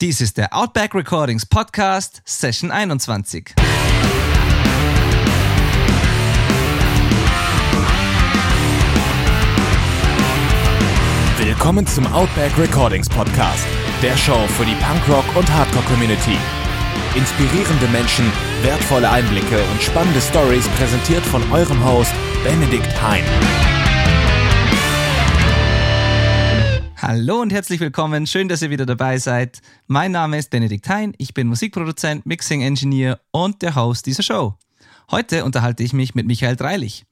Dies ist der Outback Recordings Podcast, Session 21. Willkommen zum Outback Recordings Podcast, der Show für die Punkrock- und Hardcore-Community. Inspirierende Menschen, wertvolle Einblicke und spannende Stories präsentiert von eurem Host Benedikt Hein. Hallo und herzlich willkommen. Schön, dass ihr wieder dabei seid. Mein Name ist Benedikt Hein. Ich bin Musikproduzent, Mixing Engineer und der Host dieser Show. Heute unterhalte ich mich mit Michael Dreilich.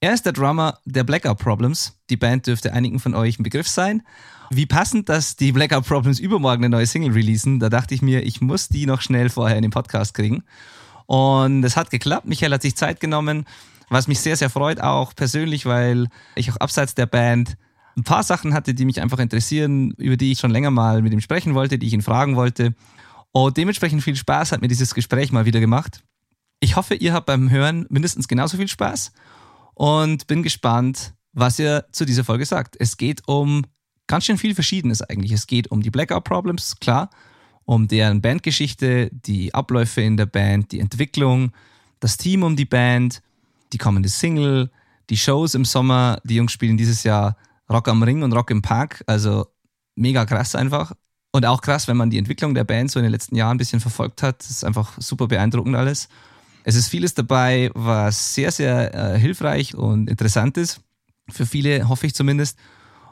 Er ist der Drummer der Blackout Problems. Die Band dürfte einigen von euch ein Begriff sein. Wie passend, dass die Blackout Problems übermorgen eine neue Single releasen. Da dachte ich mir, ich muss die noch schnell vorher in den Podcast kriegen. Und es hat geklappt. Michael hat sich Zeit genommen, was mich sehr, sehr freut, auch persönlich, weil ich auch abseits der Band ein paar Sachen hatte, die mich einfach interessieren, über die ich schon länger mal mit ihm sprechen wollte, die ich ihn fragen wollte. Und dementsprechend viel Spaß hat mir dieses Gespräch mal wieder gemacht. Ich hoffe, ihr habt beim Hören mindestens genauso viel Spaß und bin gespannt, was ihr zu dieser Folge sagt. Es geht um ganz schön viel Verschiedenes eigentlich. Es geht um die Blackout Problems, klar, um deren Bandgeschichte, die Abläufe in der Band, die Entwicklung, das Team um die Band, die kommende Single, die Shows im Sommer. Die Jungs spielen dieses Jahr Rock am Ring und Rock im Park. Also mega krass einfach. Und auch krass, wenn man die Entwicklung der Band so in den letzten Jahren ein bisschen verfolgt hat. Das ist einfach super beeindruckend alles. Es ist vieles dabei, was sehr, sehr äh, hilfreich und interessant ist. Für viele, hoffe ich zumindest.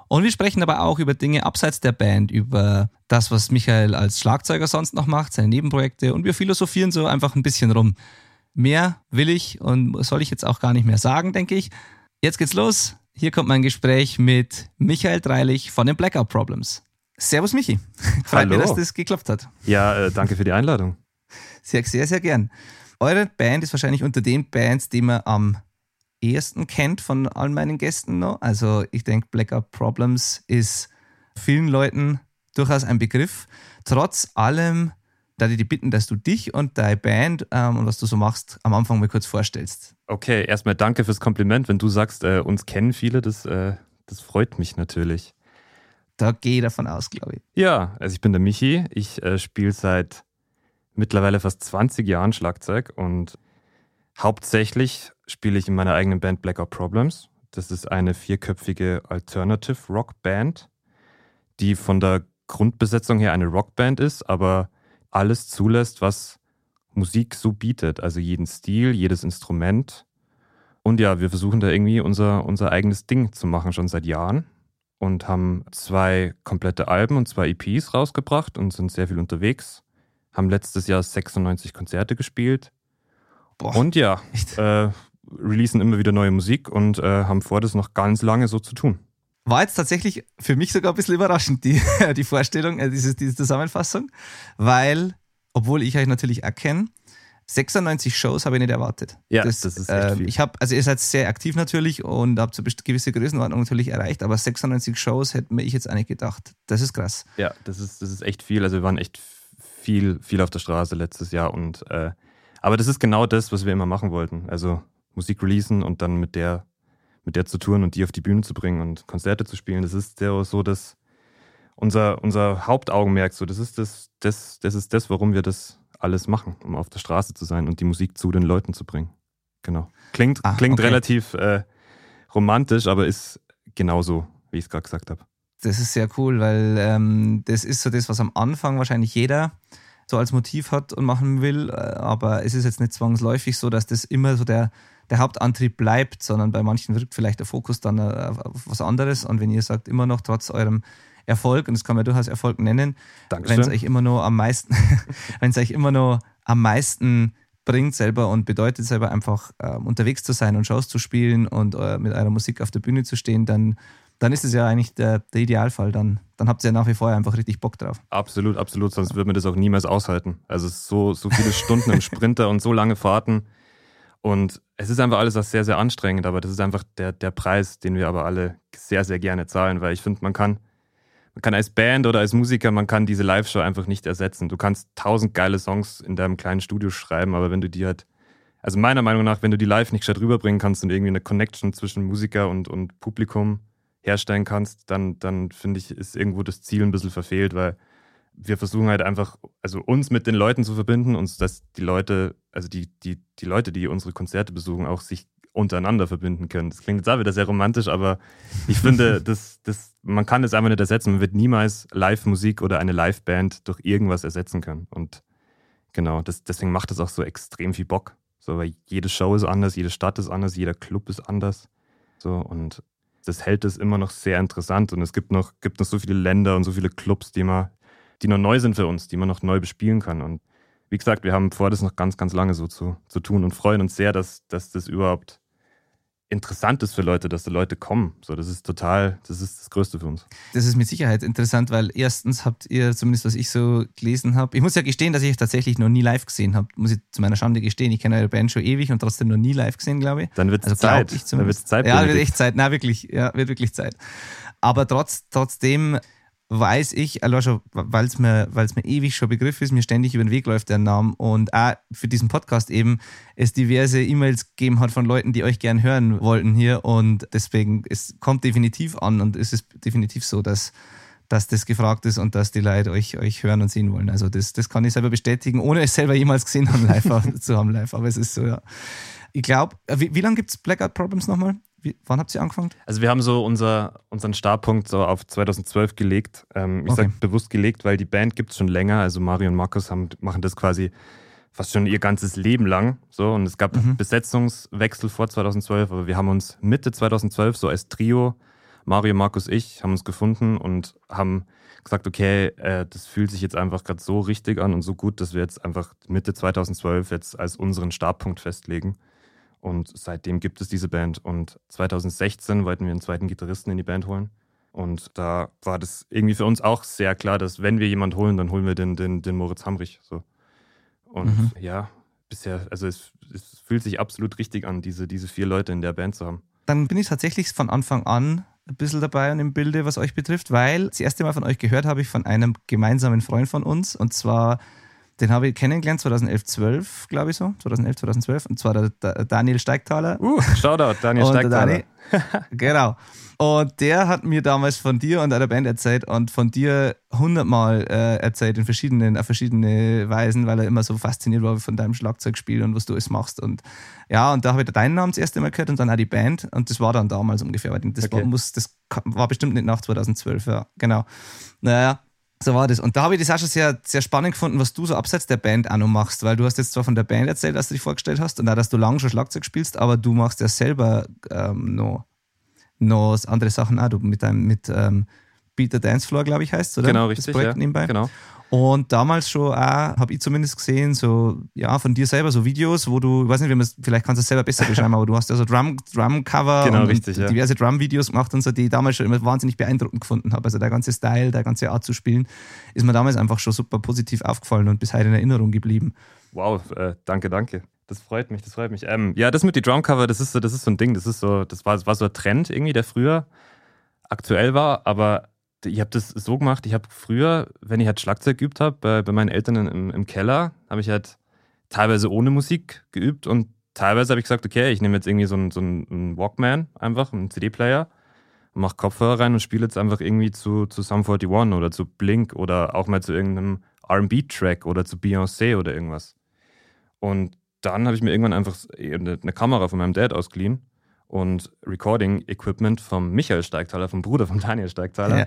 Und wir sprechen aber auch über Dinge abseits der Band, über das, was Michael als Schlagzeuger sonst noch macht, seine Nebenprojekte. Und wir philosophieren so einfach ein bisschen rum. Mehr will ich und soll ich jetzt auch gar nicht mehr sagen, denke ich. Jetzt geht's los. Hier kommt mein Gespräch mit Michael Dreilich von den Blackout Problems. Servus Michi. Freut mich, dass das geklappt hat. Ja, äh, danke für die Einladung. Sehr, sehr, sehr gern. Eure Band ist wahrscheinlich unter den Bands, die man am ehesten kennt von all meinen Gästen noch. Also ich denke, Blackout Problems ist vielen Leuten durchaus ein Begriff. Trotz allem, da ich dich bitten, dass du dich und deine Band ähm, und was du so machst, am Anfang mal kurz vorstellst. Okay, erstmal danke fürs Kompliment. Wenn du sagst, äh, uns kennen viele, das, äh, das freut mich natürlich. Da gehe ich davon aus, glaube ich. Ja, also ich bin der Michi. Ich äh, spiele seit mittlerweile fast 20 Jahren Schlagzeug und hauptsächlich spiele ich in meiner eigenen Band Blackout Problems. Das ist eine vierköpfige Alternative Rock Band, die von der Grundbesetzung her eine Rockband ist, aber alles zulässt, was Musik so bietet. Also jeden Stil, jedes Instrument. Und ja, wir versuchen da irgendwie unser, unser eigenes Ding zu machen, schon seit Jahren. Und haben zwei komplette Alben und zwei EPs rausgebracht und sind sehr viel unterwegs. Haben letztes Jahr 96 Konzerte gespielt. Boah, Und ja, äh, releasen immer wieder neue Musik und äh, haben vor, das noch ganz lange so zu tun. War jetzt tatsächlich für mich sogar ein bisschen überraschend, die, die Vorstellung, äh, diese, diese Zusammenfassung, weil, obwohl ich euch natürlich erkenne, 96 Shows habe ich nicht erwartet. Ja, das ist echt ähm, viel. Ich habe, also ihr seid sehr aktiv natürlich und habt so gewisse Größenordnung natürlich erreicht, aber 96 Shows hätte mir ich jetzt nicht gedacht. Das ist krass. Ja, das ist, das ist echt viel. Also wir waren echt viel, viel auf der Straße letztes Jahr und äh, aber das ist genau das, was wir immer machen wollten. Also Musik releasen und dann mit der, mit der zu touren und die auf die Bühne zu bringen und Konzerte zu spielen. Das ist der, so das unser, unser Hauptaugenmerk. So, das ist das, das, das ist das, warum wir das alles machen, um auf der Straße zu sein und die Musik zu den Leuten zu bringen. Genau. Klingt, Ah, klingt okay. relativ äh, romantisch, aber ist genauso, wie ich es gerade gesagt habe. Das ist sehr cool, weil ähm, das ist so das, was am Anfang wahrscheinlich jeder so als Motiv hat und machen will. äh, Aber es ist jetzt nicht zwangsläufig so, dass das immer so der, der Hauptantrieb bleibt, sondern bei manchen wirkt vielleicht der Fokus dann äh, auf was anderes. Und wenn ihr sagt, immer noch trotz eurem Erfolg, und das kann man durchaus Erfolg nennen, wenn es euch immer nur am meisten, wenn es euch immer nur am meisten bringt selber und bedeutet selber einfach ähm, unterwegs zu sein und Shows zu spielen und äh, mit eurer Musik auf der Bühne zu stehen, dann, dann ist es ja eigentlich der, der Idealfall. Dann, dann habt ihr ja nach wie vor einfach richtig Bock drauf. Absolut, absolut, sonst würde man das auch niemals aushalten. Also so, so viele Stunden im Sprinter und so lange Fahrten. Und es ist einfach alles auch sehr, sehr anstrengend, aber das ist einfach der, der Preis, den wir aber alle sehr, sehr gerne zahlen, weil ich finde, man kann, man kann als Band oder als Musiker, man kann diese Live-Show einfach nicht ersetzen. Du kannst tausend geile Songs in deinem kleinen Studio schreiben, aber wenn du die halt, also meiner Meinung nach, wenn du die live nicht gescheit rüberbringen kannst und irgendwie eine Connection zwischen Musiker und, und Publikum herstellen kannst, dann, dann finde ich, ist irgendwo das Ziel ein bisschen verfehlt, weil wir versuchen halt einfach, also uns mit den Leuten zu verbinden und dass die Leute, also die, die, die Leute, die unsere Konzerte besuchen, auch sich untereinander verbinden können. Das klingt jetzt auch wieder sehr romantisch, aber ich finde, das, das, man kann es einfach nicht ersetzen. Man wird niemals Live-Musik oder eine Live-Band durch irgendwas ersetzen können. Und genau, das, deswegen macht es auch so extrem viel Bock. So, weil jede Show ist anders, jede Stadt ist anders, jeder Club ist anders. So, und das hält es immer noch sehr interessant. Und es gibt noch, gibt noch so viele Länder und so viele Clubs, die, man, die noch neu sind für uns, die man noch neu bespielen kann. Und wie gesagt, wir haben vor, das noch ganz, ganz lange so zu, zu tun und freuen uns sehr, dass, dass das überhaupt interessant ist für Leute, dass da Leute kommen. So, das ist total, das ist das Größte für uns. Das ist mit Sicherheit interessant, weil erstens habt ihr, zumindest was ich so gelesen habe, ich muss ja gestehen, dass ich tatsächlich noch nie live gesehen habe. Muss ich zu meiner Schande gestehen. Ich kenne eure Band schon ewig und trotzdem noch nie live gesehen, glaube ich. Dann wird es also Zeit. Dann wird Zeit. Ja, wird echt Zeit. Na, wirklich. Ja, wird wirklich Zeit. Aber trotz, trotzdem weiß ich, weil es mir, mir ewig schon Begriff ist, mir ständig über den Weg läuft der Name und auch für diesen Podcast eben es diverse E-Mails gegeben hat von Leuten, die euch gern hören wollten hier und deswegen, es kommt definitiv an und es ist definitiv so, dass dass das gefragt ist und dass die Leute euch, euch hören und sehen wollen. Also das, das kann ich selber bestätigen, ohne es selber jemals gesehen haben, live, zu haben live. Aber es ist so, ja. Ich glaube, wie, wie lange gibt es Blackout Problems nochmal? Wie, wann habt ihr angefangen? Also wir haben so unser, unseren Startpunkt so auf 2012 gelegt. Ähm, ich okay. sage bewusst gelegt, weil die Band gibt es schon länger. Also Mario und Markus haben, machen das quasi fast schon ihr ganzes Leben lang. So, und es gab mhm. Besetzungswechsel vor 2012, aber wir haben uns Mitte 2012 so als Trio, Mario, Markus, ich, haben uns gefunden und haben gesagt, okay, äh, das fühlt sich jetzt einfach gerade so richtig an und so gut, dass wir jetzt einfach Mitte 2012 jetzt als unseren Startpunkt festlegen. Und seitdem gibt es diese Band. Und 2016 wollten wir einen zweiten Gitarristen in die Band holen. Und da war das irgendwie für uns auch sehr klar, dass wenn wir jemanden holen, dann holen wir den, den, den Moritz Hamrich. So. Und mhm. ja, bisher, also es, es, fühlt sich absolut richtig an, diese, diese vier Leute in der Band zu haben. Dann bin ich tatsächlich von Anfang an ein bisschen dabei und im Bilde, was euch betrifft, weil das erste Mal von euch gehört habe ich von einem gemeinsamen Freund von uns und zwar den habe ich kennengelernt 2011, 12, glaube ich so. 2011, 2012. Und zwar der, Daniel Steigtaler. Uh, Shoutout, Daniel Steigtaler. genau. Und der hat mir damals von dir und einer Band erzählt und von dir hundertmal äh, erzählt in verschiedenen, auf verschiedene Weisen, weil er immer so fasziniert war von deinem Schlagzeugspiel und was du alles machst. Und ja, und da habe ich deinen Namen das erste Mal gehört und dann auch die Band. Und das war dann damals ungefähr. Das, okay. war, muss, das war bestimmt nicht nach 2012, ja, genau. Naja, so war das. Und da habe ich das auch schon sehr, sehr spannend gefunden, was du so abseits der Band auch noch machst, weil du hast jetzt zwar von der Band erzählt, dass du dich vorgestellt hast und auch, dass du lange schon Schlagzeug spielst, aber du machst ja selber ähm, noch, noch andere Sachen auch. Du mit deinem, mit ähm, Beat the Dance Floor, glaube ich, heißt oder? Genau, richtig. Das Projekt ja. nebenbei. Genau. Und damals schon auch, habe ich zumindest gesehen, so, ja, von dir selber, so Videos, wo du, ich weiß nicht, wie man vielleicht kannst du es selber besser beschreiben, aber du hast ja so Drum, Drum-Cover genau, und, richtig, und diverse Drum-Videos gemacht und so, die ich damals schon immer wahnsinnig beeindruckend gefunden habe. Also der ganze Style, der ganze Art zu spielen, ist mir damals einfach schon super positiv aufgefallen und bis heute in Erinnerung geblieben. Wow, äh, danke, danke. Das freut mich, das freut mich. Ähm, ja, das mit die Drumcover, das ist so, das ist so ein Ding, das ist so, das war, das war so ein Trend irgendwie, der früher aktuell war, aber ich habe das so gemacht, ich habe früher, wenn ich halt Schlagzeug geübt habe, bei, bei, meinen Eltern im, im Keller, habe ich halt teilweise ohne Musik geübt und teilweise habe ich gesagt, okay, ich nehme jetzt irgendwie so einen, so einen Walkman einfach, einen CD-Player, mache Kopfhörer rein und spiele jetzt einfach irgendwie zu, zu Sum 41 oder zu Blink oder auch mal zu irgendeinem RB-Track oder zu Beyoncé oder irgendwas. Und dann habe ich mir irgendwann einfach eine Kamera von meinem Dad ausgeliehen und Recording-Equipment vom Michael Steigthaler, vom Bruder von Daniel Steigthaler. Ja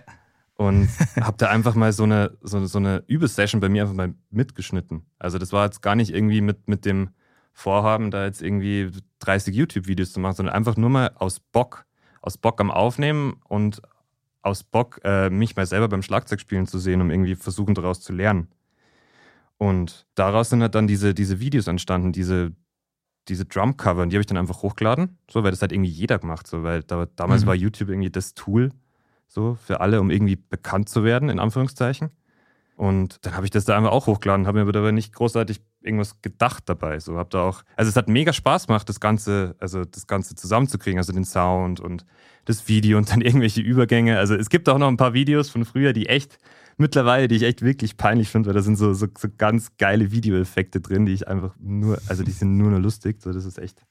und habe da einfach mal so eine, so, so eine Übesession bei mir einfach mal mitgeschnitten. Also das war jetzt gar nicht irgendwie mit, mit dem Vorhaben, da jetzt irgendwie 30 YouTube-Videos zu machen, sondern einfach nur mal aus Bock, aus Bock am Aufnehmen und aus Bock, äh, mich mal selber beim Schlagzeugspielen zu sehen, um irgendwie versuchen, daraus zu lernen. Und daraus sind halt dann diese, diese Videos entstanden, diese, diese Drum-Cover, und die habe ich dann einfach hochgeladen, so, weil das hat irgendwie jeder gemacht, so, weil da, damals mhm. war YouTube irgendwie das Tool, so für alle, um irgendwie bekannt zu werden, in Anführungszeichen. Und dann habe ich das da einfach auch hochgeladen, habe mir aber nicht großartig irgendwas gedacht dabei. So habe da auch, also es hat mega Spaß gemacht, das Ganze, also das Ganze zusammenzukriegen, also den Sound und das Video und dann irgendwelche Übergänge. Also es gibt auch noch ein paar Videos von früher, die echt mittlerweile, die ich echt wirklich peinlich finde, weil da sind so, so, so ganz geile Videoeffekte drin, die ich einfach nur, also die sind nur nur lustig. So, das ist echt,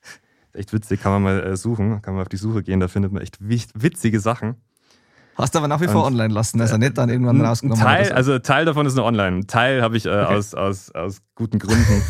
echt witzig, kann man mal äh, suchen, kann man auf die Suche gehen, da findet man echt witzige Sachen. Hast du aber nach wie vor online lassen, also nicht dann irgendwann rausgenommen. Teil, so. Also Teil davon ist nur online. Teil habe ich äh, okay. aus, aus, aus guten Gründen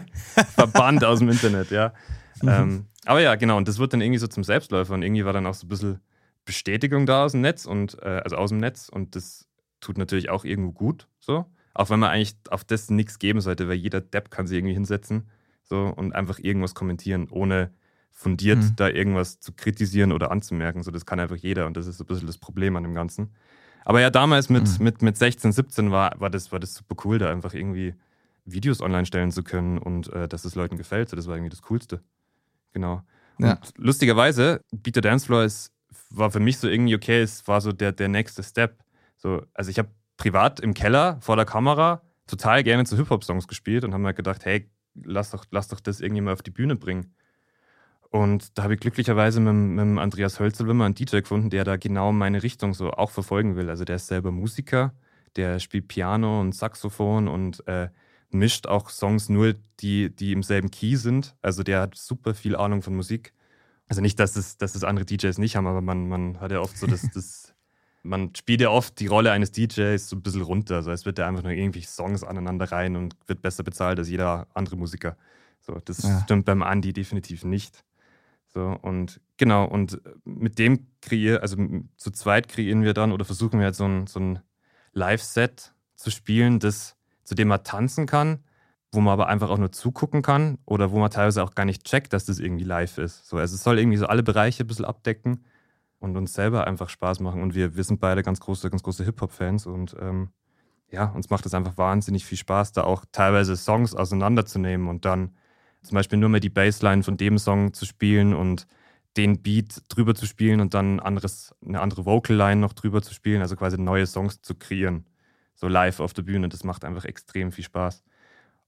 verbannt aus dem Internet, ja. Mhm. Ähm, aber ja, genau, und das wird dann irgendwie so zum Selbstläufer und irgendwie war dann auch so ein bisschen Bestätigung da aus dem Netz und äh, also aus dem Netz und das tut natürlich auch irgendwo gut, so. Auch wenn man eigentlich auf das nichts geben sollte, weil jeder Depp kann sich irgendwie hinsetzen so, und einfach irgendwas kommentieren, ohne fundiert mhm. da irgendwas zu kritisieren oder anzumerken. So, das kann einfach jeder und das ist so ein bisschen das Problem an dem Ganzen. Aber ja, damals mit, mhm. mit, mit 16, 17 war, war, das, war das super cool, da einfach irgendwie Videos online stellen zu können und äh, dass es Leuten gefällt. So, das war irgendwie das Coolste. Genau. Ja. Und lustigerweise, Beat the Dance Floor ist, war für mich so irgendwie okay, es war so der, der nächste Step. So, also ich habe privat im Keller vor der Kamera total gerne zu Hip-Hop-Songs gespielt und haben mir gedacht, hey, lass doch, lass doch das irgendwie mal auf die Bühne bringen. Und da habe ich glücklicherweise mit, mit Andreas Hölzelwimmer einen DJ gefunden, der da genau meine Richtung so auch verfolgen will. Also der ist selber Musiker, der spielt Piano und Saxophon und äh, mischt auch Songs nur, die, die im selben Key sind. Also der hat super viel Ahnung von Musik. Also nicht, dass es, dass es andere DJs nicht haben, aber man, man hat ja oft so das, das man spielt ja oft die Rolle eines DJs so ein bisschen runter. Also es wird ja einfach nur irgendwie Songs aneinander rein und wird besser bezahlt als jeder andere Musiker. So, das ja. stimmt beim Andy definitiv nicht. So, und genau, und mit dem kreieren, also zu zweit kreieren wir dann oder versuchen wir halt so ein, so ein Live-Set zu spielen, das, zu dem man tanzen kann, wo man aber einfach auch nur zugucken kann oder wo man teilweise auch gar nicht checkt, dass das irgendwie live ist. So, also es soll irgendwie so alle Bereiche ein bisschen abdecken und uns selber einfach Spaß machen. Und wir, wir sind beide ganz große, ganz große Hip-Hop-Fans und ähm, ja, uns macht es einfach wahnsinnig viel Spaß, da auch teilweise Songs auseinanderzunehmen und dann zum Beispiel nur mehr die Bassline von dem Song zu spielen und den Beat drüber zu spielen und dann anderes, eine andere Vocal-Line noch drüber zu spielen, also quasi neue Songs zu kreieren. So live auf der Bühne, das macht einfach extrem viel Spaß.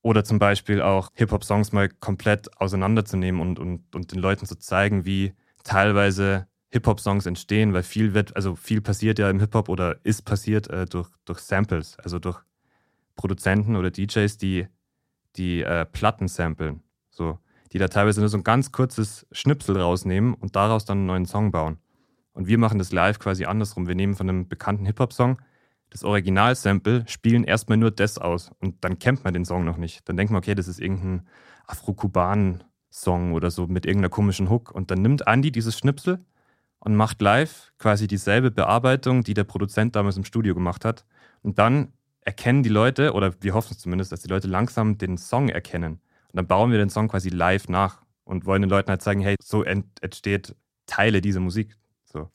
Oder zum Beispiel auch Hip-Hop-Songs mal komplett auseinanderzunehmen und, und, und den Leuten zu zeigen, wie teilweise Hip-Hop-Songs entstehen, weil viel wird, also viel passiert ja im Hip-Hop oder ist passiert äh, durch, durch Samples, also durch Produzenten oder DJs, die die äh, Platten samplen. So, die da teilweise nur so ein ganz kurzes Schnipsel rausnehmen und daraus dann einen neuen Song bauen. Und wir machen das live quasi andersrum. Wir nehmen von einem bekannten Hip-Hop-Song das Original-Sample, spielen erstmal nur das aus und dann kennt man den Song noch nicht. Dann denkt man, okay, das ist irgendein Afro-Kubanen-Song oder so mit irgendeiner komischen Hook. Und dann nimmt Andy dieses Schnipsel und macht live quasi dieselbe Bearbeitung, die der Produzent damals im Studio gemacht hat. Und dann erkennen die Leute, oder wir hoffen es zumindest, dass die Leute langsam den Song erkennen. Und dann bauen wir den Song quasi live nach und wollen den Leuten halt zeigen, hey, so entsteht Teile dieser Musik. So.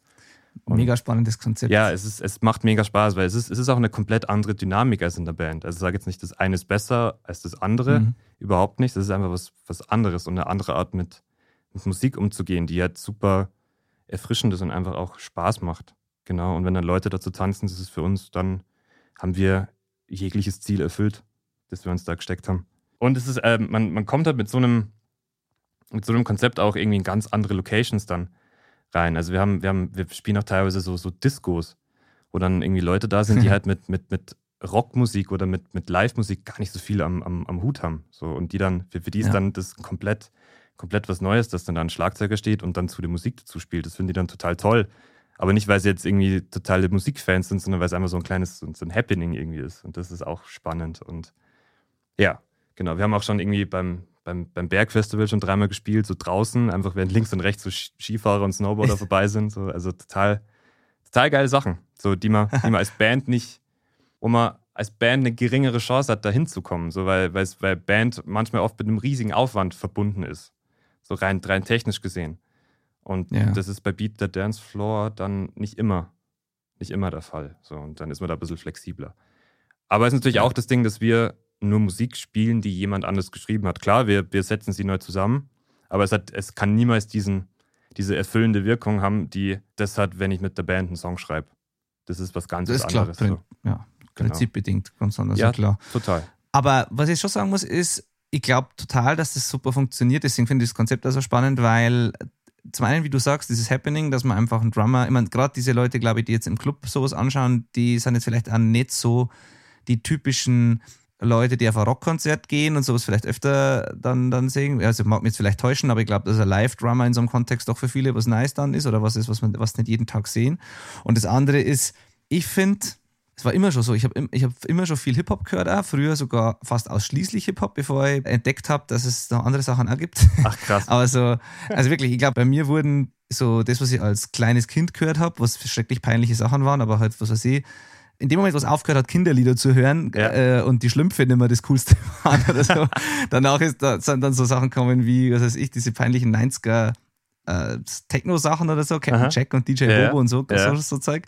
Und mega spannendes Konzept. Ja, es, ist, es macht mega Spaß, weil es ist, es ist auch eine komplett andere Dynamik als in der Band. Also ich sage jetzt nicht, das eine ist besser als das andere. Mhm. Überhaupt nicht. Das ist einfach was, was anderes und eine andere Art mit, mit Musik umzugehen, die halt super erfrischend ist und einfach auch Spaß macht. Genau. Und wenn dann Leute dazu tanzen, das ist für uns, dann haben wir jegliches Ziel erfüllt, das wir uns da gesteckt haben. Und es ist, äh, man, man kommt halt mit so einem, mit so einem Konzept auch irgendwie in ganz andere Locations dann rein. Also wir haben, wir haben, wir spielen auch teilweise so, so Discos, wo dann irgendwie Leute da sind, die halt mit, mit, mit Rockmusik oder mit, mit Live-Musik gar nicht so viel am, am, am Hut haben. So, und die dann, für, für die ist ja. dann das komplett, komplett was Neues, dass dann da ein Schlagzeuger steht und dann zu der Musik dazu spielt. Das finden die dann total toll. Aber nicht, weil sie jetzt irgendwie totale Musikfans sind, sondern weil es einfach so ein kleines, so ein Happening irgendwie ist. Und das ist auch spannend. Und ja, Genau, wir haben auch schon irgendwie beim, beim, beim Bergfestival schon dreimal gespielt, so draußen, einfach während links und rechts so Skifahrer und Snowboarder vorbei sind. So, also total, total geile Sachen, so, die, man, die man als Band nicht, wo man als Band eine geringere Chance hat, da hinzukommen. So, weil, weil Band manchmal oft mit einem riesigen Aufwand verbunden ist. So rein, rein technisch gesehen. Und ja. das ist bei Beat the Dance Floor dann nicht immer, nicht immer der Fall. So, und dann ist man da ein bisschen flexibler. Aber es ist natürlich auch das Ding, dass wir nur Musik spielen, die jemand anders geschrieben hat. Klar, wir, wir setzen sie neu zusammen, aber es, hat, es kann niemals diesen, diese erfüllende Wirkung haben, die das hat, wenn ich mit der Band einen Song schreibe. Das ist was ganz das ist anderes. Klar, so. Ja, genau. prinzipbedingt, ganz anders. Ja, klar. total. Aber was ich schon sagen muss, ist, ich glaube total, dass das super funktioniert. Deswegen finde ich das Konzept also spannend, weil zum einen, wie du sagst, dieses Happening, dass man einfach einen Drummer, ich meine, gerade diese Leute, glaube ich, die jetzt im Club sowas anschauen, die sind jetzt vielleicht auch nicht so die typischen Leute, die auf ein Rockkonzert gehen und sowas vielleicht öfter dann, dann sehen. Also mag mich jetzt vielleicht täuschen, aber ich glaube, dass ein Live-Drummer in so einem Kontext doch für viele was nice dann ist oder was ist, was man was nicht jeden Tag sehen. Und das andere ist, ich finde, es war immer schon so. Ich habe ich hab immer schon viel Hip-Hop gehört, auch früher sogar fast ausschließlich Hip-Hop, bevor ich entdeckt habe, dass es noch andere Sachen auch gibt. Ach krass. Aber so, also wirklich, ich glaube, bei mir wurden so das, was ich als kleines Kind gehört habe, was schrecklich peinliche Sachen waren, aber halt, was weiß ich, in dem Moment, wo es aufgehört hat, Kinderlieder zu hören ja. äh, und die Schlümpfe nicht mehr das Coolste waren oder so, danach ist, da, sind dann so Sachen kommen wie, was weiß ich, diese peinlichen 90er äh, Techno-Sachen oder so, Captain Aha. Jack und DJ ja. Bobo und so, ja. so, so Zeug.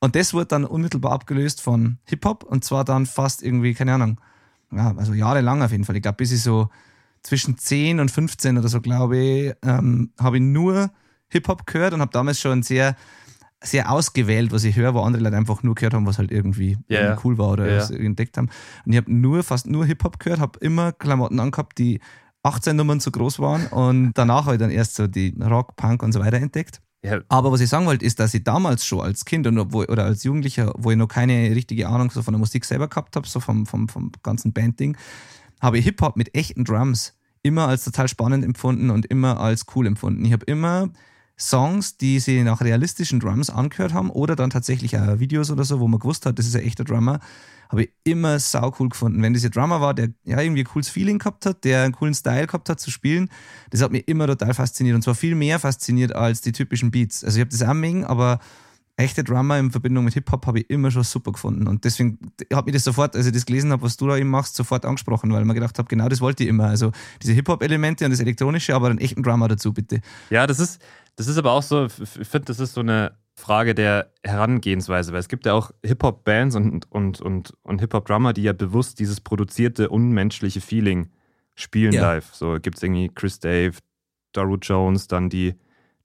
Und das wurde dann unmittelbar abgelöst von Hip-Hop und zwar dann fast irgendwie, keine Ahnung, ja, also jahrelang auf jeden Fall. Ich glaube, bis ich so zwischen 10 und 15 oder so, glaube ich, ähm, habe ich nur Hip-Hop gehört und habe damals schon sehr sehr ausgewählt, was ich höre, wo andere Leute einfach nur gehört haben, was halt irgendwie, yeah. cool war oder yeah. entdeckt haben. Und ich habe nur, fast nur Hip-Hop gehört, habe immer Klamotten angehabt, die 18 Nummern zu groß waren und danach habe ich dann erst so die Rock, Punk und so weiter entdeckt. Ja. Aber was ich sagen wollte, ist, dass ich damals schon als Kind und wo, oder als Jugendlicher, wo ich noch keine richtige Ahnung so von der Musik selber gehabt habe, so vom, vom, vom ganzen Bandding, habe ich Hip-Hop mit echten Drums immer als total spannend empfunden und immer als cool empfunden. Ich habe immer Songs, die sie nach realistischen Drums angehört haben oder dann tatsächlich auch Videos oder so, wo man gewusst hat, das ist ein echter Drummer, habe ich immer sau cool gefunden. Wenn dieser Drummer war, der ja irgendwie ein cooles Feeling gehabt hat, der einen coolen Style gehabt hat zu spielen, das hat mich immer total fasziniert und zwar viel mehr fasziniert als die typischen Beats. Also ich habe das auch mengen, aber echte Drummer in Verbindung mit Hip-Hop habe ich immer schon super gefunden. Und deswegen hat mich das sofort, als ich das gelesen habe, was du da eben machst, sofort angesprochen, weil ich mir gedacht habe, genau das wollte ich immer. Also diese Hip-Hop-Elemente und das Elektronische, aber einen echten Drummer dazu, bitte. Ja, das ist, das ist aber auch so, ich finde, das ist so eine Frage der Herangehensweise, weil es gibt ja auch Hip-Hop-Bands und, und, und, und Hip-Hop-Drummer, die ja bewusst dieses produzierte, unmenschliche Feeling spielen ja. live. So gibt es irgendwie Chris Dave, Daru Jones, dann die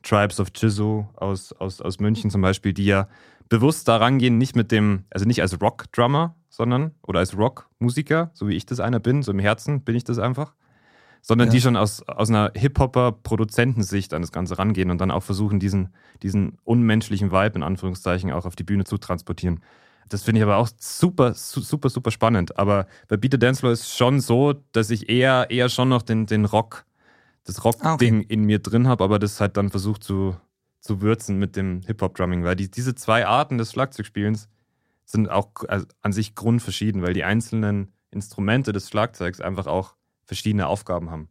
Tribes of Jizu aus, aus, aus München zum Beispiel, die ja bewusst da rangehen, nicht mit dem, also nicht als Rock-Drummer, sondern oder als Rock-Musiker, so wie ich das einer bin, so im Herzen bin ich das einfach, sondern ja. die schon aus, aus einer Hip-Hopper-Produzentensicht an das Ganze rangehen und dann auch versuchen, diesen, diesen unmenschlichen Vibe in Anführungszeichen auch auf die Bühne zu transportieren. Das finde ich aber auch super, super, super spannend. Aber bei Beat the Dance Floor ist schon so, dass ich eher, eher schon noch den, den Rock, das Rock-Ding ah, okay. in mir drin habe, aber das halt dann versucht zu, zu würzen mit dem Hip-Hop-Drumming, weil die, diese zwei Arten des Schlagzeugspielens sind auch also an sich grundverschieden, weil die einzelnen Instrumente des Schlagzeugs einfach auch verschiedene Aufgaben haben.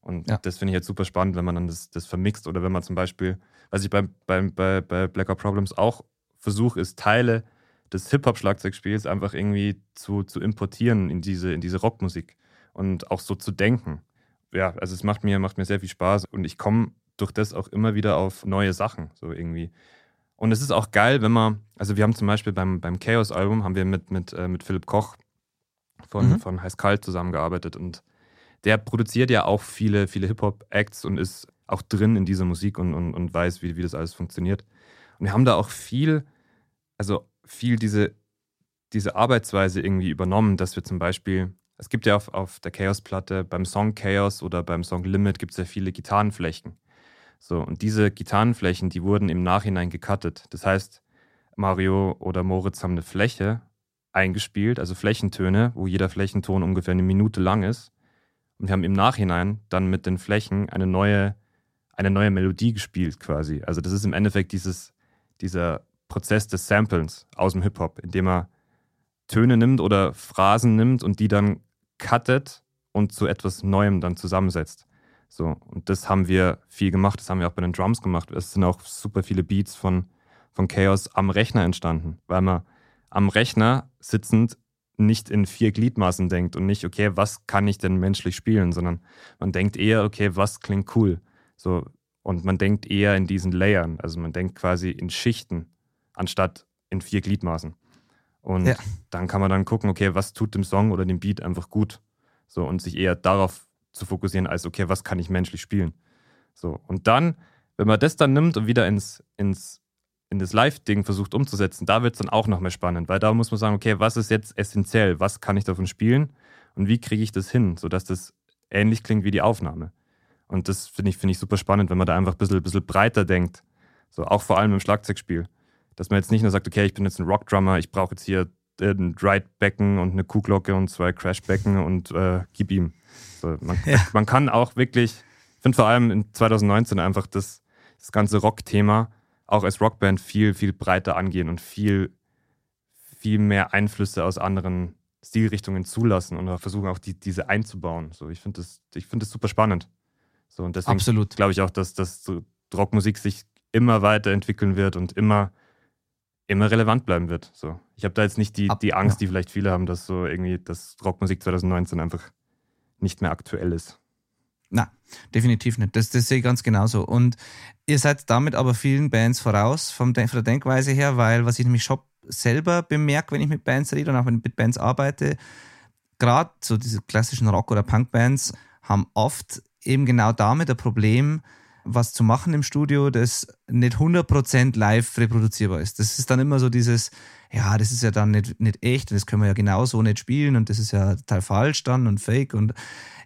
Und ja. das finde ich jetzt super spannend, wenn man dann das, das vermixt oder wenn man zum Beispiel, was ich bei, bei, bei, bei Blackout Problems auch versuche, ist Teile des Hip-Hop-Schlagzeugspiels einfach irgendwie zu, zu importieren in diese, in diese Rockmusik und auch so zu denken. Ja, also es macht mir, macht mir sehr viel Spaß und ich komme durch das auch immer wieder auf neue Sachen, so irgendwie. Und es ist auch geil, wenn man, also wir haben zum Beispiel beim, beim Chaos-Album, haben wir mit, mit, äh, mit Philipp Koch von, mhm. von Heiß Kalt zusammengearbeitet und der produziert ja auch viele, viele Hip-Hop-Acts und ist auch drin in dieser Musik und, und, und weiß, wie, wie das alles funktioniert. Und wir haben da auch viel, also viel diese, diese Arbeitsweise irgendwie übernommen, dass wir zum Beispiel, es gibt ja auf, auf der Chaos-Platte beim Song Chaos oder beim Song Limit gibt es ja viele Gitarrenflächen. So, und diese Gitarrenflächen, die wurden im Nachhinein gecuttet. Das heißt, Mario oder Moritz haben eine Fläche eingespielt, also Flächentöne, wo jeder Flächenton ungefähr eine Minute lang ist. Und wir haben im Nachhinein dann mit den Flächen eine neue, eine neue Melodie gespielt quasi. Also das ist im Endeffekt dieses, dieser Prozess des Samplens aus dem Hip-Hop, indem er Töne nimmt oder Phrasen nimmt und die dann cuttet und zu etwas Neuem dann zusammensetzt. So, und das haben wir viel gemacht, das haben wir auch bei den Drums gemacht. Es sind auch super viele Beats von, von Chaos am Rechner entstanden, weil man am Rechner sitzend nicht in vier Gliedmaßen denkt und nicht, okay, was kann ich denn menschlich spielen, sondern man denkt eher, okay, was klingt cool. So, und man denkt eher in diesen Layern, also man denkt quasi in Schichten, anstatt in vier Gliedmaßen. Und ja. dann kann man dann gucken, okay, was tut dem Song oder dem Beat einfach gut. So, und sich eher darauf zu fokussieren, als okay, was kann ich menschlich spielen. So, und dann, wenn man das dann nimmt und wieder ins, ins in das Live-Ding versucht umzusetzen, da wird es dann auch noch mehr spannend, weil da muss man sagen, okay, was ist jetzt essentiell, was kann ich davon spielen und wie kriege ich das hin, sodass das ähnlich klingt wie die Aufnahme. Und das finde ich, find ich super spannend, wenn man da einfach ein bisschen, bisschen breiter denkt, so auch vor allem im Schlagzeugspiel, dass man jetzt nicht nur sagt, okay, ich bin jetzt ein Rockdrummer, ich brauche jetzt hier ein Ride-Becken und eine Kuhglocke und zwei Crash-Becken und äh, gib ihm. So, man, Ja. man kann auch wirklich, ich finde vor allem in 2019 einfach das, das ganze Rock-Thema auch als Rockband viel, viel breiter angehen und viel, viel mehr Einflüsse aus anderen Stilrichtungen zulassen und versuchen auch die, diese einzubauen. So, ich finde das, ich finde das super spannend. So, und deswegen glaube ich auch, dass, dass so Rockmusik sich immer weiterentwickeln wird und immer, immer relevant bleiben wird. So. Ich habe da jetzt nicht die, Ab- die Angst, ja. die vielleicht viele haben, dass so irgendwie das Rockmusik 2019 einfach nicht mehr aktuell ist. Na, definitiv nicht. Das, das sehe ich ganz genauso. Und ihr seid damit aber vielen Bands voraus, vom, von der Denkweise her, weil was ich nämlich schon selber bemerke, wenn ich mit Bands rede und auch wenn ich mit Bands arbeite, gerade so diese klassischen Rock- oder Punk-Bands haben oft eben genau damit ein Problem, was zu machen im Studio, das nicht 100% live reproduzierbar ist. Das ist dann immer so dieses, ja, das ist ja dann nicht, nicht echt und das können wir ja genauso nicht spielen und das ist ja total falsch dann und fake und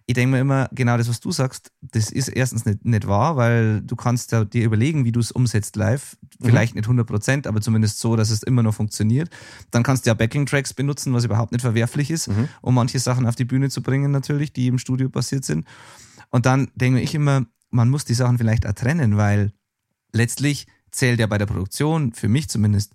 ich denke mir immer, genau das, was du sagst, das ist erstens nicht, nicht wahr, weil du kannst ja dir überlegen, wie du es umsetzt live. Vielleicht nicht 100 Prozent, aber zumindest so, dass es immer noch funktioniert. Dann kannst du ja Backing-Tracks benutzen, was überhaupt nicht verwerflich ist, um manche Sachen auf die Bühne zu bringen natürlich, die im Studio passiert sind. Und dann denke ich immer, man muss die Sachen vielleicht auch trennen, weil letztlich zählt ja bei der Produktion, für mich zumindest,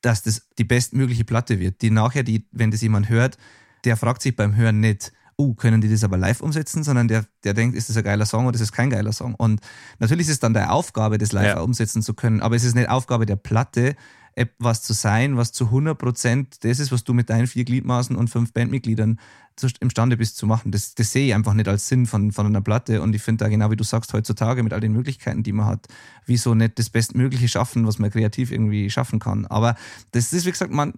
dass das die bestmögliche Platte wird, die nachher, die, wenn das jemand hört, der fragt sich beim Hören nicht, oh, können die das aber live umsetzen, sondern der, der denkt, ist das ein geiler Song oder ist das kein geiler Song? Und natürlich ist es dann der Aufgabe, das live Ja. umsetzen zu können, aber es ist nicht Aufgabe der Platte, etwas zu sein, was zu 100% das ist, was du mit deinen vier Gliedmaßen und fünf Bandmitgliedern zu- imstande bist zu machen. Das, das sehe ich einfach nicht als Sinn von, von einer Platte und ich finde da genau wie du sagst, heutzutage mit all den Möglichkeiten, die man hat, wieso nicht das Bestmögliche schaffen, was man kreativ irgendwie schaffen kann. Aber das ist, wie gesagt, man,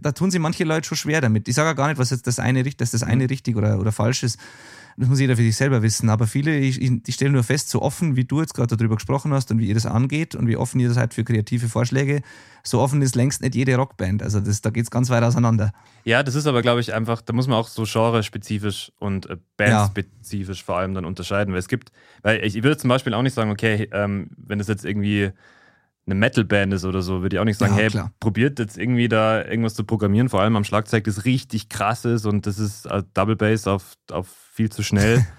da tun sich manche Leute schon schwer damit. Ich sage ja gar nicht, was jetzt das eine, dass das eine richtig oder, oder falsch ist. Das muss jeder für sich selber wissen. Aber viele, ich, ich, ich stelle nur fest, so offen wie du jetzt gerade darüber gesprochen hast und wie ihr das angeht und wie offen ihr seid für kreative Vorschläge, so offen ist längst nicht jede Rockband. Also das, da geht es ganz weit auseinander. Ja, das ist aber, glaube ich, einfach, da muss man auch so genre-spezifisch und äh, bandspezifisch vor allem dann unterscheiden. Weil es gibt, weil ich, ich würde zum Beispiel auch nicht sagen, okay, ähm, wenn das jetzt irgendwie eine Metal-Band ist oder so, würde ich auch nicht sagen, Ja, hey, klar. probiert jetzt irgendwie da irgendwas zu programmieren, vor allem am Schlagzeug, das richtig krass ist und das ist äh, Double Bass auf, auf viel zu schnell.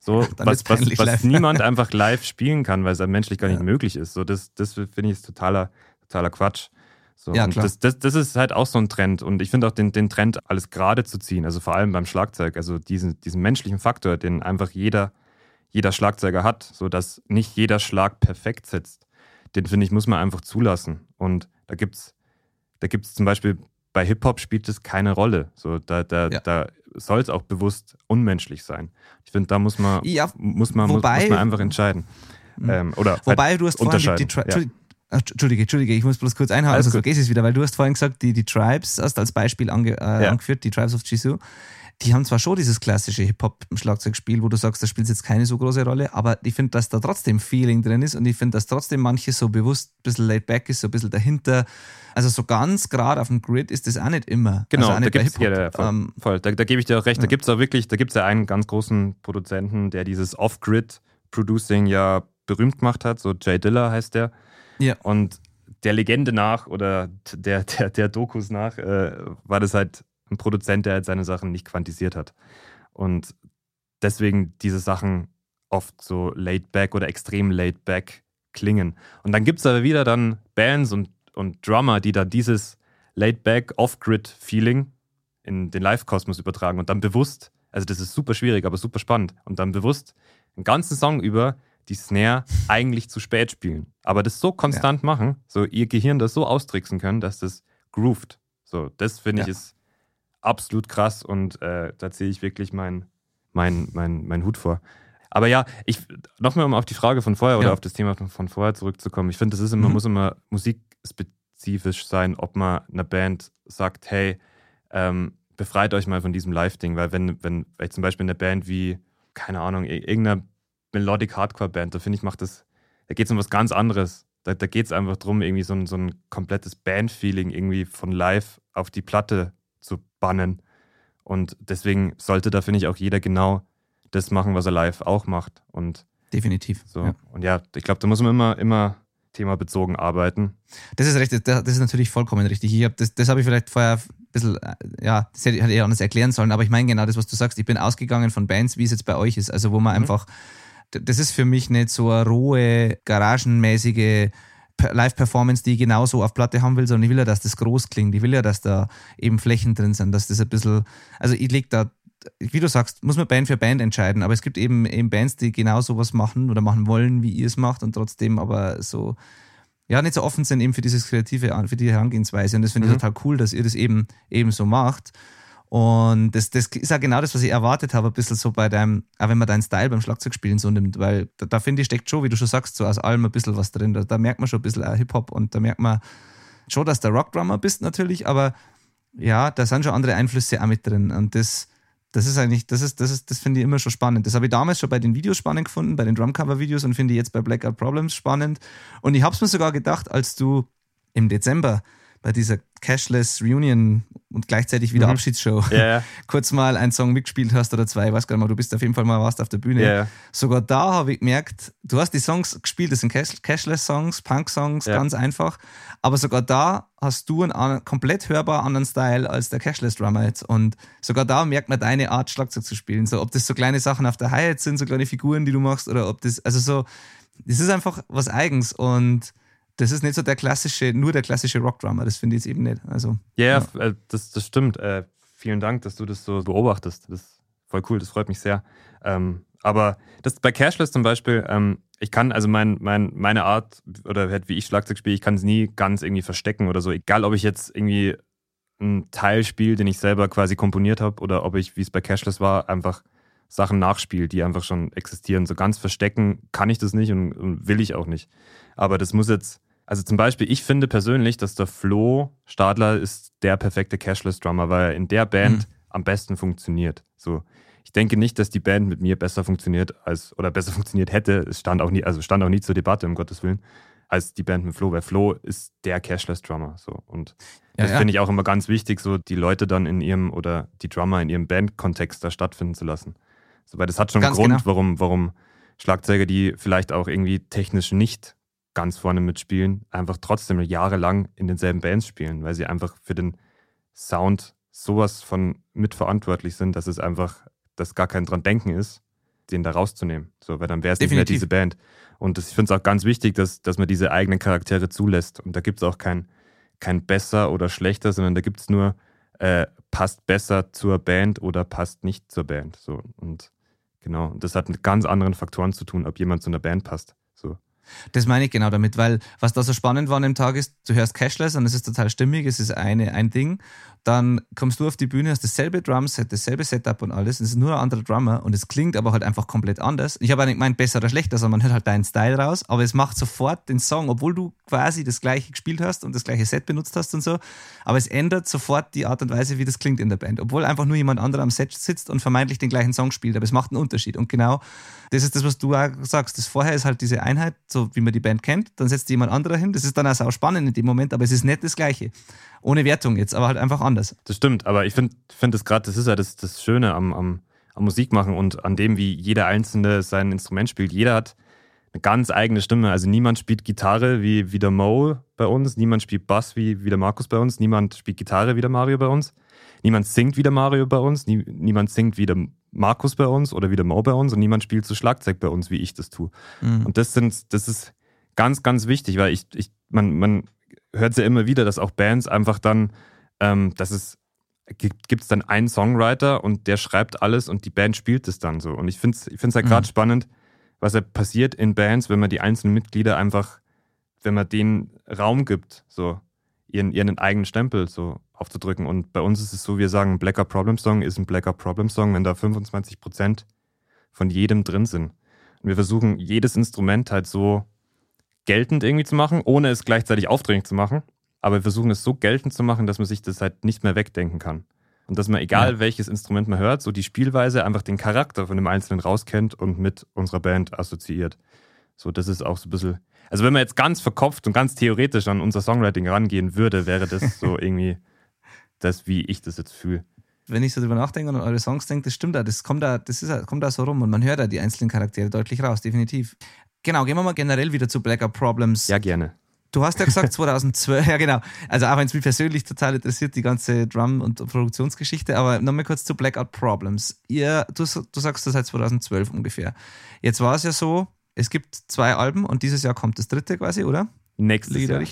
So, was, was, was niemand einfach live spielen kann, weil es einem menschlich gar nicht Ja. möglich ist. So, das, das finde ich totaler, totaler Quatsch. So, Ja, klar. Das, das, das ist halt auch so ein Trend. Und ich finde auch den, den Trend, alles gerade zu ziehen, also vor allem beim Schlagzeug, also diesen, diesen menschlichen Faktor, den einfach jeder, jeder Schlagzeuger hat, so dass nicht jeder Schlag perfekt sitzt, den finde ich, muss man einfach zulassen. Und da gibt's, da gibt's zum Beispiel bei Hip-Hop spielt es keine Rolle. So, da, da, Ja. da soll es auch bewusst unmenschlich sein. Ich finde, da muss man, Ja, muss man, wobei- muss, muss man einfach entscheiden. Ähm, oder Wobei halt du hast vorhin die, die. Tri ja. Entschuldige, Ach, Entschuldige, Entschuldige, ich muss bloß kurz einhaken, Alles sonst vergesse ich es wieder, weil du hast vorhin gesagt, die, die Tribes, hast als Beispiel ange, äh, Ja. angeführt, die Tribes of Jisoo, die haben zwar schon dieses klassische Hip-Hop-Schlagzeugspiel, wo du sagst, das spielt jetzt keine so große Rolle, aber ich finde, dass da trotzdem Feeling drin ist und ich finde, dass trotzdem manches so bewusst ein bisschen laid back ist, so ein bisschen dahinter. Also so ganz gerade auf dem Grid ist das auch nicht immer. Genau, also da nicht bei gibt's ja, ja, voll, Ähm, voll. Da, da gebe ich dir auch recht. Da Ja. gibt es auch wirklich, da gibt es ja einen ganz großen Produzenten, der dieses Off-Grid-Producing ja berühmt gemacht hat. So Jay Diller heißt der. Ja. Und der Legende nach oder der, der, der Dokus nach äh, war das halt ein Produzent, der halt seine Sachen nicht quantisiert hat. Und deswegen diese Sachen oft so laid back oder extrem laid back klingen. Und dann gibt es aber wieder dann Bands und, und Drummer, die dann dieses laid back, off-grid-Feeling in den Live-Kosmos übertragen und dann bewusst, also das ist super schwierig, aber super spannend, und dann bewusst einen ganzen Song über die Snare eigentlich zu spät spielen. Aber das so konstant machen, so ihr Gehirn das so austricksen können, dass das groovt. So, das finde ich Ja. ist absolut krass und äh, da ziehe ich wirklich meinen mein, mein, mein Hut vor. Aber ja, ich nochmal um auf die Frage von vorher oder Ja. auf das Thema von, von vorher zurückzukommen. Ich finde, das ist immer, Mhm. muss immer musikspezifisch sein, ob man einer Band sagt, hey, ähm, befreit euch mal von diesem Live-Ding, weil wenn, wenn, weil zum Beispiel eine Band wie, keine Ahnung, ir- Melodic Hardcore-Band, da finde ich, macht das, da geht es um was ganz anderes. Da, da geht es einfach darum, irgendwie so ein, so ein komplettes Band-Feeling irgendwie von live auf die Platte zu bannen. Und deswegen sollte da, finde ich, auch jeder genau das machen, was er live auch macht. Und definitiv. so. Ja. Und ja, ich glaube, da muss man immer, immer themabezogen arbeiten. Das ist recht, das ist natürlich vollkommen richtig. Ich hab, das das habe ich vielleicht vorher bisschen, äh, ja, das hätte ich eher anders erklären sollen, aber ich meine genau das, was du sagst. Ich bin ausgegangen von Bands, wie es jetzt bei euch ist. Also, wo man mhm. einfach, das ist für mich nicht so eine rohe, garagenmäßige Live-Performance, die ich genauso auf Platte haben will, sondern ich will ja, dass das groß klingt. Ich will ja, dass da eben Flächen drin sind, dass das ein bisschen, also ich leg da, wie du sagst, muss man Band für Band entscheiden, aber es gibt eben, eben Bands, die genau sowas machen oder machen wollen, wie ihr es macht und trotzdem aber so, ja, nicht so offen sind eben für dieses kreative, für die Herangehensweise. Und das finde ich mhm. total cool, dass ihr das eben, eben so macht. Und das, das ist auch genau das, was ich erwartet habe, ein bisschen so bei deinem, auch wenn man deinen Style beim Schlagzeugspielen so nimmt, weil da, da finde ich, steckt schon, wie du schon sagst, so aus allem ein bisschen was drin. Da, da merkt man schon ein bisschen Hip-Hop und da merkt man schon, dass du Rockdrummer bist natürlich, aber ja, da sind schon andere Einflüsse auch mit drin. Und das, das ist eigentlich, das ist, das ist, das finde ich immer schon spannend. Das habe ich damals schon bei den Videos spannend gefunden, bei den Drumcover-Videos und finde ich jetzt bei Blackout Problems spannend. Und ich habe es mir sogar gedacht, als du im Dezember bei dieser Cashless Reunion und gleichzeitig wieder mhm. Abschiedsshow yeah. kurz mal einen Song mitgespielt hast oder zwei, ich weiß gar nicht mal, du bist auf jeden Fall mal warst auf der Bühne. Yeah. Sogar da habe ich gemerkt, du hast die Songs gespielt, das sind Cashless-Songs, Punk-Songs, yeah. ganz einfach, aber sogar da hast du einen komplett hörbar anderen Style als der Cashless-Drummer jetzt und sogar da merkt man deine Art, Schlagzeug zu spielen, so ob das so kleine Sachen auf der Hi-Hat sind, so kleine Figuren, die du machst oder ob das, also so, das ist einfach was Eigens und das ist nicht so der klassische, nur der klassische Rockdrummer, das finde ich jetzt eben nicht. Also, yeah, ja, äh, das, das stimmt. Äh, vielen Dank, dass du das so beobachtest. Das ist voll cool, das freut mich sehr. Ähm, aber das bei Cashless zum Beispiel, ähm, ich kann, also mein, mein, meine Art oder halt wie ich Schlagzeug spiele, ich kann es nie ganz irgendwie verstecken oder so. Egal, ob ich jetzt irgendwie einen Teil spiele, den ich selber quasi komponiert habe, oder ob ich, wie es bei Cashless war, einfach Sachen nachspiele, die einfach schon existieren. So ganz verstecken kann ich das nicht und, und will ich auch nicht. Aber das muss jetzt also zum Beispiel, ich finde persönlich, dass der Flo Stadler ist der perfekte Cashless-Drummer, weil er in der Band mhm. am besten funktioniert. So. Ich denke nicht, dass die Band mit mir besser funktioniert als oder besser funktioniert hätte. Es stand auch nie, also stand auch nie zur Debatte, um Gottes Willen, als die Band mit Flo, weil Flo ist der Cashless-Drummer. So. Und ja, das ja. finde ich auch immer ganz wichtig, so die Leute dann in ihrem oder die Drummer in ihrem Bandkontext da stattfinden zu lassen. So, weil das hat schon einen Grund, genau. warum, warum Schlagzeuger, die vielleicht auch irgendwie technisch nicht ganz vorne mitspielen, einfach trotzdem jahrelang in denselben Bands spielen, weil sie einfach für den Sound sowas von mitverantwortlich sind, dass es einfach, dass gar kein dran denken ist, den da rauszunehmen. So, weil dann wäre es nicht mehr diese Band. Und das, ich finde es auch ganz wichtig, dass, dass man diese eigenen Charaktere zulässt. Und da gibt es auch kein, kein besser oder schlechter, sondern da gibt es nur, äh, passt besser zur Band oder passt nicht zur Band. So, und genau, und das hat mit ganz anderen Faktoren zu tun, ob jemand zu einer Band passt. So. Das meine ich genau damit, weil was da so spannend war an dem Tag ist, du hörst Cashless und es ist total stimmig, es ist eine, ein Ding. Dann kommst du auf die Bühne, hast dasselbe Drumset, dasselbe Setup und alles. Es ist nur ein anderer Drummer und es klingt aber halt einfach komplett anders. Ich habe nicht gemeint, besser oder schlechter, sondern man hört halt deinen Style raus, aber es macht sofort den Song, obwohl du quasi das gleiche gespielt hast und das gleiche Set benutzt hast und so. Aber es ändert sofort die Art und Weise, wie das klingt in der Band, obwohl einfach nur jemand anderer am Set sitzt und vermeintlich den gleichen Song spielt. Aber es macht einen Unterschied. Und genau das ist das, was du auch sagst. Das vorher ist halt diese Einheit, so wie man die Band kennt. Dann setzt jemand anderer hin. Das ist dann auch spannend in dem Moment, aber es ist nicht das Gleiche. Ohne Wertung jetzt, aber halt einfach anders. Das stimmt, aber ich finde find das gerade, das ist ja das, das Schöne am, am, am Musikmachen und an dem, wie jeder Einzelne sein Instrument spielt. Jeder hat eine ganz eigene Stimme. Also niemand spielt Gitarre wie, wie der Mo bei uns, niemand spielt Bass wie, wie der Markus bei uns, niemand spielt Gitarre wie der Mario bei uns, niemand singt wie der Mario bei uns, nie, niemand singt wie der Markus bei uns oder wie der Mo bei uns und niemand spielt so Schlagzeug bei uns, wie ich das tue. Mhm. Und das sind, das ist ganz, ganz wichtig, weil ich, ich man, man hört ja immer wieder, dass auch Bands einfach dann, ähm, dass es gibt es dann einen Songwriter und der schreibt alles und die Band spielt es dann so. Und ich finde es ich find's halt gerade mhm. spannend, was ja passiert in Bands, wenn man die einzelnen Mitglieder einfach, wenn man denen Raum gibt, so ihren, ihren eigenen Stempel so aufzudrücken. Und bei uns ist es so, wir sagen, ein Blacker Problem Song ist ein Blacker Problem Song, wenn da 25 Prozent von jedem drin sind. Und wir versuchen, jedes Instrument halt so geltend irgendwie zu machen, ohne es gleichzeitig aufdringlich zu machen. Aber wir versuchen es so geltend zu machen, dass man sich das halt nicht mehr wegdenken kann. Und dass man, egal ja. welches Instrument man hört, so die Spielweise einfach den Charakter von dem Einzelnen rauskennt und mit unserer Band assoziiert. So, das ist auch so ein bisschen. Also, wenn man jetzt ganz verkopft und ganz theoretisch an unser Songwriting rangehen würde, wäre das so irgendwie das, wie ich das jetzt fühle wenn ich so drüber nachdenke und an eure Songs denke, das stimmt da, das kommt da, das ist, kommt da so rum und man hört da die einzelnen Charaktere deutlich raus, definitiv. Genau, gehen wir mal generell wieder zu Blackout Problems. Ja, gerne. Du hast ja gesagt 2012, ja genau. Also auch wenn es mich persönlich total interessiert, die ganze Drum- und Produktionsgeschichte, aber nochmal kurz zu Blackout Problems. Ihr, du, du sagst das seit 2012 ungefähr. Jetzt war es ja so, es gibt zwei Alben und dieses Jahr kommt das dritte quasi, oder? Nächstes Jahr.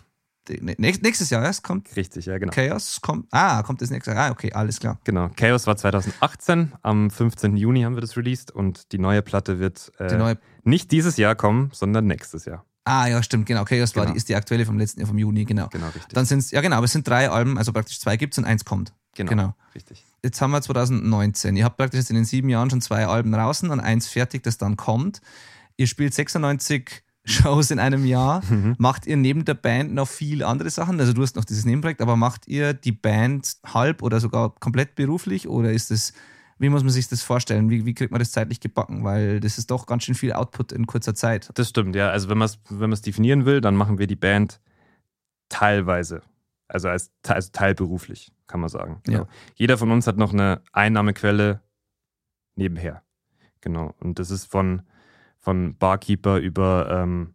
Richtig- Nächst- Nächstes Jahr erst kommt Richtig, ja, genau. Chaos. Kommt, ah, kommt das nächste Jahr. Ah, okay, alles klar. Genau. Chaos war 2018. Am 15. Juni haben wir das released und die neue Platte wird äh, Die neue. nicht dieses Jahr kommen, sondern nächstes Jahr. Ah, ja, stimmt, genau. Chaos war Genau. die, ist die aktuelle vom letzten Jahr, vom Juni, genau. Genau, richtig. Dann sind es, ja genau, aber es sind drei Alben, also praktisch zwei gibt es und eins kommt. genau, genau. Richtig. Jetzt haben wir 2019. Ihr habt praktisch jetzt in den sieben Jahren schon zwei Alben draußen und eins fertig, das dann kommt. Ihr spielt 96 Shows in einem Jahr. Mhm. Macht ihr neben der Band noch viel andere Sachen? Also du hast noch dieses Nebenprojekt, aber macht ihr die Band halb oder sogar komplett beruflich oder ist es, wie muss man sich das vorstellen? Wie, wie kriegt man das zeitlich gebacken? Weil das ist doch ganz schön viel Output in kurzer Zeit. Das stimmt, ja. Also wenn man es wenn man's definieren will, dann machen wir die Band teilweise. Also als, also teilberuflich, kann man sagen. Genau. Ja. Jeder von uns hat noch eine Einnahmequelle nebenher. Genau. Und das ist von, von Barkeeper über ähm,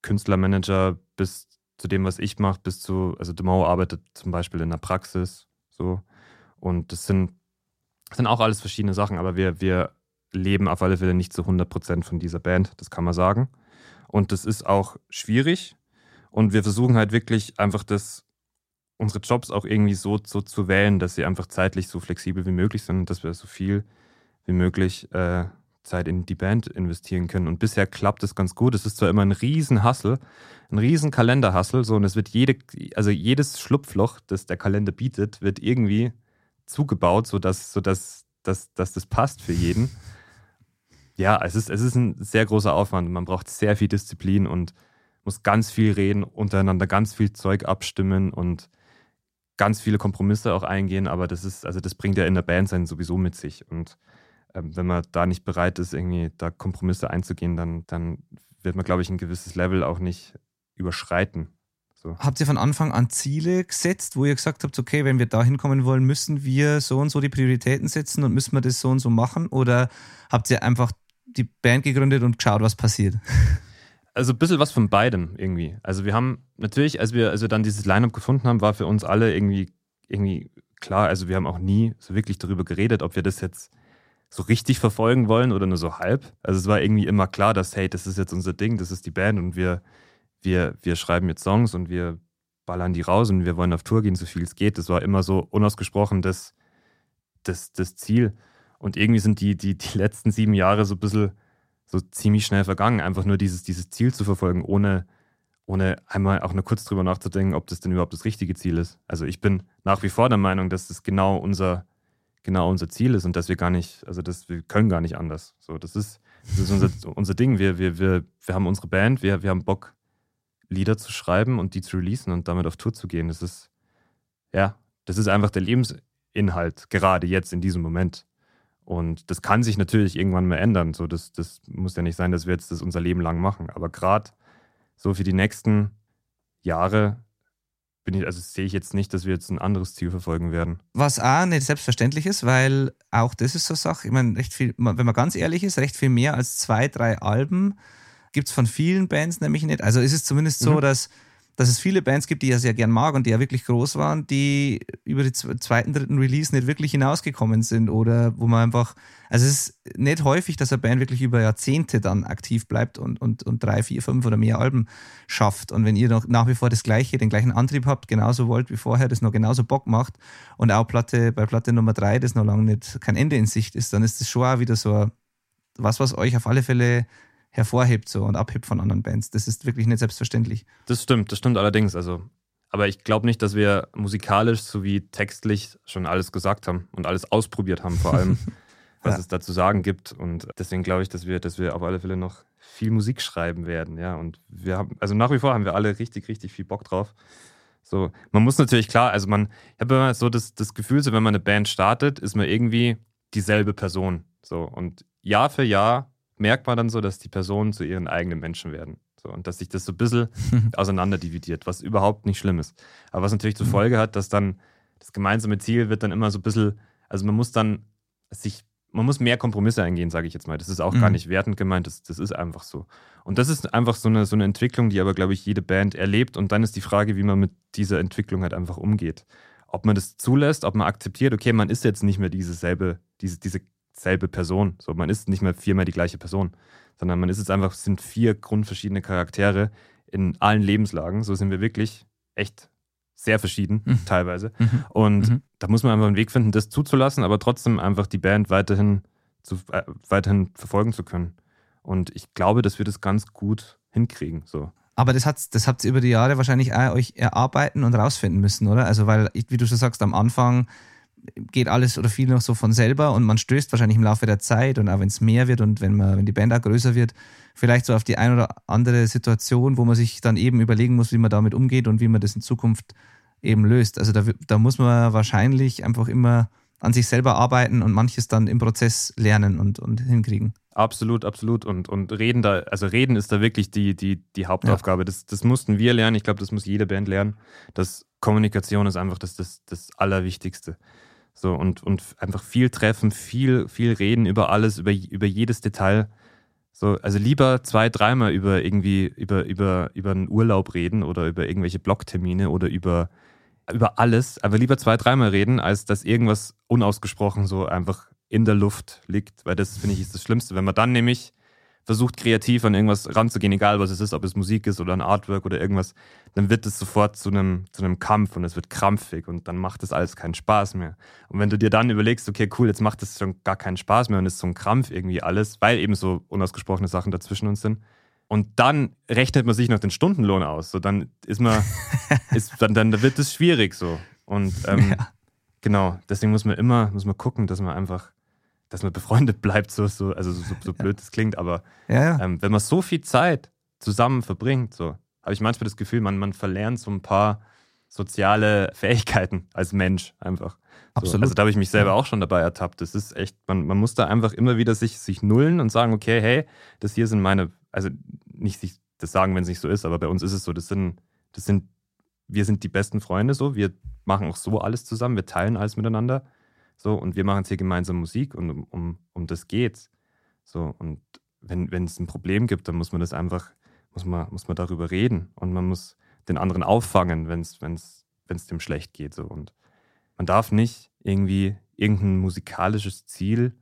Künstlermanager bis zu dem, was ich mache, bis zu, also Demo arbeitet zum Beispiel in der Praxis. So. Und das sind, das sind auch alles verschiedene Sachen, aber wir, wir leben auf alle Fälle nicht zu 100% von dieser Band, das kann man sagen. Und das ist auch schwierig. Und wir versuchen halt wirklich einfach das, unsere Jobs auch irgendwie so, so zu wählen, dass sie einfach zeitlich so flexibel wie möglich sind und dass wir so viel wie möglich äh, Zeit in die Band investieren können. Und bisher klappt es ganz gut. Es ist zwar immer ein riesen Hustle, ein riesen Kalenderhustle, so und es wird jede, also jedes Schlupfloch, das der Kalender bietet, wird irgendwie zugebaut, sodass, sodass dass, dass das passt für jeden. Ja, es ist, es ist ein sehr großer Aufwand. Man braucht sehr viel Disziplin und muss ganz viel reden, untereinander ganz viel Zeug abstimmen und ganz viele Kompromisse auch eingehen, aber das ist, also das bringt ja in der Band sein sowieso mit sich. Und wenn man da nicht bereit ist, irgendwie da Kompromisse einzugehen, dann, dann wird man, glaube ich, ein gewisses Level auch nicht überschreiten. So. Habt ihr von Anfang an Ziele gesetzt, wo ihr gesagt habt, okay, wenn wir da hinkommen wollen, müssen wir so und so die Prioritäten setzen und müssen wir das so und so machen? Oder habt ihr einfach die Band gegründet und geschaut, was passiert? Also ein bisschen was von beidem irgendwie. Also wir haben natürlich, als wir, als wir dann dieses Line-Up gefunden haben, war für uns alle irgendwie, irgendwie klar, also wir haben auch nie so wirklich darüber geredet, ob wir das jetzt so richtig verfolgen wollen oder nur so halb. Also es war irgendwie immer klar, dass, hey, das ist jetzt unser Ding, das ist die Band und wir, wir, wir schreiben jetzt Songs und wir ballern die raus und wir wollen auf Tour gehen, so viel es geht. Das war immer so unausgesprochen das, das, das Ziel. Und irgendwie sind die, die, die letzten sieben Jahre so ein bisschen so ziemlich schnell vergangen, einfach nur dieses, dieses Ziel zu verfolgen, ohne, ohne einmal auch nur kurz drüber nachzudenken, ob das denn überhaupt das richtige Ziel ist. Also ich bin nach wie vor der Meinung, dass das genau unser, genau unser Ziel ist und dass wir gar nicht, also dass wir können gar nicht anders. So, das ist, das ist unser, unser Ding. Wir, wir, wir, wir haben unsere Band, wir, wir haben Bock, Lieder zu schreiben und die zu releasen und damit auf Tour zu gehen. Das ist, ja, das ist einfach der Lebensinhalt, gerade jetzt in diesem Moment. Und das kann sich natürlich irgendwann mal ändern. So, das, das muss ja nicht sein, dass wir jetzt das unser Leben lang machen. Aber gerade so für die nächsten Jahre bin ich, also sehe ich jetzt nicht, dass wir jetzt ein anderes Ziel verfolgen werden. Was auch nicht selbstverständlich ist, weil auch das ist so eine Sache, ich meine, recht viel, wenn man ganz ehrlich ist, recht viel mehr als zwei, drei Alben gibt es von vielen Bands nämlich nicht. Also ist es zumindest so, Mhm. dass, dass es viele Bands gibt, die ja sehr gern mag und die ja wirklich groß waren, die über den zwe- zweiten, dritten Release nicht wirklich hinausgekommen sind oder wo man einfach, also es ist nicht häufig, dass eine Band wirklich über Jahrzehnte dann aktiv bleibt und, und, und drei, vier, fünf oder mehr Alben schafft. Und wenn ihr noch nach wie vor das gleiche, den gleichen Antrieb habt, genauso wollt wie vorher, das noch genauso Bock macht und auch Platte, bei Platte Nummer drei, das noch lange nicht kein Ende in Sicht ist, dann ist das schon auch wieder so was, was euch auf alle Fälle hervorhebt so und abhebt von anderen Bands. Das ist wirklich nicht selbstverständlich. Das stimmt, das stimmt allerdings. Also, aber ich glaube nicht, dass wir musikalisch sowie textlich schon alles gesagt haben und alles ausprobiert haben, vor allem, was Ja. es da zu sagen gibt. Und deswegen glaube ich, dass wir, dass wir auf alle Fälle noch viel Musik schreiben werden. Ja, und wir haben, also nach wie vor haben wir alle richtig, richtig viel Bock drauf. So, man muss natürlich klar, also man, ich habe immer so das, das Gefühl, so wenn man eine Band startet, ist man irgendwie dieselbe Person. So, und Jahr für Jahr merkt man dann so, dass die Personen zu ihren eigenen Menschen werden. So, und dass sich das so ein bisschen auseinanderdividiert, was überhaupt nicht schlimm ist. Aber was natürlich zur Folge hat, dass dann das gemeinsame Ziel wird dann immer so ein bisschen, also man muss dann sich man muss mehr Kompromisse eingehen, sage ich jetzt mal. Das ist auch Mhm. gar nicht wertend gemeint, das, das ist einfach so. Und das ist einfach so eine, so eine Entwicklung, die aber, glaube ich, jede Band erlebt. Und dann ist die Frage, wie man mit dieser Entwicklung halt einfach umgeht. Ob man das zulässt, ob man akzeptiert, okay, man ist jetzt nicht mehr diese selbe, diese, diese selbe Person. So, man ist nicht mehr viermal die gleiche Person, sondern man ist jetzt einfach, es sind vier grundverschiedene Charaktere in allen Lebenslagen. So sind wir wirklich echt sehr verschieden, Mhm. teilweise. Mhm. Und Mhm. da muss man einfach einen Weg finden, das zuzulassen, aber trotzdem einfach die Band weiterhin, zu, äh, weiterhin verfolgen zu können. Und ich glaube, dass wir das ganz gut hinkriegen. So. Aber das, hat's, das habt ihr über die Jahre wahrscheinlich auch euch erarbeiten und rausfinden müssen, oder? Also, weil, ich- wie du schon sagst, am Anfang geht alles oder viel noch so von selber und man stößt wahrscheinlich im Laufe der Zeit und auch wenn es mehr wird und wenn man, wenn die Band auch größer wird, vielleicht so auf die ein oder andere Situation, wo man sich dann eben überlegen muss, wie man damit umgeht und wie man das in Zukunft eben löst. Also da, da muss man wahrscheinlich einfach immer an sich selber arbeiten und manches dann im Prozess lernen und, und hinkriegen. Absolut, absolut. Und, und reden da, also reden ist da wirklich die, die, die Hauptaufgabe. Das, das mussten wir lernen. Ich glaube, das muss jede Band lernen. Das Kommunikation ist einfach das, das, das Allerwichtigste. So, und, und einfach viel treffen, viel, viel reden über alles, über, über jedes Detail. So, also lieber zwei, dreimal über irgendwie, über, über, über einen Urlaub reden oder über irgendwelche Blocktermine oder über, über alles, aber lieber zwei, dreimal reden, als dass irgendwas unausgesprochen so einfach in der Luft liegt, weil das finde ich ist das Schlimmste. Wenn man dann nämlich versucht, kreativ an irgendwas ranzugehen, egal was es ist, ob es Musik ist oder ein Artwork oder irgendwas, dann wird es sofort zu einem, zu einem Kampf und es wird krampfig und dann macht das alles keinen Spaß mehr. Und wenn du dir dann überlegst, okay, cool, jetzt macht es schon gar keinen Spaß mehr und ist so ein Krampf irgendwie alles, weil eben so unausgesprochene Sachen dazwischen uns sind. Und dann rechnet man sich noch den Stundenlohn aus. So, dann ist man, ist, dann, dann wird es schwierig so. Und ähm, Ja. genau, deswegen muss man immer, muss man gucken, dass man einfach, dass man befreundet bleibt, so, so also so, so blöd es klingt, aber Ja, ja. ähm, wenn man so viel Zeit zusammen verbringt, so, habe ich manchmal das Gefühl, man, man verlernt so ein paar soziale Fähigkeiten als Mensch einfach. So, Absolut. Also da habe ich mich selber auch schon dabei ertappt. Das ist echt, man, man muss da einfach immer wieder sich, sich nullen und sagen, okay, hey, das hier sind meine, also nicht sich das sagen, wenn es nicht so ist, aber bei uns ist es so, das sind, das sind, wir sind die besten Freunde so, wir machen auch so alles zusammen, wir teilen alles miteinander. So, und wir machen jetzt hier gemeinsam Musik und um, um, um das geht's. So, und wenn, wenn es ein Problem gibt, dann muss man das einfach, muss man, muss man darüber reden und man muss den anderen auffangen, wenn es wenn's, wenn's dem schlecht geht. So. Und man darf nicht irgendwie irgendein musikalisches Ziel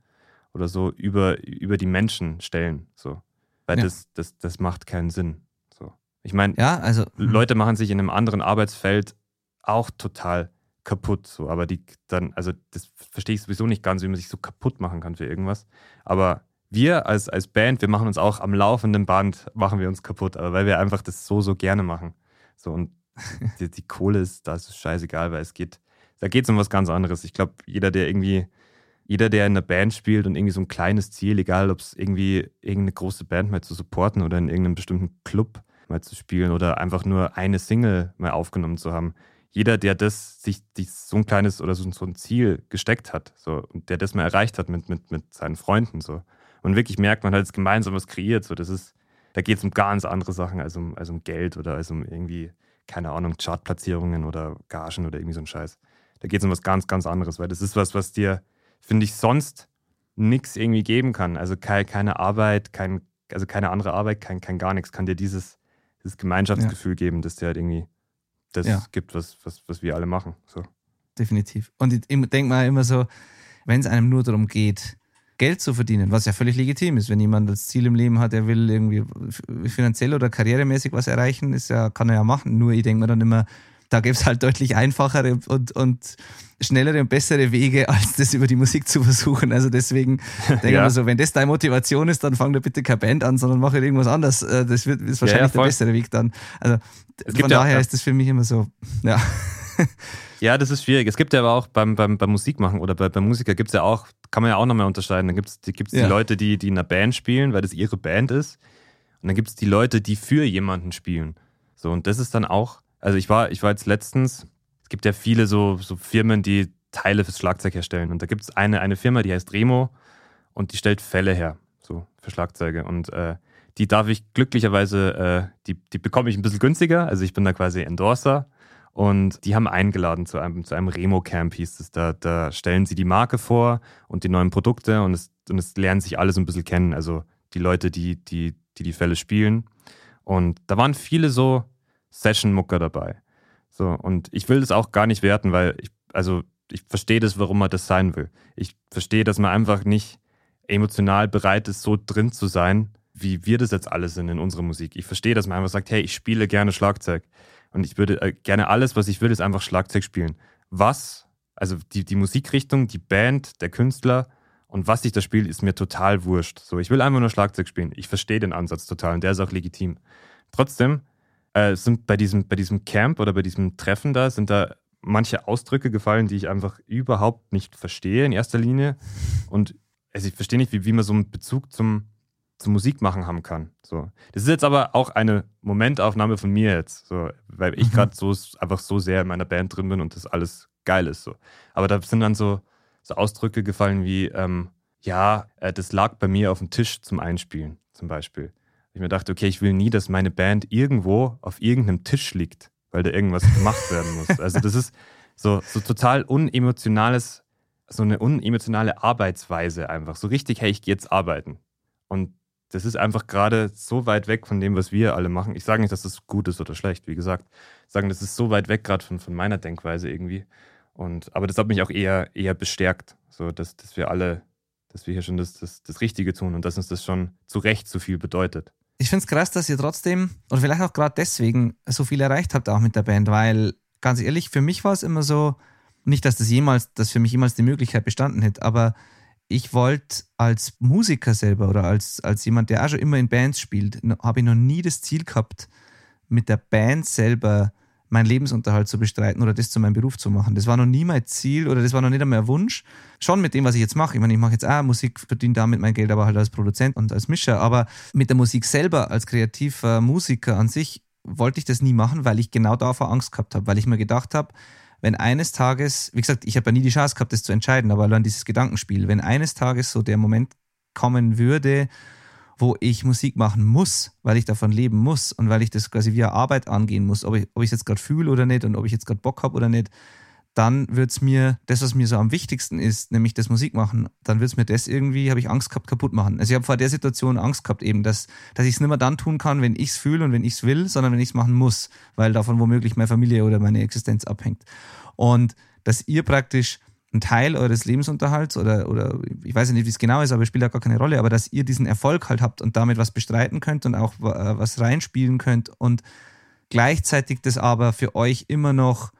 oder so über, über die Menschen stellen. So. Weil Ja. das, das, das macht keinen Sinn. So. Ich meine, Ja, also. Leute machen sich in einem anderen Arbeitsfeld auch total kaputt. So. Aber die dann, also das verstehe ich sowieso nicht ganz, wie man sich so kaputt machen kann für irgendwas. Aber wir als, als Band, wir machen uns auch am laufenden Band, machen wir uns kaputt, aber weil wir einfach das so, so gerne machen. So und die, die Kohle ist, da ist es scheißegal, weil es geht, da geht es um was ganz anderes. Ich glaube, jeder, der irgendwie, jeder, der in einer Band spielt und irgendwie so ein kleines Ziel, egal ob es irgendwie irgendeine große Band mal zu supporten oder in irgendeinem bestimmten Club mal zu spielen oder einfach nur eine Single mal aufgenommen zu haben. Jeder, der das sich die, so ein kleines oder so, so ein Ziel gesteckt hat, so, und der das mal erreicht hat mit, mit, mit seinen Freunden, so, und wirklich merkt, man hat jetzt gemeinsam was kreiert, so, das ist, da geht es um ganz andere Sachen als um, als um Geld oder als um irgendwie, keine Ahnung, Chartplatzierungen oder Gagen oder irgendwie so ein Scheiß. Da geht es um was ganz, ganz anderes, weil das ist was, was dir, finde ich, sonst nichts irgendwie geben kann. Also keine, keine Arbeit, kein, also keine andere Arbeit, kein, kein gar nichts kann dir dieses, dieses Gemeinschaftsgefühl geben, das dir halt irgendwie das Ja. gibt, was, was, was wir alle machen. So. definitiv. Und ich denke mal immer so, wenn es einem nur darum geht, Geld zu verdienen, was ja völlig legitim ist, wenn jemand das Ziel im Leben hat, er will irgendwie finanziell oder karrieremäßig was erreichen, ist ja, kann er ja machen. Nur ich denke mir dann immer, da gäbe es halt deutlich einfachere und, und schnellere und bessere Wege, als das über die Musik zu versuchen. Also deswegen denke ich Ja. mir so, wenn das deine Motivation ist, dann fang da bitte keine Band an, sondern mach halt irgendwas anderes. Äh, Das wird, ist wahrscheinlich der voll. bessere Weg dann. Also von ja- daher ja. ist das für mich immer so, ja. Ja, das ist schwierig. Es gibt ja aber auch beim, beim, beim Musikmachen oder bei, beim Musiker gibt es ja auch, kann man ja auch nochmal unterscheiden. Dann gibt es die, gibt's Ja. die Leute, die, die in einer Band spielen, weil das ihre Band ist. Und dann gibt es die Leute, die für jemanden spielen. So, und das ist dann auch, also ich war, ich war jetzt letztens, es gibt ja viele so, so Firmen, die Teile fürs Schlagzeug herstellen. Und da gibt es eine, eine Firma, die heißt Remo und die stellt Fälle her, so für Schlagzeuge. Und äh, die darf ich glücklicherweise, äh, die, die bekomme ich ein bisschen günstiger. Also ich bin da quasi Endorser. Und die haben eingeladen zu einem, zu einem Remo-Camp, hieß es. Da, da stellen sie die Marke vor und die neuen Produkte und es, und es lernen sich alle so ein bisschen kennen. Also die Leute, die die, die, die Fälle spielen. Und da waren viele so Session-Mucker dabei. So, und ich will das auch gar nicht werten, weil ich, also ich verstehe das, warum man das sein will. Ich verstehe, dass man einfach nicht emotional bereit ist, so drin zu sein, wie wir das jetzt alle sind in unserer Musik. Ich verstehe, dass man einfach sagt, hey, ich spiele gerne Schlagzeug. Und ich würde äh, gerne alles, was ich will, ist einfach Schlagzeug spielen. Was, also die, die Musikrichtung, die Band, der Künstler und was ich da spiele, ist mir total wurscht. So, ich will einfach nur Schlagzeug spielen. Ich verstehe den Ansatz total und der ist auch legitim. Trotzdem äh, sind bei diesem, bei diesem Camp oder bei diesem Treffen da, sind da manche Ausdrücke gefallen, die ich einfach überhaupt nicht verstehe in erster Linie. Und also ich verstehe nicht, wie, wie man so einen Bezug zum, zum Musikmachen haben kann. So. Das ist jetzt aber auch eine Momentaufnahme von mir jetzt, so, weil ich mhm. gerade so einfach so sehr in meiner Band drin bin und das alles geil ist. So. Aber da sind dann so, so Ausdrücke gefallen wie, ähm, ja, äh, das lag bei mir auf dem Tisch zum Einspielen, zum Beispiel. Ich mir dachte, okay, ich will nie, dass meine Band irgendwo auf irgendeinem Tisch liegt, weil da irgendwas gemacht werden muss. Also das ist so, so total unemotionales, so eine unemotionale Arbeitsweise einfach. So richtig, hey, ich gehe jetzt arbeiten. Und das ist einfach gerade so weit weg von dem, was wir alle machen. Ich sage nicht, dass das gut ist oder schlecht, wie gesagt. Ich sage, das ist so weit weg gerade von, von meiner Denkweise irgendwie. Und, aber das hat mich auch eher, eher bestärkt, so dass, dass wir alle, dass wir hier schon das, das, das Richtige tun und dass uns das schon zu Recht so viel bedeutet. Ich finde es krass, dass ihr trotzdem, oder vielleicht auch gerade deswegen, so viel erreicht habt auch mit der Band, weil ganz ehrlich, für mich war es immer so, nicht, dass das jemals, dass für mich jemals die Möglichkeit bestanden hätte, aber ich wollte als Musiker selber oder als, als jemand, der auch schon immer in Bands spielt, habe ich noch nie das Ziel gehabt, mit der Band selber meinen Lebensunterhalt zu bestreiten oder das zu meinem Beruf zu machen. Das war noch nie mein Ziel oder das war noch nicht einmal ein Wunsch. Schon mit dem, was ich jetzt mache. Ich meine, ich mache jetzt auch Musik, verdiene damit mein Geld, aber halt als Produzent und als Mischer. Aber mit der Musik selber, als kreativer Musiker an sich, wollte ich das nie machen, weil ich genau davor Angst gehabt habe, weil ich mir gedacht habe, wenn eines Tages, wie gesagt, ich habe ja nie die Chance gehabt, das zu entscheiden, aber allein dieses Gedankenspiel, wenn eines Tages so der Moment kommen würde, wo ich Musik machen muss, weil ich davon leben muss und weil ich das quasi eine Arbeit angehen muss, ob ich es jetzt gerade fühle oder nicht und ob ich jetzt gerade Bock habe oder nicht, dann wird es mir, das, was mir so am wichtigsten ist, nämlich das Musikmachen, dann wird es mir das irgendwie, habe ich Angst gehabt, kaputt machen. Also ich habe vor der Situation Angst gehabt, eben, dass, dass ich es nicht mehr dann tun kann, wenn ich es fühle und wenn ich es will, sondern wenn ich es machen muss, weil davon womöglich meine Familie oder meine Existenz abhängt. Und dass ihr praktisch ein Teil eures Lebensunterhalts oder, oder ich weiß nicht, wie es genau ist, aber es spielt ja gar keine Rolle, aber dass ihr diesen Erfolg halt habt und damit was bestreiten könnt und auch äh, was reinspielen könnt und gleichzeitig das aber für euch immer noch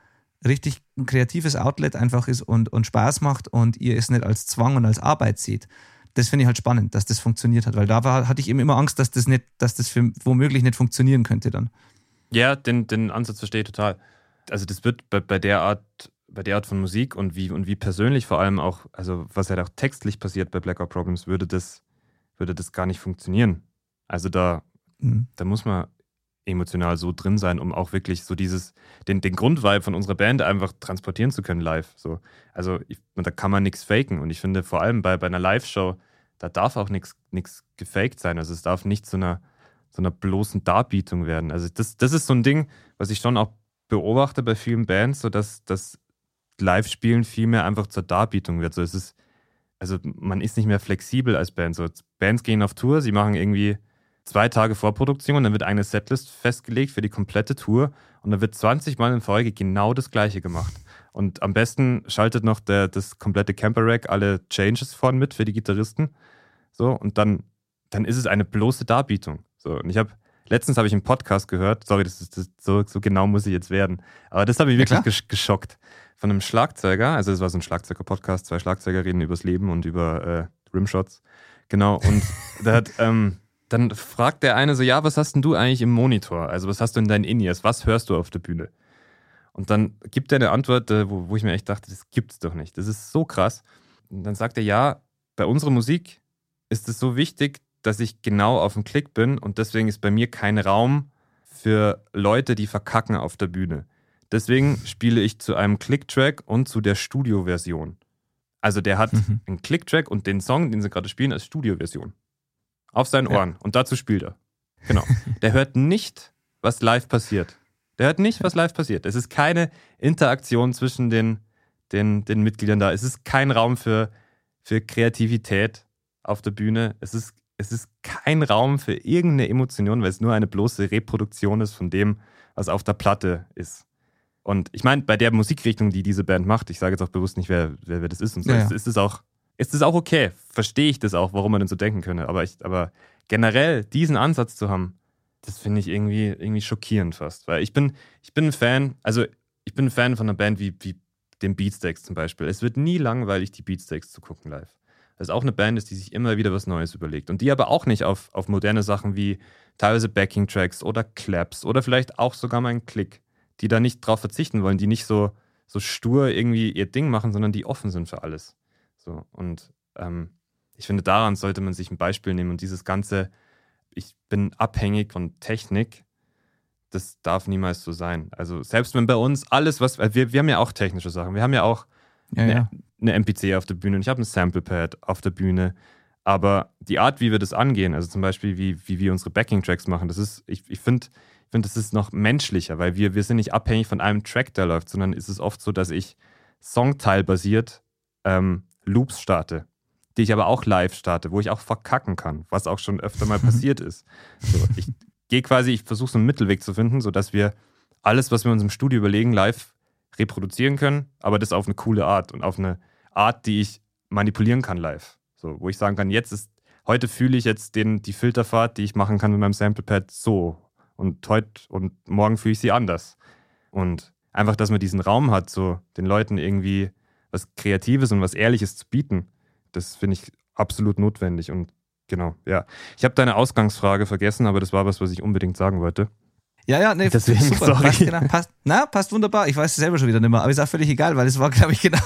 richtig ein kreatives Outlet einfach ist und, und Spaß macht und ihr es nicht als Zwang und als Arbeit seht. Das finde ich halt spannend, dass das funktioniert hat, weil da war, hatte ich eben immer Angst, dass das nicht, dass das für, womöglich nicht funktionieren könnte dann. Ja, den, den Ansatz verstehe ich total. Also das wird bei, bei der Art, bei der Art von Musik und wie, und wie persönlich vor allem auch, also was ja halt auch textlich passiert bei Blackout Problems, würde das, würde das gar nicht funktionieren. Also da, mhm. da muss man emotional so drin sein, um auch wirklich so dieses, den, den Grundvibe von unserer Band einfach transportieren zu können live. So. Also ich, da kann man nichts faken. Und ich finde vor allem bei, bei einer Live-Show, da darf auch nichts gefaked sein. Also es darf nicht zu einer, zu einer bloßen Darbietung werden. Also das, das ist so ein Ding, was ich schon auch beobachte bei vielen Bands, so dass das Live-Spielen viel mehr einfach zur Darbietung wird. So es ist, also man ist nicht mehr flexibel als Band. So Bands gehen auf Tour, sie machen irgendwie zwei Tage Vorproduktion, dann wird eine Setlist festgelegt für die komplette Tour und dann wird 20 Mal in Folge genau das gleiche gemacht. Und am besten schaltet noch der, das komplette Camper-Rack alle Changes vorn mit für die Gitarristen. So, und dann, dann ist es eine bloße Darbietung. So, und ich habe, letztens habe ich einen Podcast gehört, sorry, das ist, das, so, so genau muss ich jetzt werden, aber das habe ich wirklich ja, geschockt. Von einem Schlagzeuger, also es war so ein Schlagzeuger-Podcast, zwei Schlagzeuger reden übers Leben und über äh, Rimshots. Genau, und der hat, ähm, dann fragt der eine so, ja, was hast denn du eigentlich im Monitor? Also was hast du in deinen In-Ears? Was hörst du auf der Bühne? Und dann gibt er eine Antwort, äh, wo, wo ich mir echt dachte, das gibt's doch nicht. Das ist so krass. Und dann sagt er, ja, bei unserer Musik ist es so wichtig, dass ich genau auf dem Klick bin und deswegen ist bei mir kein Raum für Leute, die verkacken auf der Bühne. Deswegen spiele ich zu einem Click-Track und zu der Studio-Version. Also der hat mhm. einen Click-Track und den Song, den sie gerade spielen, als Studio-Version. Auf seinen Ohren. Ja. Und dazu spielt er. Genau. Der hört nicht, was live passiert. Der hört nicht, was live passiert. Es ist keine Interaktion zwischen den, den, den Mitgliedern da. Es ist kein Raum für, für Kreativität auf der Bühne. Es ist, es ist kein Raum für irgendeine Emotion, weil es nur eine bloße Reproduktion ist von dem, was auf der Platte ist. Und ich meine, bei der Musikrichtung, die diese Band macht, ich sage jetzt auch bewusst nicht, wer, wer, wer das ist und so, Ja, ja. ist, es auch, ist es auch okay. Verstehe ich das auch, warum man denn so denken könne. Aber, ich, aber generell diesen Ansatz zu haben, das finde ich irgendwie, irgendwie schockierend fast. Weil ich bin, ich bin ein Fan, also ich bin ein Fan von einer Band wie, wie dem Beatsteaks zum Beispiel. Es wird nie langweilig, die Beatsteaks zu gucken live. Das ist auch eine Band ist, die sich immer wieder was Neues überlegt. Und die aber auch nicht auf, auf moderne Sachen wie teilweise Backing-Tracks oder Claps oder vielleicht auch sogar mal einen Klick, die da nicht drauf verzichten wollen, die nicht so, so stur irgendwie ihr Ding machen, sondern die offen sind für alles. So, und ähm, ich finde, daran sollte man sich ein Beispiel nehmen und dieses ganze, ich bin abhängig von Technik, das darf niemals so sein. Also selbst wenn bei uns alles, was, weil wir, wir haben ja auch technische Sachen, wir haben ja auch Ja, ja. eine MPC auf der Bühne und ich habe ein Samplepad auf der Bühne. Aber die Art, wie wir das angehen, also zum Beispiel, wie, wie wir unsere Backing-Tracks machen, das ist, ich, ich finde, ich find, das ist noch menschlicher, weil wir, wir sind nicht abhängig von einem Track, der läuft, sondern ist es oft so, dass ich Songteil-basiert ähm, Loops starte, die ich aber auch live starte, wo ich auch verkacken kann, was auch schon öfter mal passiert ist. So, ich gehe quasi, ich versuche so einen Mittelweg zu finden, sodass wir alles, was wir uns im Studio überlegen, live reproduzieren können, aber das auf eine coole Art und auf eine Art, die ich manipulieren kann live. So, wo ich sagen kann, jetzt ist, heute fühle ich jetzt den, die Filterfahrt, die ich machen kann mit meinem Samplepad so. Und heute und morgen fühle ich sie anders. Und einfach, dass man diesen Raum hat, so den Leuten irgendwie was Kreatives und was Ehrliches zu bieten, das finde ich absolut notwendig. Und genau, ja. Ich habe deine Ausgangsfrage vergessen, aber das war was, was ich unbedingt sagen wollte. Ja, ja, nee, Deswegen, super. sorry. Passt, genau, passt, na, passt wunderbar. Ich weiß es selber schon wieder nicht mehr, aber ist auch völlig egal, weil es war, glaube ich, genau,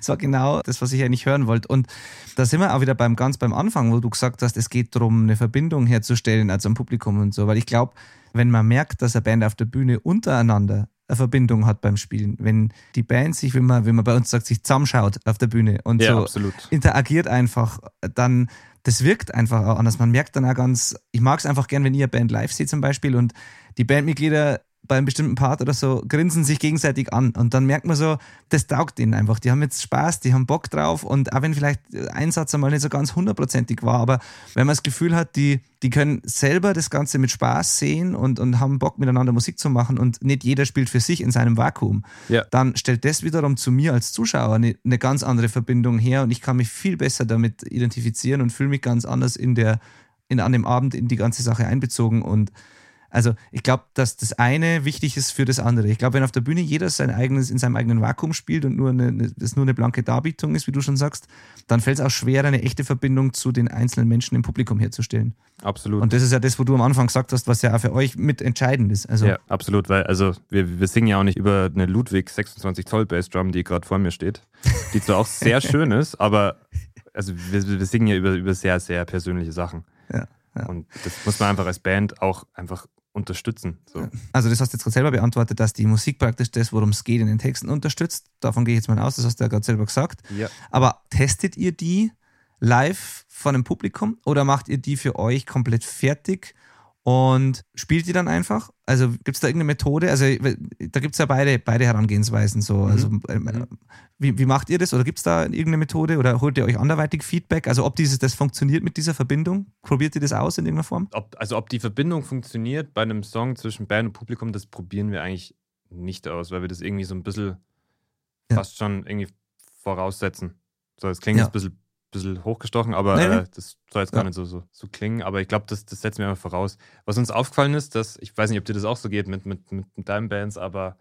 es war genau das, was ich eigentlich hören wollte. Und da sind wir auch wieder beim ganz beim Anfang, wo du gesagt hast, es geht darum, eine Verbindung herzustellen, also am Publikum und so. Weil ich glaube, wenn man merkt, dass eine Band auf der Bühne untereinander eine Verbindung hat beim Spielen, wenn die Band sich, wie man, wie man bei uns sagt, sich zusammenschaut auf der Bühne und Ja, so absolut. interagiert einfach, dann das wirkt einfach auch anders. Man merkt dann auch ganz, ich mag es einfach gern, wenn ihr eine Band live seht zum Beispiel und die Bandmitglieder bei einem bestimmten Part oder so grinsen sich gegenseitig an und dann merkt man so, das taugt ihnen einfach. Die haben jetzt Spaß, die haben Bock drauf und auch wenn vielleicht ein Satz einmal nicht so ganz hundertprozentig war, aber wenn man das Gefühl hat, die, die können selber das Ganze mit Spaß sehen und, und haben Bock miteinander Musik zu machen und nicht jeder spielt für sich in seinem Vakuum, Ja. dann stellt das wiederum zu mir als Zuschauer eine, eine ganz andere Verbindung her und ich kann mich viel besser damit identifizieren und fühle mich ganz anders in der, in, an dem Abend in die ganze Sache einbezogen und also ich glaube, dass das eine wichtig ist für das andere. Ich glaube, wenn auf der Bühne jeder sein eigenes, in seinem eigenen Vakuum spielt und nur eine, eine, das nur eine blanke Darbietung ist, wie du schon sagst, dann fällt es auch schwer, eine echte Verbindung zu den einzelnen Menschen im Publikum herzustellen. Absolut. Und das ist ja das, wo du am Anfang gesagt hast, was ja auch für euch mit entscheidend ist. Also Ja, absolut, weil also wir, wir singen ja auch nicht über eine Ludwig 26 Zoll Bassdrum, die gerade vor mir steht, die zwar auch sehr schön ist, aber also wir, wir singen ja über, über sehr, sehr persönliche Sachen. Ja, ja. Und das muss man einfach als Band auch einfach unterstützen. So. Also das hast du jetzt gerade selber beantwortet, dass die Musik praktisch das, worum es geht, in den Texten unterstützt. Davon gehe ich jetzt mal aus, das hast du ja gerade selber gesagt. Ja. Aber testet ihr die live von einem Publikum oder macht ihr die für euch komplett fertig und spielt die dann einfach? Also gibt es da irgendeine Methode? Also da gibt es ja beide, beide Herangehensweisen. So. Also, ähm, wie, wie macht ihr das? Oder gibt es da irgendeine Methode? Oder holt ihr euch anderweitig Feedback? Also ob dieses, das funktioniert mit dieser Verbindung? Probiert ihr das aus in irgendeiner Form? Ob, also ob die Verbindung funktioniert bei einem Song zwischen Band und Publikum, das probieren wir eigentlich nicht aus, weil wir das irgendwie so ein bisschen Ja. fast schon irgendwie voraussetzen. So, das klingt Ja. jetzt ein bisschen, bisschen hochgestochen, aber Nee, nee. äh, das soll jetzt gar Ja. nicht so, so, so klingen. Aber ich glaube, das, das setzen wir einfach voraus. Was uns aufgefallen ist, dass, ich weiß nicht, ob dir das auch so geht mit, mit, mit, mit deinen Bands, aber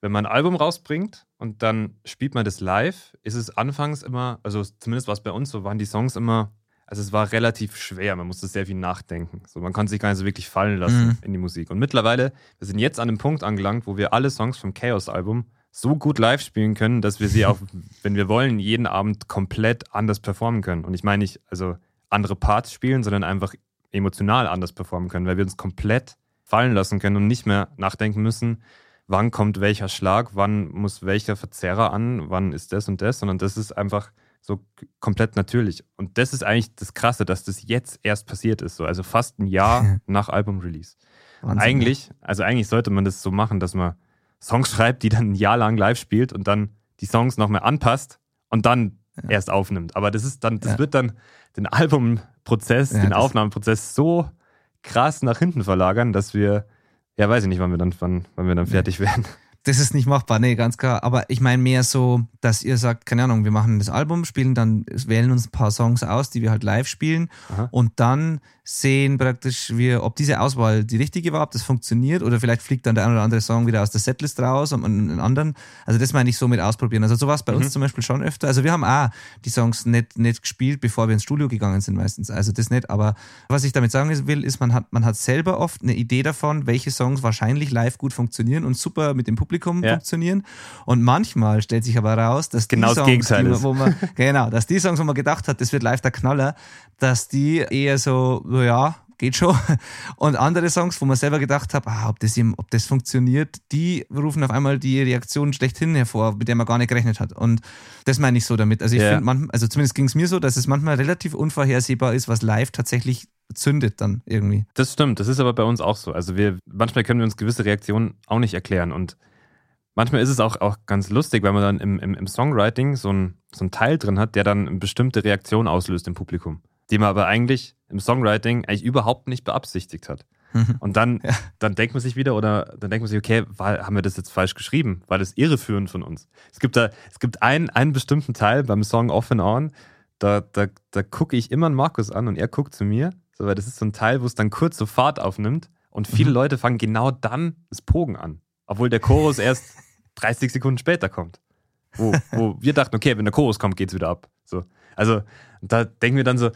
wenn man ein Album rausbringt und dann spielt man das live, ist es anfangs immer, also zumindest war es bei uns so, waren die Songs immer, also es war relativ schwer, man musste sehr viel nachdenken. So, man konnte sich gar nicht so wirklich fallen lassen Mhm. in die Musik. Und mittlerweile, wir sind jetzt an dem Punkt angelangt, wo wir alle Songs vom Chaos-Album so gut live spielen können, dass wir sie auch, wenn wir wollen, jeden Abend komplett anders performen können. Und ich meine nicht, also andere Parts spielen, sondern einfach emotional anders performen können, weil wir uns komplett fallen lassen können und nicht mehr nachdenken müssen, wann kommt welcher Schlag, wann muss welcher Verzerrer an, wann ist das und das, sondern das ist einfach so komplett natürlich. Und das ist eigentlich das Krasse, dass das jetzt erst passiert ist. So. Also fast ein Jahr nach Album-Release. Eigentlich, also eigentlich sollte man das so machen, dass man Songs schreibt, die dann ein Jahr lang live spielt und dann die Songs noch mehr anpasst und dann ja. erst aufnimmt. Aber das ist dann, das ja. wird dann den Albumprozess, ja, den Aufnahmeprozess so krass nach hinten verlagern, dass wir, ja, weiß ich nicht, wann wir dann, wann, wann wir dann fertig werden das ist nicht machbar, nee, ganz klar. Aber ich meine mehr so, dass ihr sagt, keine Ahnung, wir machen das Album, spielen dann, wählen uns ein paar Songs aus, die wir halt live spielen Aha. und dann sehen praktisch wir, ob diese Auswahl die richtige war, ob das funktioniert oder vielleicht fliegt dann der ein oder andere Song wieder aus der Setlist raus und einen anderen. Also das meine ich so mit ausprobieren. Also sowas bei mhm. uns zum Beispiel schon öfter. Also wir haben auch die Songs nicht, nicht gespielt, bevor wir ins Studio gegangen sind meistens. Also das nicht. Aber was ich damit sagen will, ist, man hat, man hat selber oft eine Idee davon, welche Songs wahrscheinlich live gut funktionieren und super mit dem Publikum ja. funktionieren. Und manchmal stellt sich aber raus, dass genau die Songs, die man, wo man, genau, dass die Songs, wo man gedacht hat, das wird live der Knaller, dass die eher so, ja, geht schon. Und andere Songs, wo man selber gedacht hat, ah, ob, das, ob das funktioniert, die rufen auf einmal die Reaktion schlechthin hervor, mit der man gar nicht gerechnet hat. Und das meine ich so damit. Also ich ja. finde, also zumindest ging es mir so, dass es manchmal relativ unvorhersehbar ist, was live tatsächlich zündet dann irgendwie. Das stimmt, das ist aber bei uns auch so. Also wir, manchmal können wir uns gewisse Reaktionen auch nicht erklären und manchmal ist es auch, auch ganz lustig, weil man dann im, im, im Songwriting so ein, so ein Teil drin hat, der dann eine bestimmte Reaktion auslöst im Publikum die man aber eigentlich im Songwriting eigentlich überhaupt nicht beabsichtigt hat. Mhm. Und dann, ja. dann denkt man sich wieder oder dann denkt man sich, okay, war, haben wir das jetzt falsch geschrieben? War das irreführend von uns? Es gibt da, es gibt einen, einen bestimmten Teil beim Song Off and On, da, da, da gucke ich immer einen Markus an und er guckt zu mir. So, weil das ist so ein Teil, wo es dann kurz so Fahrt aufnimmt und viele mhm. Leute fangen genau dann das Pogen an. Obwohl der Chorus erst 30 Sekunden später kommt. Wo, wo wir dachten, okay, wenn der Chorus kommt, geht's wieder ab. So. Also da denken wir dann so,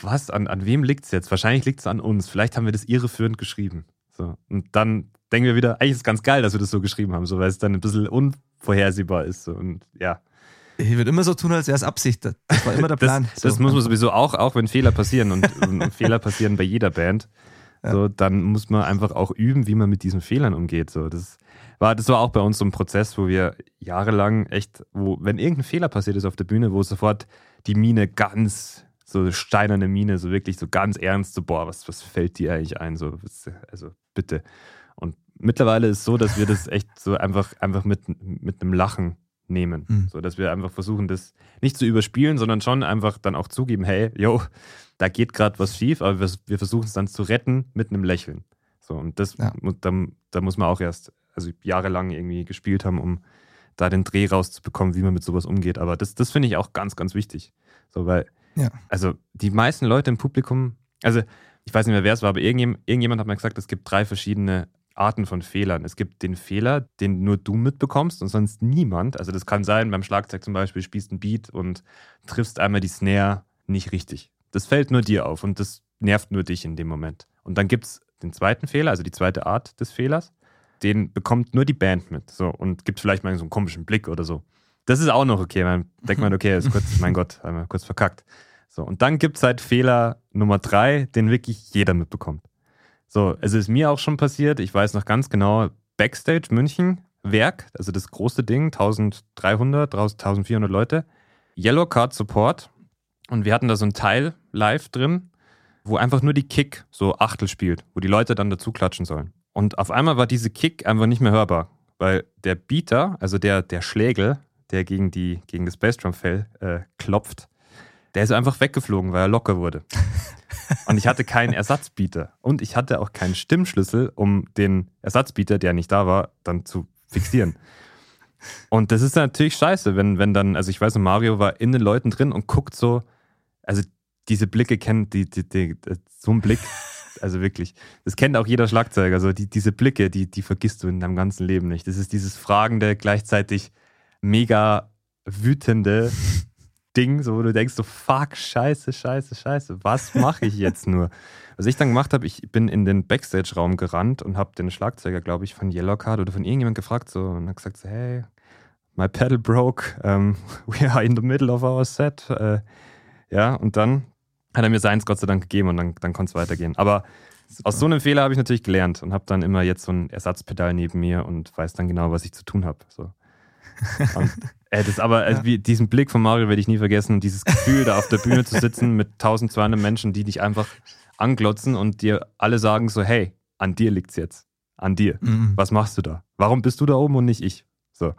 was, an, an wem liegt es jetzt? Wahrscheinlich liegt es an uns. Vielleicht haben wir das irreführend geschrieben. So. Und dann denken wir wieder, eigentlich ist es ganz geil, dass wir das so geschrieben haben, so, weil es dann ein bisschen unvorhersehbar ist. So. Und ja. Ich würde immer so tun, als wäre es Absicht. Das war immer der Plan. das, das muss man sowieso auch, auch wenn Fehler passieren und, und, und Fehler passieren bei jeder Band. Ja. So, dann muss man einfach auch üben, wie man mit diesen Fehlern umgeht. So, das war, das war auch bei uns so ein Prozess, wo wir jahrelang echt, wo, wenn irgendein Fehler passiert ist auf der Bühne, wo sofort die Mine ganz so steinerne Miene, so wirklich so ganz ernst, so, boah, was, was fällt dir eigentlich ein? So, also bitte. Und mittlerweile ist es so, dass wir das echt so einfach, einfach mit, mit einem Lachen nehmen. Mhm. So, dass wir einfach versuchen, das nicht zu überspielen, sondern schon einfach dann auch zugeben, hey, yo, da geht gerade was schief, aber wir, wir versuchen es dann zu retten mit einem Lächeln. So, und das, ja. da, da muss man auch erst, also jahrelang irgendwie gespielt haben, um da den Dreh rauszubekommen, wie man mit sowas umgeht. Aber das, das finde ich auch ganz, ganz wichtig. So, weil ja. Also die meisten Leute im Publikum, also ich weiß nicht mehr, wer es war, aber irgendjemand, irgendjemand hat mir gesagt, es gibt drei verschiedene Arten von Fehlern. Es gibt den Fehler, den nur du mitbekommst und sonst niemand. Also das kann sein, beim Schlagzeug zum Beispiel spielst ein Beat und triffst einmal die Snare nicht richtig. Das fällt nur dir auf und das nervt nur dich in dem Moment. Und dann gibt es den zweiten Fehler, also die zweite Art des Fehlers. Den bekommt nur die Band mit. So, und gibt vielleicht mal so einen komischen Blick oder so. Das ist auch noch okay. Man denkt man, okay, ist kurz, mein Gott, einmal kurz verkackt. So, und dann gibt es halt Fehler Nummer drei, den wirklich jeder mitbekommt. So, es ist mir auch schon passiert, ich weiß noch ganz genau, Backstage München, Werk, also das große Ding, 1300, 1400 Leute, Yellow Card Support. Und wir hatten da so ein Teil live drin, wo einfach nur die Kick so Achtel spielt, wo die Leute dann dazu klatschen sollen. Und auf einmal war diese Kick einfach nicht mehr hörbar, weil der Beater, also der, der Schlägel, der gegen, die, gegen das Bassdrum-Fell äh, klopft, der ist einfach weggeflogen, weil er locker wurde. Und ich hatte keinen Ersatzbieter. Und ich hatte auch keinen Stimmschlüssel, um den Ersatzbieter, der nicht da war, dann zu fixieren. Und das ist natürlich scheiße, wenn, wenn dann, also ich weiß noch, Mario war in den Leuten drin und guckt so, also diese Blicke kennen, die, die, die, so ein Blick, also wirklich, das kennt auch jeder Schlagzeuger, also die, diese Blicke, die, die vergisst du in deinem ganzen Leben nicht. Das ist dieses fragende, gleichzeitig mega wütende Ding, so wo du denkst, so fuck, scheiße, scheiße, scheiße, was mache ich jetzt nur? Was ich dann gemacht habe, ich bin in den Backstage-Raum gerannt und habe den Schlagzeuger, glaube ich, von Yellowcard oder von irgendjemand gefragt so und hat gesagt so, hey, my pedal broke, um, we are in the middle of our set. Uh, ja, und dann hat er mir seins Gott sei Dank gegeben und dann, dann konnte es weitergehen. Aber Super. aus so einem Fehler habe ich natürlich gelernt und habe dann immer jetzt so ein Ersatzpedal neben mir und weiß dann genau, was ich zu tun habe. So. Und, äh, das aber, also wie, diesen Blick von Mario werde ich nie vergessen und dieses Gefühl, da auf der Bühne zu sitzen mit 1200 Menschen, die dich einfach anglotzen und dir alle sagen so, hey, an dir liegt's jetzt. An dir. Mhm. Was machst du da? Warum bist du da oben und nicht ich? So.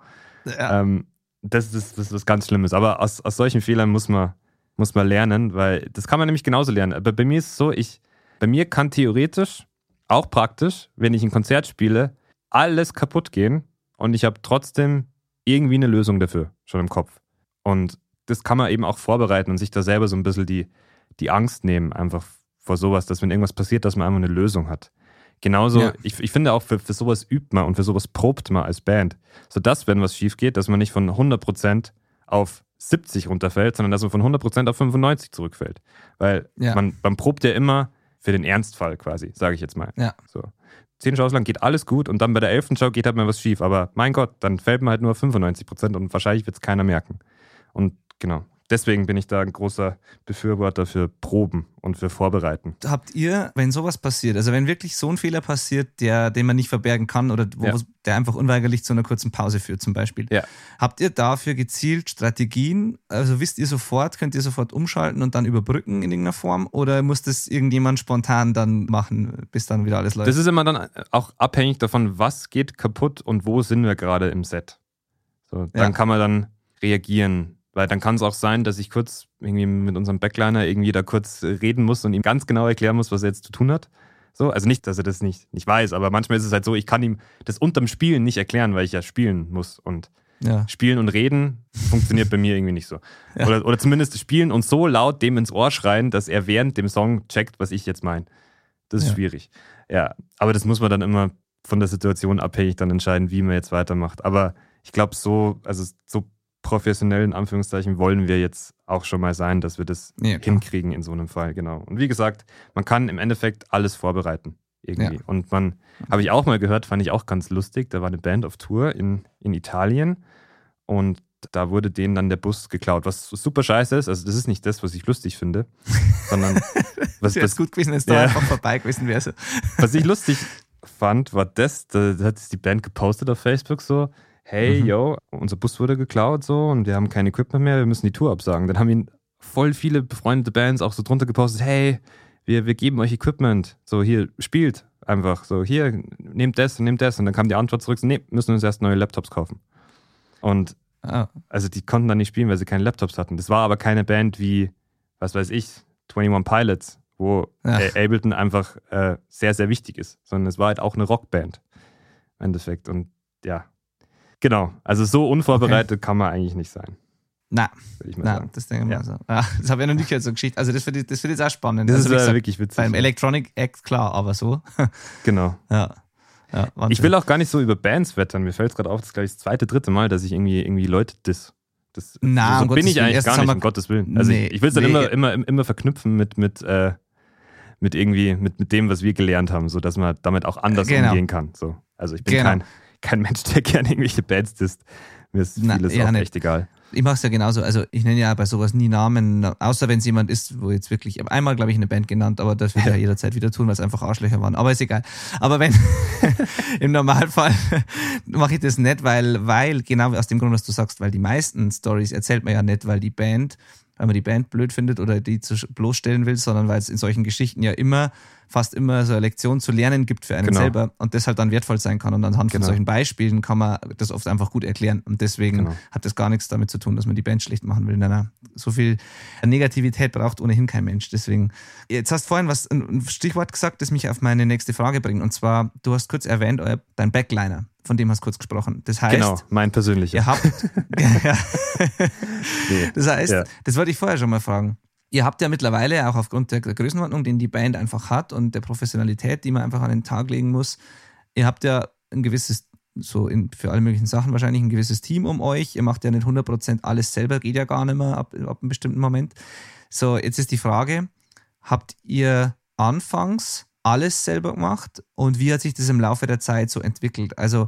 Ja. Ähm, das, ist, das ist was ganz Schlimmes. Aber aus, aus solchen Fehlern muss man, muss man lernen, weil das kann man nämlich genauso lernen. Aber bei mir ist es so, ich, bei mir kann theoretisch, auch praktisch, wenn ich ein Konzert spiele, alles kaputt gehen und ich habe trotzdem irgendwie eine Lösung dafür schon im Kopf. Und das kann man eben auch vorbereiten und sich da selber so ein bisschen die, die Angst nehmen, einfach vor sowas, dass wenn irgendwas passiert, dass man einfach eine Lösung hat. Genauso, Ja. ich, ich finde auch, für, für sowas übt man und für sowas probt man als Band. Sodass, wenn was schief geht, dass man nicht von 100% auf 70 runterfällt, sondern dass man von 100% auf 95 zurückfällt. Weil Ja. man, man probt ja immer für den Ernstfall quasi, sage ich jetzt mal. Ja. So. Zehn Shows lang geht alles gut und dann bei der elften Show geht halt mal was schief. Aber mein Gott, dann fällt man halt nur auf 95% und wahrscheinlich wird es keiner merken. Und genau, deswegen bin ich da ein großer Befürworter für Proben und für Vorbereiten. Habt ihr, wenn sowas passiert, also wenn wirklich so ein Fehler passiert, der, den man nicht verbergen kann oder wo, Ja. der einfach unweigerlich zu einer kurzen Pause führt zum Beispiel, Ja. habt ihr dafür gezielt Strategien? Also wisst ihr sofort, könnt ihr sofort umschalten und dann überbrücken in irgendeiner Form oder muss das irgendjemand spontan dann machen, bis dann wieder alles läuft? Das ist immer dann auch abhängig davon, was geht kaputt und wo sind wir gerade im Set. So, dann Ja. kann man dann reagieren. Weil dann kann es auch sein, dass ich kurz irgendwie mit unserem Backliner irgendwie da kurz reden muss und ihm ganz genau erklären muss, was er jetzt zu tun hat. So, also nicht, dass er das nicht, nicht weiß, aber manchmal ist es halt so, ich kann ihm das unterm Spielen nicht erklären, weil ich ja spielen muss. Und ja. Spielen und Reden funktioniert bei mir irgendwie nicht so. Ja. Oder, oder zumindest Spielen und so laut dem ins Ohr schreien, dass er während dem Song checkt, was ich jetzt meine. Das ist Ja. schwierig. Ja, aber das muss man dann immer von der Situation abhängig dann entscheiden, wie man jetzt weitermacht. Aber ich glaube, so, also so professionell in Anführungszeichen wollen wir jetzt auch schon mal sein, dass wir das Ja, hinkriegen in so einem Fall, genau. Und wie gesagt, man kann im Endeffekt alles vorbereiten. Irgendwie. Ja. Und man, habe ich auch mal gehört, fand ich auch ganz lustig. Da war eine Band auf Tour in, in Italien und da wurde denen dann der Bus geklaut, was super scheiße ist. Also, das ist nicht das, was ich lustig finde, sondern was, was, gut gewesen, es da Ja. einfach vorbei gewesen wäre. was ich lustig fand, war das, da hat es die Band gepostet auf Facebook so, hey, Mhm. yo, unser Bus wurde geklaut so und wir haben kein Equipment mehr, wir müssen die Tour absagen. Dann haben ihn voll viele befreundete Bands auch so drunter gepostet, hey, wir, wir geben euch Equipment, so hier, spielt einfach, so hier, nehmt das und nehmt das. Und dann kam die Antwort zurück, nee, müssen uns erst neue Laptops kaufen. Und Ah, also die konnten dann nicht spielen, weil sie keine Laptops hatten. Das war aber keine Band wie, was weiß ich, 21 Pilots, wo Ja. äh, Ableton einfach äh, sehr, sehr wichtig ist, sondern es war halt auch eine Rockband im Endeffekt. Und ja, genau. Also so unvorbereitet kann man eigentlich nicht sein, na, ich na, das denke ich Ja. mal so. Ah, das habe ich noch nicht gehört, so eine Geschichte. Also das finde ich, das finde ich jetzt auch spannend. Das also, ist äh, gesagt, wirklich witzig. beim. Electronic Act klar, aber so. Genau. ja. ja. Ich will auch gar nicht so über Bands wettern. Mir fällt es gerade auf, das ist gleich das zweite, dritte Mal, dass ich irgendwie, irgendwie Leute diss. Das, Na, so um bin Gottes ich eigentlich gar nicht, um Gottes Willen. Also Nee, ich, ich will es dann nee. immer, immer, immer verknüpfen mit, mit, äh, mit irgendwie, mit, mit dem, was wir gelernt haben, sodass man damit auch anders Genau. umgehen kann. So. Also ich bin Genau. kein, kein Mensch, der gerne irgendwelche Bands disst. Mir ist Na, vieles ja, auch nicht. echt egal. Ich mache es ja genauso. Also ich nenne ja bei sowas nie Namen, außer wenn es jemand ist, wo jetzt wirklich, ich einmal, glaube ich, eine Band genannt, aber das wird ja jederzeit wieder tun, weil es einfach Arschlöcher waren. Aber ist egal. Aber wenn, im Normalfall mache ich das nicht, weil, weil, genau aus dem Grund, was du sagst, weil die meisten Stories erzählt man ja nicht, weil die Band, weil man die Band blöd findet oder die zu bloßstellen will, sondern weil es in solchen Geschichten ja immer, fast immer so eine Lektion zu lernen gibt für einen Genau. selber und das halt dann wertvoll sein kann. Und anhand von Genau. solchen Beispielen kann man das oft einfach gut erklären. Und deswegen Genau. hat das gar nichts damit zu tun, dass man die Band schlecht machen will. Nein, nein. So viel Negativität braucht ohnehin kein Mensch. Deswegen, jetzt hast du vorhin was, ein Stichwort gesagt, das mich auf meine nächste Frage bringt. Und zwar, du hast kurz erwähnt, euer, dein Backliner, von dem hast du kurz gesprochen. Das heißt, genau, mein persönlicher. ihr habt, ja, Nee. das heißt, Ja. das wollte ich vorher schon mal fragen. Ihr habt ja mittlerweile auch aufgrund der Größenordnung, den die Band einfach hat und der Professionalität, die man einfach an den Tag legen muss, ihr habt ja ein gewisses, so in, für alle möglichen Sachen wahrscheinlich ein gewisses Team um euch. Ihr macht ja nicht 100% alles selber, geht ja gar nicht mehr ab, ab einem bestimmten Moment. So, jetzt ist die Frage, habt ihr anfangs alles selber gemacht und wie hat sich das im Laufe der Zeit so entwickelt? Also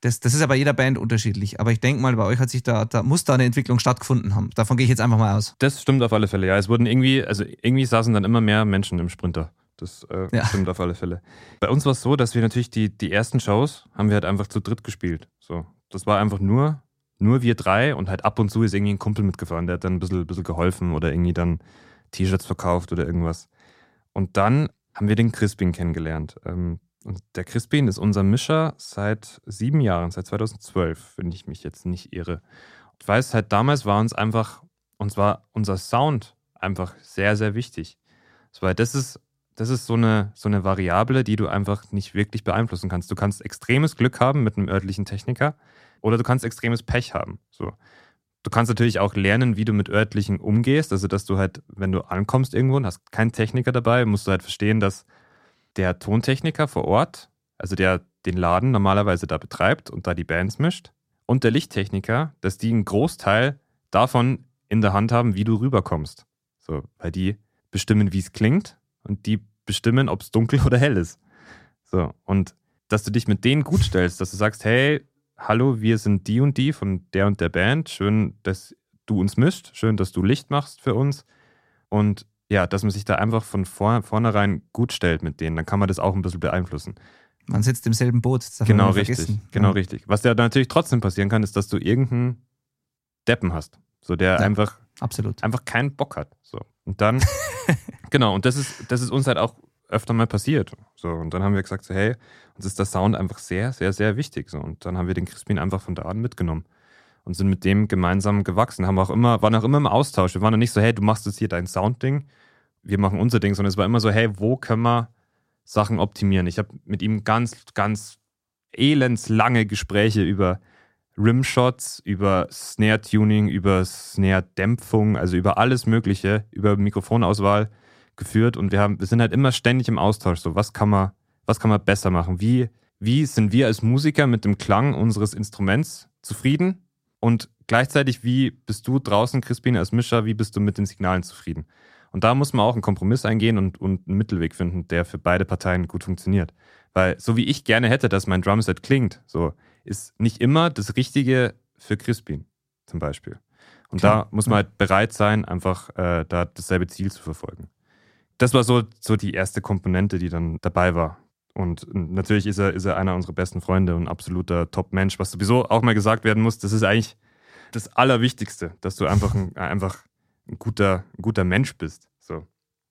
das, das ist ja bei jeder Band unterschiedlich, aber ich denke mal, bei euch hat sich da, da muss da eine Entwicklung stattgefunden haben. Davon gehe ich jetzt einfach mal aus. Das stimmt auf alle Fälle, ja. Es wurden irgendwie, also irgendwie saßen dann immer mehr Menschen im Sprinter. Das äh, Ja. stimmt auf alle Fälle. Bei uns war es so, dass wir natürlich die, die ersten Shows haben wir halt einfach zu dritt gespielt. So. Das war einfach nur, nur wir drei und halt ab und zu ist irgendwie ein Kumpel mitgefahren, der hat dann ein bisschen, ein bisschen geholfen oder irgendwie dann T-Shirts verkauft oder irgendwas. Und dann haben wir den Crispin kennengelernt. Ähm, und der Crispin ist unser Mischer seit sieben Jahren, seit 2012, wenn ich mich jetzt nicht irre. Ich weiß, halt damals war uns einfach, uns war unser Sound einfach sehr, sehr wichtig. Weil das ist, das ist so eine, so eine Variable, die du einfach nicht wirklich beeinflussen kannst. Du kannst extremes Glück haben mit einem örtlichen Techniker oder du kannst extremes Pech haben. So. Du kannst natürlich auch lernen, wie du mit örtlichen umgehst. Also, dass du halt, wenn du ankommst irgendwo und hast keinen Techniker dabei, musst du halt verstehen, dass der Tontechniker vor Ort, also der den Laden normalerweise da betreibt und da die Bands mischt, und der Lichttechniker, dass die einen Großteil davon in der Hand haben, wie du rüberkommst. So, weil die bestimmen, wie es klingt und die bestimmen, ob es dunkel oder hell ist. So, und dass du dich mit denen gut stellst, dass du sagst, hey, hallo, wir sind die und die von der und der Band. Schön, dass du uns mischt. Schön, dass du Licht machst für uns. Und ja, dass man sich da einfach von vor, vornherein gut stellt mit denen. Dann kann man das auch ein bisschen beeinflussen. Man sitzt im selben Boot. genau, richtig. Vergessen. Genau, ja. richtig. Was ja natürlich trotzdem passieren kann, ist, dass du irgendeinen Deppen hast. So, der ja, einfach, absolut. einfach keinen Bock hat. So. Und dann, genau, und das ist, das ist uns halt auch öfter mal passiert. So, und dann haben wir gesagt, so, hey, uns ist der Sound einfach sehr, sehr, sehr wichtig. So, und dann haben wir den Crispin einfach von da an mitgenommen und sind mit dem gemeinsam gewachsen. Haben auch immer, waren auch immer im Austausch. Wir waren dann nicht so, hey, du machst jetzt hier dein Sound-Ding, wir machen unser Ding, sondern es war immer so, hey, wo können wir Sachen optimieren? Ich habe mit ihm ganz, ganz elendslange Gespräche über Rimshots, über Snare-Tuning, über Snare-Dämpfung, also über alles Mögliche, über Mikrofonauswahl geführt und wir haben, wir sind halt immer ständig im Austausch. So, was kann man, was kann man besser machen? Wie, wie sind wir als Musiker mit dem Klang unseres Instruments zufrieden? Und gleichzeitig, wie bist du draußen, Crispin, als Mischer, wie bist du mit den Signalen zufrieden? Und da muss man auch einen Kompromiss eingehen und, und einen Mittelweg finden, der für beide Parteien gut funktioniert. Weil so wie ich gerne hätte, dass mein Drumset klingt, so ist nicht immer das Richtige für Crispin zum Beispiel. Und Klar. da muss man halt bereit sein, einfach äh, da dasselbe Ziel zu verfolgen das war so, so die erste Komponente, die dann dabei war. Und natürlich ist er, ist er einer unserer besten Freunde und ein absoluter Top-Mensch. Was sowieso auch mal gesagt werden muss, das ist eigentlich das Allerwichtigste, dass du einfach ein, einfach ein guter, ein guter Mensch bist. So.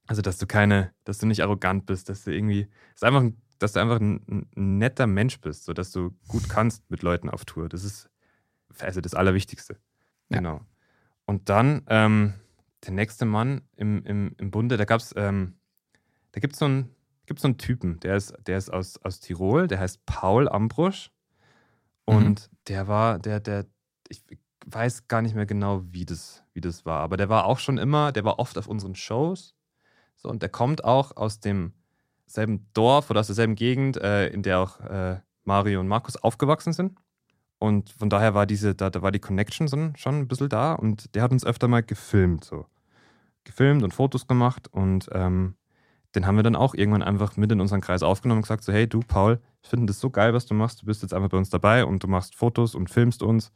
Also, dass du keine, dass du nicht arrogant bist, dass du irgendwie, dass, einfach, dass du einfach ein, ein netter Mensch bist, so dass du gut kannst mit Leuten auf Tour. Das ist also das Allerwichtigste. Ja. Genau. Und dann, ähm, der nächste Mann im, im, im Bunde, da gab's, ähm, da gibt es so einen so einen Typen, der ist, der ist aus, aus Tirol, der heißt Paul Ambrusch. Und mhm. der war, der, der, ich weiß gar nicht mehr genau, wie das, wie das war, aber der war auch schon immer, der war oft auf unseren Shows. So, und der kommt auch aus dem selben Dorf oder aus derselben Gegend, äh, in der auch äh, Mario und Markus aufgewachsen sind. Und von daher war diese, da, da war die Connection schon ein bisschen da und der hat uns öfter mal gefilmt. So gefilmt und Fotos gemacht und ähm, den haben wir dann auch irgendwann einfach mit in unseren Kreis aufgenommen und gesagt so, hey du Paul, ich finde das so geil, was du machst, du bist jetzt einfach bei uns dabei und du machst Fotos und filmst uns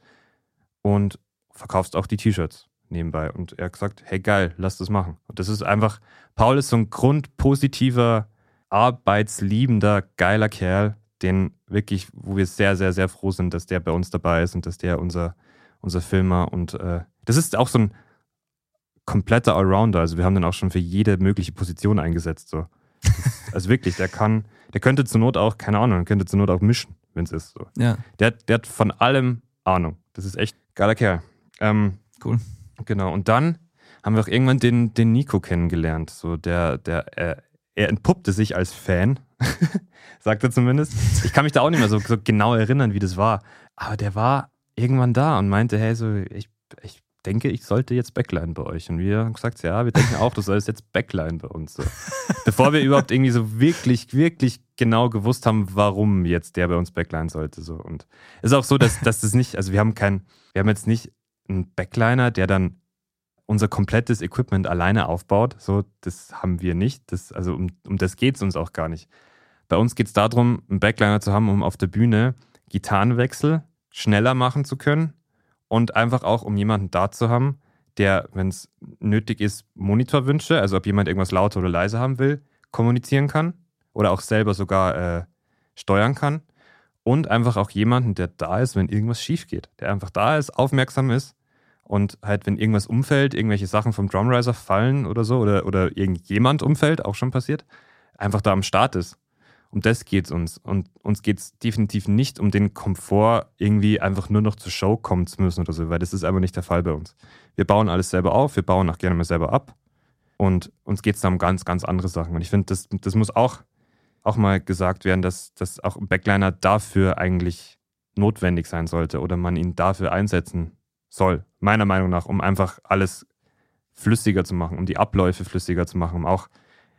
und verkaufst auch die T-Shirts nebenbei. Und er hat gesagt, hey geil, lass das machen. Und das ist einfach, Paul ist so ein grundpositiver, arbeitsliebender, geiler Kerl, den wirklich, wo wir sehr, sehr, sehr froh sind, dass der bei uns dabei ist und dass der unser, unser Filmer und äh, das ist auch so ein, kompletter Allrounder. Also wir haben den auch schon für jede mögliche Position eingesetzt. So. also wirklich, der kann, der könnte zur Not auch, keine Ahnung, könnte zur Not auch mischen, wenn es ist. So. Ja. Der, der hat von allem Ahnung. Das ist echt geiler Kerl. Ähm, cool. Genau. Und dann haben wir auch irgendwann den, den Nico kennengelernt. So der, der, er, er entpuppte sich als Fan, sagt er zumindest. Ich kann mich da auch nicht mehr so, so genau erinnern, wie das war. Aber der war irgendwann da und meinte, hey, so, ich, ich denke, ich sollte jetzt Backline bei euch. Und wir haben gesagt, ja, wir denken auch, du sollst jetzt Backline bei uns. So. Bevor wir überhaupt irgendwie so wirklich, wirklich genau gewusst haben, warum jetzt der bei uns Backline sollte. So. Und es ist auch so, dass, dass das nicht, also wir haben kein, wir haben jetzt nicht einen Backliner, der dann unser komplettes Equipment alleine aufbaut. So, das haben wir nicht. Das, also um, um das geht es uns auch gar nicht. Bei uns geht es darum, einen Backliner zu haben, um auf der Bühne Gitarrenwechsel schneller machen zu können und einfach auch, um jemanden da zu haben, der, wenn es nötig ist, Monitorwünsche, also ob jemand irgendwas lauter oder leiser haben will, kommunizieren kann oder auch selber sogar äh, steuern kann. und einfach auch jemanden, der da ist, wenn irgendwas schief geht. Der einfach da ist, aufmerksam ist und halt, wenn irgendwas umfällt, irgendwelche Sachen vom Drumriser fallen oder so oder, oder irgendjemand umfällt, auch schon passiert, einfach da am Start ist. Um das geht es uns. Und uns geht es definitiv nicht um den Komfort, irgendwie einfach nur noch zur Show kommen zu müssen oder so, weil das ist einfach nicht der Fall bei uns. Wir bauen alles selber auf, wir bauen auch gerne mal selber ab. Und uns geht es da um ganz, ganz andere Sachen. Und ich finde, das, das muss auch, auch mal gesagt werden, dass, dass auch ein Backliner dafür eigentlich notwendig sein sollte oder man ihn dafür einsetzen soll, meiner Meinung nach, um einfach alles flüssiger zu machen, um die Abläufe flüssiger zu machen, um auch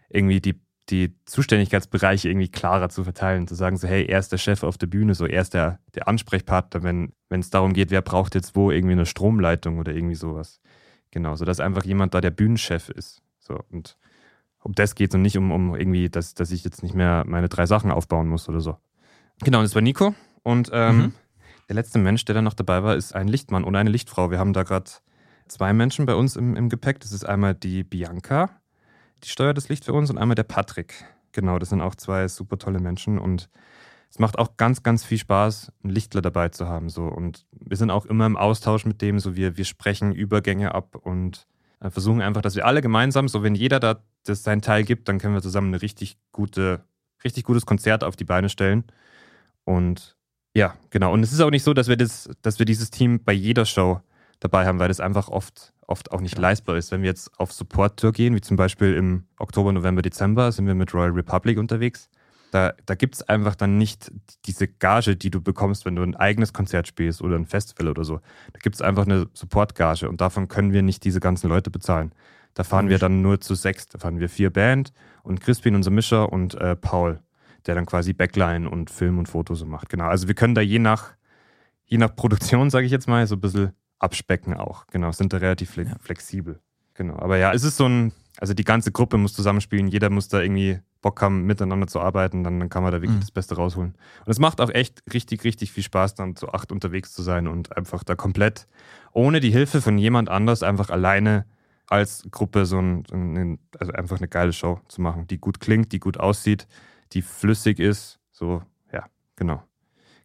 irgendwie die, die Zuständigkeitsbereiche irgendwie klarer zu verteilen, zu sagen, so, hey, er ist der Chef auf der Bühne, so er ist der, der Ansprechpartner, wenn es darum geht, wer braucht jetzt wo irgendwie eine Stromleitung oder irgendwie sowas. Genau, so dass einfach jemand da der Bühnenchef ist. So, und um das geht es und nicht um, um irgendwie, dass, dass ich jetzt nicht mehr meine drei Sachen aufbauen muss oder so. Genau, und das war Nico. Und ähm, mhm. der letzte Mensch, der da noch dabei war, ist ein Lichtmann und eine Lichtfrau. Wir haben da gerade zwei Menschen bei uns im, im Gepäck. Das ist einmal die Bianca, die steuert das Licht für uns, und einmal der Patrick. Genau, das sind auch zwei super tolle Menschen und es macht auch ganz, ganz viel Spaß, einen Lichtler dabei zu haben. So. Und wir sind auch immer im Austausch mit dem, so wir, wir sprechen Übergänge ab und äh, versuchen einfach, dass wir alle gemeinsam, so wenn jeder da das seinen Teil gibt, dann können wir zusammen eine richtig gute, richtig gutes Konzert auf die Beine stellen. Und ja, genau. Und es ist auch nicht so, dass wir das, dass wir dieses Team bei jeder Show dabei haben, weil das einfach oft, oft auch nicht ja. leistbar ist. Wenn wir jetzt auf Support-Tour gehen, wie zum Beispiel im Oktober, November, Dezember, sind wir mit Royal Republic unterwegs. Da, da gibt es einfach dann nicht diese Gage, die du bekommst, wenn du ein eigenes Konzert spielst oder ein Festival oder so. Da gibt es einfach eine Support-Gage und davon können wir nicht diese ganzen Leute bezahlen. Da fahren mhm. wir dann nur zu sechs. Da fahren wir vier Band und Crispin, unser Mischer, und äh, Paul, der dann quasi Backline und Film und Foto so macht. Genau. Also wir können da je nach, je nach Produktion, sage ich jetzt mal, so ein bisschen abspecken auch. Genau, sind da relativ fle ja. flexibel. Genau. Aber ja, es ist so ein, also die ganze Gruppe muss zusammenspielen, jeder muss da irgendwie Bock haben, miteinander zu arbeiten, dann, dann kann man da wirklich mhm. das Beste rausholen. Und es macht auch echt richtig, richtig viel Spaß, dann zu acht unterwegs zu sein und einfach da komplett ohne die Hilfe von jemand anders einfach alleine als Gruppe so ein, ein, also einfach eine geile Show zu machen, die gut klingt, die gut aussieht, die flüssig ist. So, ja, genau.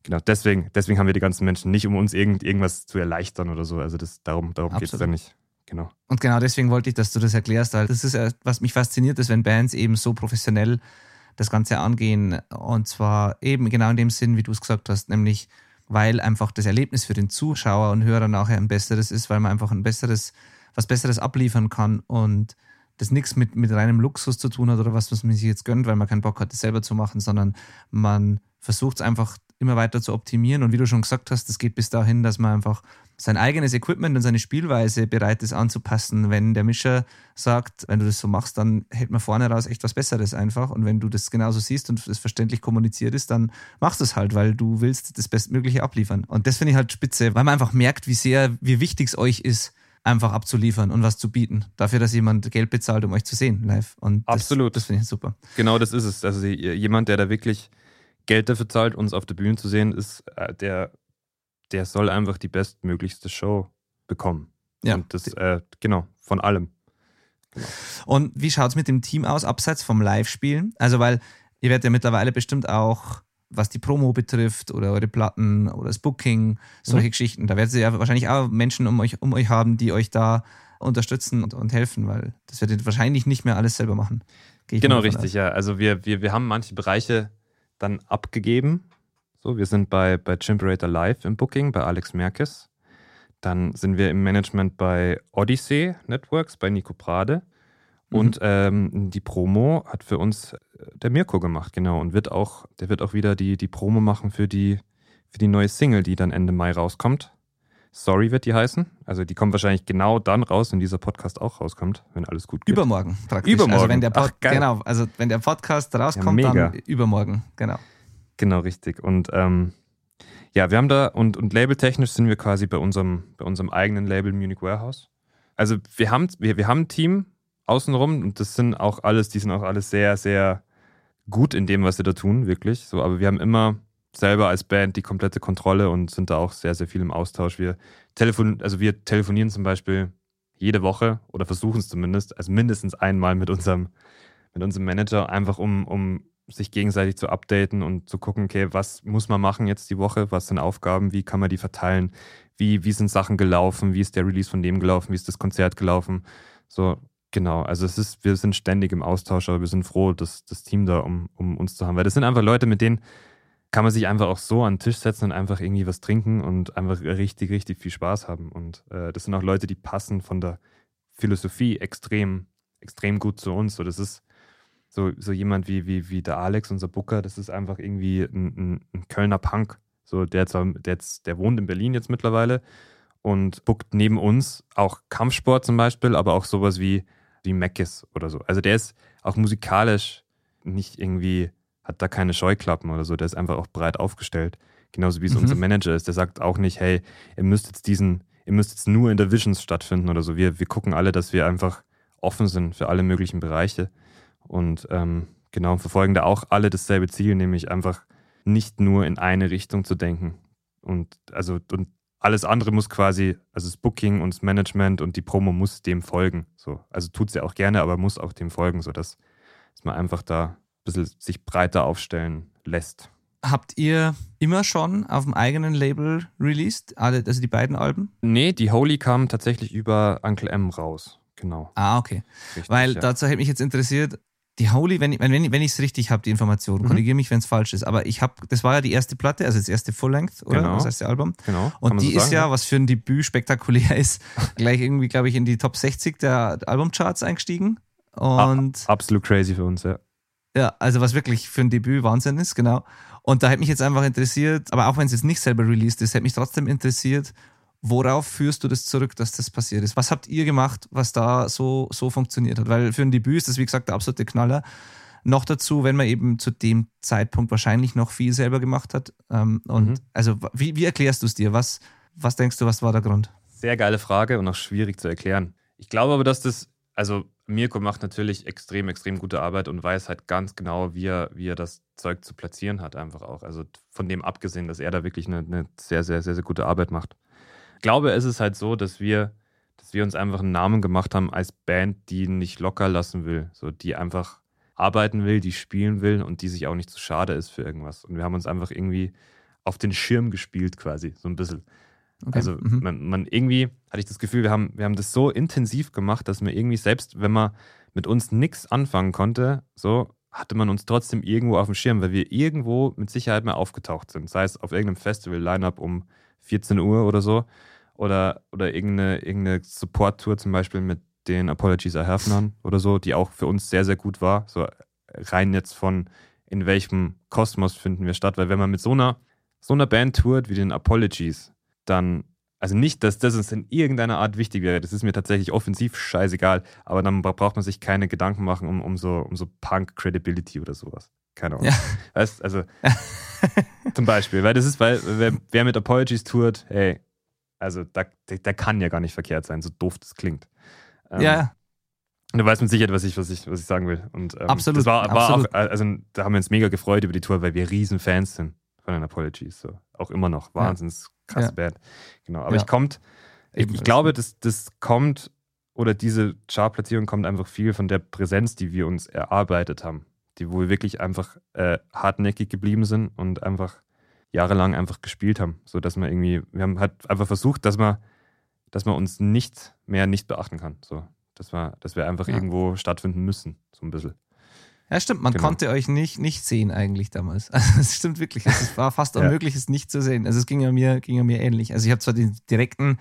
Genau, deswegen, deswegen haben wir die ganzen Menschen nicht, um uns irgend, irgendwas zu erleichtern oder so. Also das, darum, darum geht es ja nicht. Genau. Und genau deswegen wollte ich, dass du das erklärst. Weil das ist, was mich fasziniert, ist, wenn Bands eben so professionell das Ganze angehen. Und zwar eben genau in dem Sinn, wie du es gesagt hast, nämlich weil einfach das Erlebnis für den Zuschauer und Hörer nachher ein besseres ist, weil man einfach ein besseres was Besseres abliefern kann und das nichts mit, mit reinem Luxus zu tun hat oder was, was man sich jetzt gönnt, weil man keinen Bock hat, das selber zu machen, sondern man versucht es einfach immer weiter zu optimieren. Und wie du schon gesagt hast, das geht bis dahin, dass man einfach sein eigenes Equipment und seine Spielweise bereit ist anzupassen. Wenn der Mischer sagt, wenn du das so machst, dann hält man vorne raus echt was Besseres einfach. Und wenn du das genauso siehst und das verständlich kommuniziert ist, dann machst du es halt, weil du willst das Bestmögliche abliefern. Und das finde ich halt spitze, weil man einfach merkt, wie sehr, wie wichtig es euch ist, einfach abzuliefern und was zu bieten. Dafür, dass jemand Geld bezahlt, um euch zu sehen live. Und das, Absolut. Das finde ich super. Genau das ist es. Also jemand, der da wirklich Geld dafür zahlt, uns auf der Bühne zu sehen, ist äh, der, der soll einfach die bestmöglichste Show bekommen. Ja. Und das, äh, genau, von allem. Genau. Und wie schaut es mit dem Team aus, abseits vom Live-Spielen? Also, weil ihr werdet ja mittlerweile bestimmt auch was die Promo betrifft oder eure Platten oder das Booking, solche mhm. Geschichten. Da werdet ihr ja wahrscheinlich auch Menschen um euch, um euch haben, die euch da unterstützen und, und helfen, weil das werdet ihr wahrscheinlich nicht mehr alles selber machen. Genau, richtig, aus. ja. Also wir, wir, wir haben manche Bereiche dann abgegeben. So, wir sind bei, bei Chimperator Live im Booking, bei Alex Merkes. Dann sind wir im Management bei Odyssey Networks, bei Nico Prade. Mhm. Und ähm, die Promo hat für uns äh, der Mirko gemacht, genau. Und wird auch, der wird auch wieder die, die Promo machen für die, für die neue Single, die dann Ende Mai rauskommt. Sorry wird die heißen. Also die kommt wahrscheinlich genau dann raus, wenn dieser Podcast auch rauskommt, wenn alles gut geht. Übermorgen praktisch. Übermorgen. Also wenn der, Pod Ach, genau, also wenn der Podcast rauskommt, ja, dann übermorgen, genau. Genau, richtig. Und ähm, ja, wir haben da, und, und labeltechnisch sind wir quasi bei unserem, bei unserem eigenen Label Munich Warehouse. Also wir haben, wir, wir haben ein Team, außenrum und das sind auch alles, die sind auch alles sehr, sehr gut in dem, was sie da tun, wirklich. So, aber wir haben immer selber als Band die komplette Kontrolle und sind da auch sehr, sehr viel im Austausch. Wir telefon also wir telefonieren zum Beispiel jede Woche oder versuchen es zumindest, also mindestens einmal mit unserem, mit unserem Manager, einfach um, um sich gegenseitig zu updaten und zu gucken, okay, was muss man machen jetzt die Woche, was sind Aufgaben, wie kann man die verteilen, wie, wie sind Sachen gelaufen, wie ist der Release von dem gelaufen, wie ist das Konzert gelaufen. So, genau. Also es ist, wir sind ständig im Austausch, aber wir sind froh, dass das Team da um, um uns zu haben. Weil das sind einfach Leute, mit denen kann man sich einfach auch so an den Tisch setzen und einfach irgendwie was trinken und einfach richtig, richtig viel Spaß haben. Und äh, das sind auch Leute, die passen von der Philosophie extrem, extrem gut zu uns. So, das ist so, so jemand wie, wie, wie der Alex, unser Booker, das ist einfach irgendwie ein, ein, ein Kölner Punk. So, der, jetzt, der, jetzt, der wohnt in Berlin jetzt mittlerweile und bookt neben uns auch Kampfsport zum Beispiel, aber auch sowas wie, wie Meckes oder so. Also der ist auch musikalisch nicht irgendwie hat da keine Scheuklappen oder so. Der ist einfach auch breit aufgestellt. Genauso wie es mhm. unser Manager ist. Der sagt auch nicht, hey, ihr müsst jetzt diesen, ihr müsst jetzt nur in der Visions stattfinden oder so. Wir, wir gucken alle, dass wir einfach offen sind für alle möglichen Bereiche. Und ähm, genau, verfolgen da auch alle dasselbe Ziel, nämlich einfach nicht nur in eine Richtung zu denken. Und also und alles andere muss quasi, also das Booking und das Management und die Promo muss dem folgen. So. Also tut es ja auch gerne, aber muss auch dem folgen, sodass dass man einfach da bisschen sich breiter aufstellen lässt. Habt ihr immer schon auf dem eigenen Label released, also die beiden Alben? Nee, die Holy kam tatsächlich über Uncle M raus. Genau. Ah, okay. Richtig, Weil ja. dazu hätte mich jetzt interessiert, die Holy, wenn, wenn, wenn ich es richtig habe, die Information, mhm. korrigiere mich, wenn es falsch ist, aber ich habe, das war ja die erste Platte, also das erste Full-Length, oder? Genau. Das erste Album. Genau. Und die so ist ja, was für ein Debüt spektakulär ist, gleich irgendwie, glaube ich, in die Top 60 der Albumcharts eingestiegen. Und ah, absolut crazy für uns, ja. Ja, also was wirklich für ein Debüt Wahnsinn ist, genau. Und da hätte mich jetzt einfach interessiert, aber auch wenn es jetzt nicht selber released ist, hätte mich trotzdem interessiert, worauf führst du das zurück, dass das passiert ist? Was habt ihr gemacht, was da so, so funktioniert hat? Weil für ein Debüt ist das, wie gesagt, der absolute Knaller. Noch dazu, wenn man eben zu dem Zeitpunkt wahrscheinlich noch viel selber gemacht hat. Ähm, und mhm. also, wie, wie erklärst du es dir? Was, was denkst du, was war der Grund? Sehr geile Frage und auch schwierig zu erklären. Ich glaube aber, dass das, also Mirko macht natürlich extrem, extrem gute Arbeit und weiß halt ganz genau, wie er, wie er das Zeug zu platzieren hat, einfach auch. Also von dem abgesehen, dass er da wirklich eine, eine sehr, sehr, sehr, sehr gute Arbeit macht. Ich glaube, es ist halt so, dass wir, dass wir uns einfach einen Namen gemacht haben als Band, die nicht locker lassen will, so die einfach arbeiten will, die spielen will und die sich auch nicht zu schade ist für irgendwas. Und wir haben uns einfach irgendwie auf den Schirm gespielt, quasi, so ein bisschen. Okay. Also mhm. man, man, irgendwie hatte ich das Gefühl, wir haben, wir haben das so intensiv gemacht, dass man irgendwie selbst, wenn man mit uns nichts anfangen konnte, so hatte man uns trotzdem irgendwo auf dem Schirm, weil wir irgendwo mit Sicherheit mehr aufgetaucht sind. Sei es auf irgendeinem Festival-Line-Up um 14 Uhr oder so oder, oder irgendeine, irgendeine Support-Tour zum Beispiel mit den Apologies I Have None oder so, die auch für uns sehr, sehr gut war. So rein jetzt von in welchem Kosmos finden wir statt, weil wenn man mit so einer, so einer Band tourt wie den Apologies, dann, also nicht, dass das uns in irgendeiner Art wichtig wäre, das ist mir tatsächlich offensiv scheißegal, aber dann braucht man sich keine Gedanken machen um, um so, um so Punk-Credibility oder sowas. Keine Ahnung. Ja. Weißt, also zum Beispiel, weil das ist, weil wer, wer mit Apologies tourt, hey, also da, der, der, kann ja gar nicht verkehrt sein, so doof das klingt. Ähm, ja. Du weißt mit Sicherheit, was ich, was ich, was ich sagen will. Und, ähm, absolut. Das war, war absolut. auch, also da haben wir uns mega gefreut über die Tour, weil wir riesen Fans sind von den Apologies. So. Auch immer noch. Wahnsinns krasse ja. Band. Genau. Aber ja. ich kommt, ich, ich glaube, das, das kommt, oder diese Chartplatzierung kommt einfach viel von der Präsenz, die wir uns erarbeitet haben. Die, wo wir wirklich einfach äh, hartnäckig geblieben sind und einfach jahrelang einfach gespielt haben. So dass man irgendwie, wir haben halt einfach versucht, dass man, dass man uns nicht mehr nicht beachten kann. So. Dass wir, dass wir einfach ja. irgendwo stattfinden müssen, so ein bisschen. Ja, stimmt, man genau. konnte euch nicht, nicht sehen eigentlich damals. Also es stimmt wirklich. Es war fast unmöglich, ja. es nicht zu sehen. Also es ging ja mir, ging ja mir ähnlich. Also ich habe zwar den direkten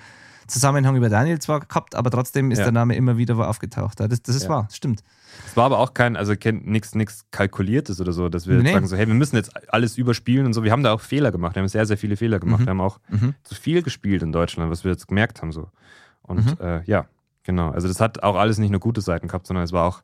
Zusammenhang über Daniel zwar gehabt, aber trotzdem ist ja. der Name immer wieder aufgetaucht. Das, das ist ja. wahr, stimmt. Es war aber auch kein, also nichts Kalkuliertes oder so, dass wir nee. sagen so, hey, wir müssen jetzt alles überspielen und so. Wir haben da auch Fehler gemacht. Wir haben sehr, sehr viele Fehler gemacht. Mhm. Wir haben auch mhm. zu viel gespielt in Deutschland, was wir jetzt gemerkt haben so. Und mhm. äh, ja, genau. Also das hat auch alles nicht nur gute Seiten gehabt, sondern es war auch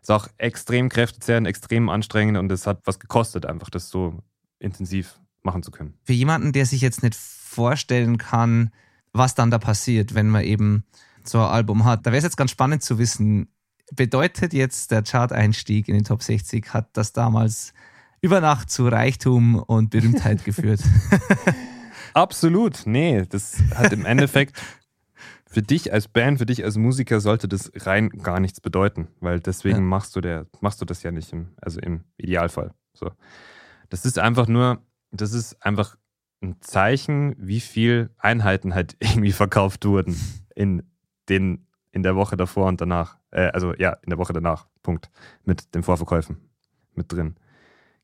ist auch extrem kräftezehrend, extrem anstrengend und es hat was gekostet, einfach das so intensiv machen zu können. Für jemanden, der sich jetzt nicht vorstellen kann, was dann da passiert, wenn man eben so ein Album hat, da wäre es jetzt ganz spannend zu wissen, bedeutet jetzt der Chart-Einstieg in den Top 60, hat das damals über Nacht zu Reichtum und Berühmtheit geführt? Absolut, nee, das hat im Endeffekt für dich als Band, für dich als Musiker sollte das rein gar nichts bedeuten, weil deswegen ja. machst, du der, machst du das ja nicht, im, also im Idealfall. So. Das ist einfach nur, das ist einfach ein Zeichen, wie viel Einheiten halt irgendwie verkauft wurden in den in der Woche davor und danach. Äh, also ja, in der Woche danach. Punkt. Mit den Vorverkäufen mit drin.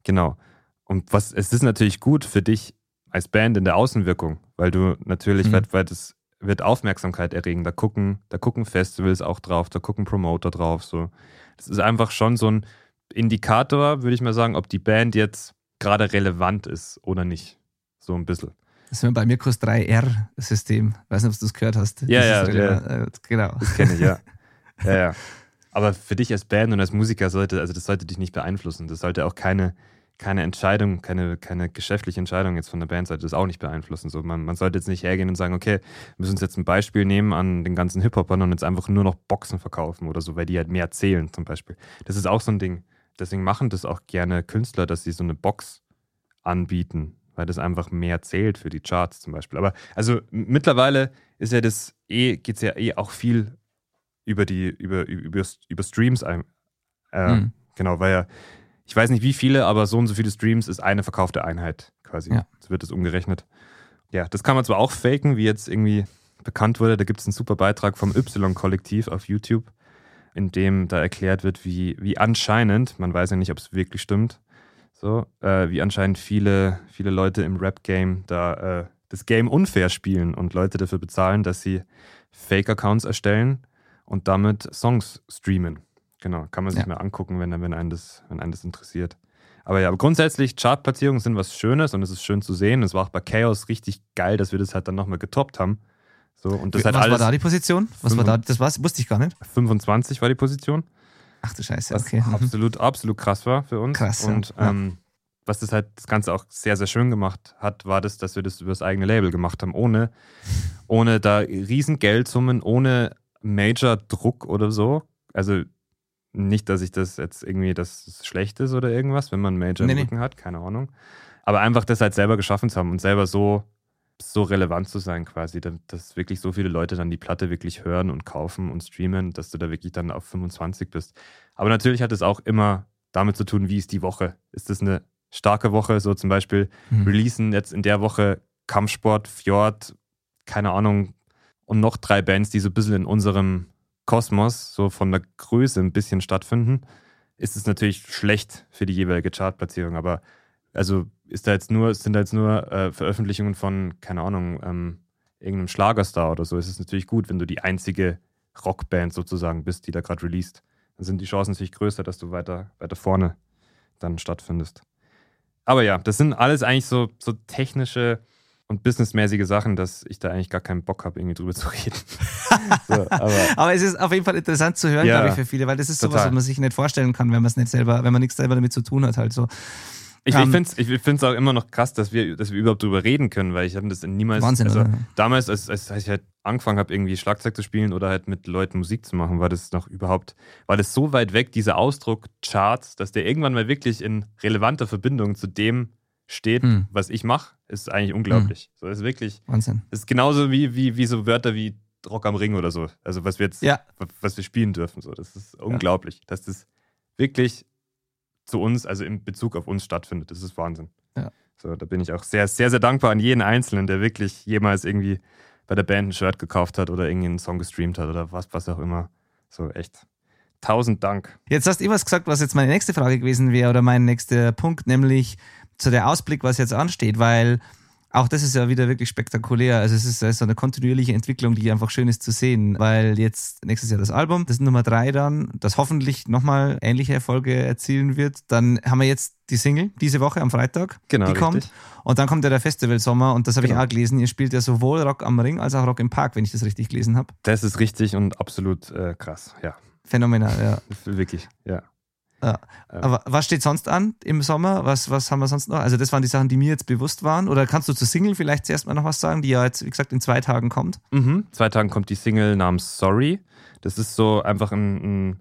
Genau. Und was es ist natürlich gut für dich als Band in der Außenwirkung, weil du natürlich, mhm. weil, weil das wird Aufmerksamkeit erregen. Da gucken, da gucken Festivals auch drauf, da gucken Promoter drauf. So. Das ist einfach schon so ein Indikator, würde ich mal sagen, ob die Band jetzt gerade relevant ist oder nicht. So ein bisschen. Das ist bei Mirkus 3R-System. Weiß nicht, ob du das gehört hast. Ja, ja, ja. Äh, genau. Das kenne ich, ja. ja, ja. Aber für dich als Band und als Musiker sollte, also das sollte dich nicht beeinflussen. Das sollte auch keine, keine Entscheidung, keine, keine geschäftliche Entscheidung jetzt von der Band sollte das auch nicht beeinflussen. So, man, man sollte jetzt nicht hergehen und sagen, okay, wir müssen uns jetzt ein Beispiel nehmen an den ganzen Hip-Hopern und jetzt einfach nur noch Boxen verkaufen oder so, weil die halt mehr zählen zum Beispiel. Das ist auch so ein Ding. Deswegen machen das auch gerne Künstler, dass sie so eine Box anbieten, weil das einfach mehr zählt für die Charts zum Beispiel. Aber also mittlerweile ist ja das eh, geht es ja eh auch viel über die, über, über, über Streams ein. Äh, mhm. Genau, weil ja, ich weiß nicht wie viele, aber so und so viele Streams ist eine verkaufte Einheit quasi. Ja. So wird das umgerechnet. Ja, das kann man zwar auch faken, wie jetzt irgendwie bekannt wurde. Da gibt es einen super Beitrag vom Y-Kollektiv auf YouTube, in dem da erklärt wird, wie, wie anscheinend, man weiß ja nicht, ob es wirklich stimmt, so, äh, wie anscheinend viele, viele Leute im Rap-Game da äh, das Game unfair spielen und Leute dafür bezahlen, dass sie Fake-Accounts erstellen und damit Songs streamen. Genau, kann man sich ja. mal angucken, wenn, wenn, einen das, wenn einen das interessiert. Aber ja, grundsätzlich, Chartplatzierungen sind was Schönes und es ist schön zu sehen. Es war auch bei Chaos richtig geil, dass wir das halt dann nochmal getoppt haben. So, und das was halt war da die Position? Was war da? Das war, wusste ich gar nicht. 25 war die Position. Ach du Scheiße, okay. Was mhm. absolut, absolut krass war für uns. Krass. Und ja. ähm, was das halt das Ganze auch sehr, sehr schön gemacht hat, war das, dass wir das über das eigene Label gemacht haben, ohne, ohne da riesen Geldsummen, ohne Major-Druck oder so. Also nicht, dass ich das jetzt irgendwie, dass schlecht ist oder irgendwas, wenn man Major nee, im Rücken nee. hat, keine Ahnung. Aber einfach das halt selber geschaffen zu haben und selber so, so relevant zu sein quasi, dass wirklich so viele Leute dann die Platte wirklich hören und kaufen und streamen, dass du da wirklich dann auf 25 bist. Aber natürlich hat es auch immer damit zu tun, wie ist die Woche. Ist das eine starke Woche, so zum Beispiel mhm. releasen jetzt in der Woche Kampfsport, Fjord, keine Ahnung, und noch drei Bands, die so ein bisschen in unserem Kosmos, so von der Größe ein bisschen stattfinden, ist es natürlich schlecht für die jeweilige Chartplatzierung. Aber also ist da jetzt nur, sind da jetzt nur äh, Veröffentlichungen von, keine Ahnung, ähm, irgendeinem Schlagerstar oder so, ist es natürlich gut, wenn du die einzige Rockband sozusagen bist, die da gerade released. Dann sind die Chancen natürlich größer, dass du weiter, weiter vorne dann stattfindest. Aber ja, das sind alles eigentlich so, so technische und businessmäßige Sachen, dass ich da eigentlich gar keinen Bock habe, irgendwie drüber zu reden. so, aber, aber, es ist auf jeden Fall interessant zu hören, ja, glaube ich, für viele, weil das ist total. sowas, was man sich nicht vorstellen kann, wenn man es nicht selber, wenn man nichts selber damit zu tun hat, halt so. Ich, um, ich ähm, finde es auch immer noch krass, dass wir, dass wir überhaupt drüber reden können, weil ich habe das niemals. Wahnsinn, also, Damals, als, als ich halt angefangen habe, irgendwie Schlagzeug zu spielen oder halt mit Leuten Musik zu machen, war das noch überhaupt, war das so weit weg, dieser Ausdruck Charts, dass der irgendwann mal wirklich in relevanter Verbindung zu dem steht, hm. was ich mache, ist eigentlich unglaublich. Hm. So ist wirklich. Wahnsinn. Ist genauso wie, wie, wie so Wörter wie Rock am Ring oder so. Also was wir jetzt, ja. was wir spielen dürfen. So. Das ist unglaublich, ja. dass das wirklich zu uns, also in Bezug auf uns stattfindet. Das ist Wahnsinn. Ja. So, da bin ich auch sehr, sehr, sehr dankbar an jeden Einzelnen, der wirklich jemals irgendwie bei der Band ein Shirt gekauft hat oder irgendwie einen Song gestreamt hat oder was, was auch immer. So echt. Tausend Dank. Jetzt hast du was gesagt, was jetzt meine nächste Frage gewesen wäre oder mein nächster Punkt, nämlich zu der Ausblick, was jetzt ansteht, weil auch das ist ja wieder wirklich spektakulär. Also es ist so eine kontinuierliche Entwicklung, die einfach schön ist zu sehen, weil jetzt nächstes Jahr das Album, das ist Nummer drei dann, das hoffentlich nochmal ähnliche Erfolge erzielen wird. Dann haben wir jetzt die Single diese Woche am Freitag, genau, die richtig. kommt. Und dann kommt ja der Festivalsommer und das habe genau. ich auch gelesen. Ihr spielt ja sowohl Rock am Ring als auch Rock im Park, wenn ich das richtig gelesen habe. Das ist richtig und absolut äh, krass, ja. Phänomenal, ja. Wirklich, ja. Ja. Aber was steht sonst an im Sommer? Was, was haben wir sonst noch? Also, das waren die Sachen, die mir jetzt bewusst waren. Oder kannst du zur Single vielleicht zuerst mal noch was sagen, die ja jetzt, wie gesagt, in zwei Tagen kommt? Mhm. Zwei Tagen kommt die Single namens Sorry. Das ist so einfach ein, ein,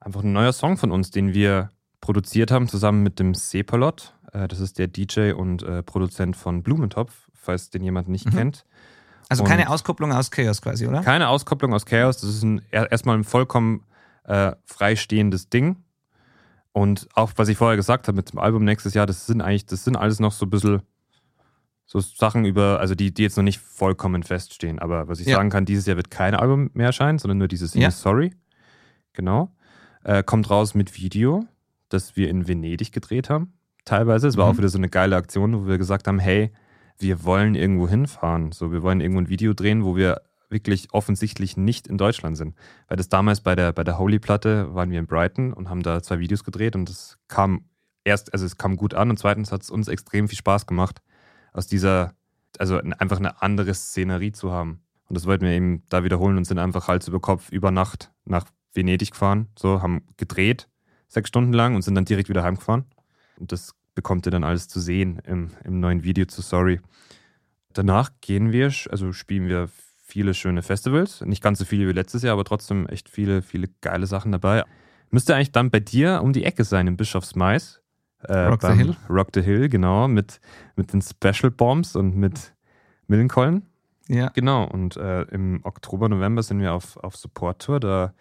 einfach ein neuer Song von uns, den wir produziert haben, zusammen mit dem Sepalot. Äh, das ist der DJ und äh, Produzent von Blumentopf, falls den jemand nicht mhm. kennt. Also und keine Auskopplung aus Chaos quasi, oder? Keine Auskopplung aus Chaos. Das ist ein, erstmal ein vollkommen äh, freistehendes Ding Und auch, was ich vorher gesagt habe mit dem Album nächstes Jahr, das sind eigentlich, das sind alles noch so ein bisschen so Sachen über, also die, die jetzt noch nicht vollkommen feststehen. Aber was ich Ja. sagen kann, dieses Jahr wird kein Album mehr erscheinen, sondern nur dieses Ja. Sorry. Genau. Äh, kommt raus mit Video, das wir in Venedig gedreht haben. Teilweise. Es war Mhm. auch wieder so eine geile Aktion, wo wir gesagt haben, hey, wir wollen irgendwo hinfahren. So, wir wollen irgendwo ein Video drehen, wo wir wirklich offensichtlich nicht in Deutschland sind. Weil das damals bei der, bei der Holy-Platte waren wir in Brighton und haben da zwei Videos gedreht und das kam erst, also es kam gut an und zweitens hat es uns extrem viel Spaß gemacht, aus dieser, also einfach eine andere Szenerie zu haben. Und das wollten wir eben da wiederholen und sind einfach Hals über Kopf über Nacht nach Venedig gefahren, so, haben gedreht, sechs Stunden lang und sind dann direkt wieder heimgefahren. Und das bekommt ihr dann alles zu sehen im, im neuen Video zu Sorry. Danach gehen wir, also spielen wir viele schöne Festivals. Nicht ganz so viele wie letztes Jahr, aber trotzdem echt viele, viele geile Sachen dabei. Müsste eigentlich dann bei dir um die Ecke sein, im Bischofsmais. Äh, Rock the Hill. Rock the Hill, genau, mit, mit den Special Bombs und mit Millencolin. Ja. Genau, und äh, im Oktober, November sind wir auf, auf Support-Tour. Da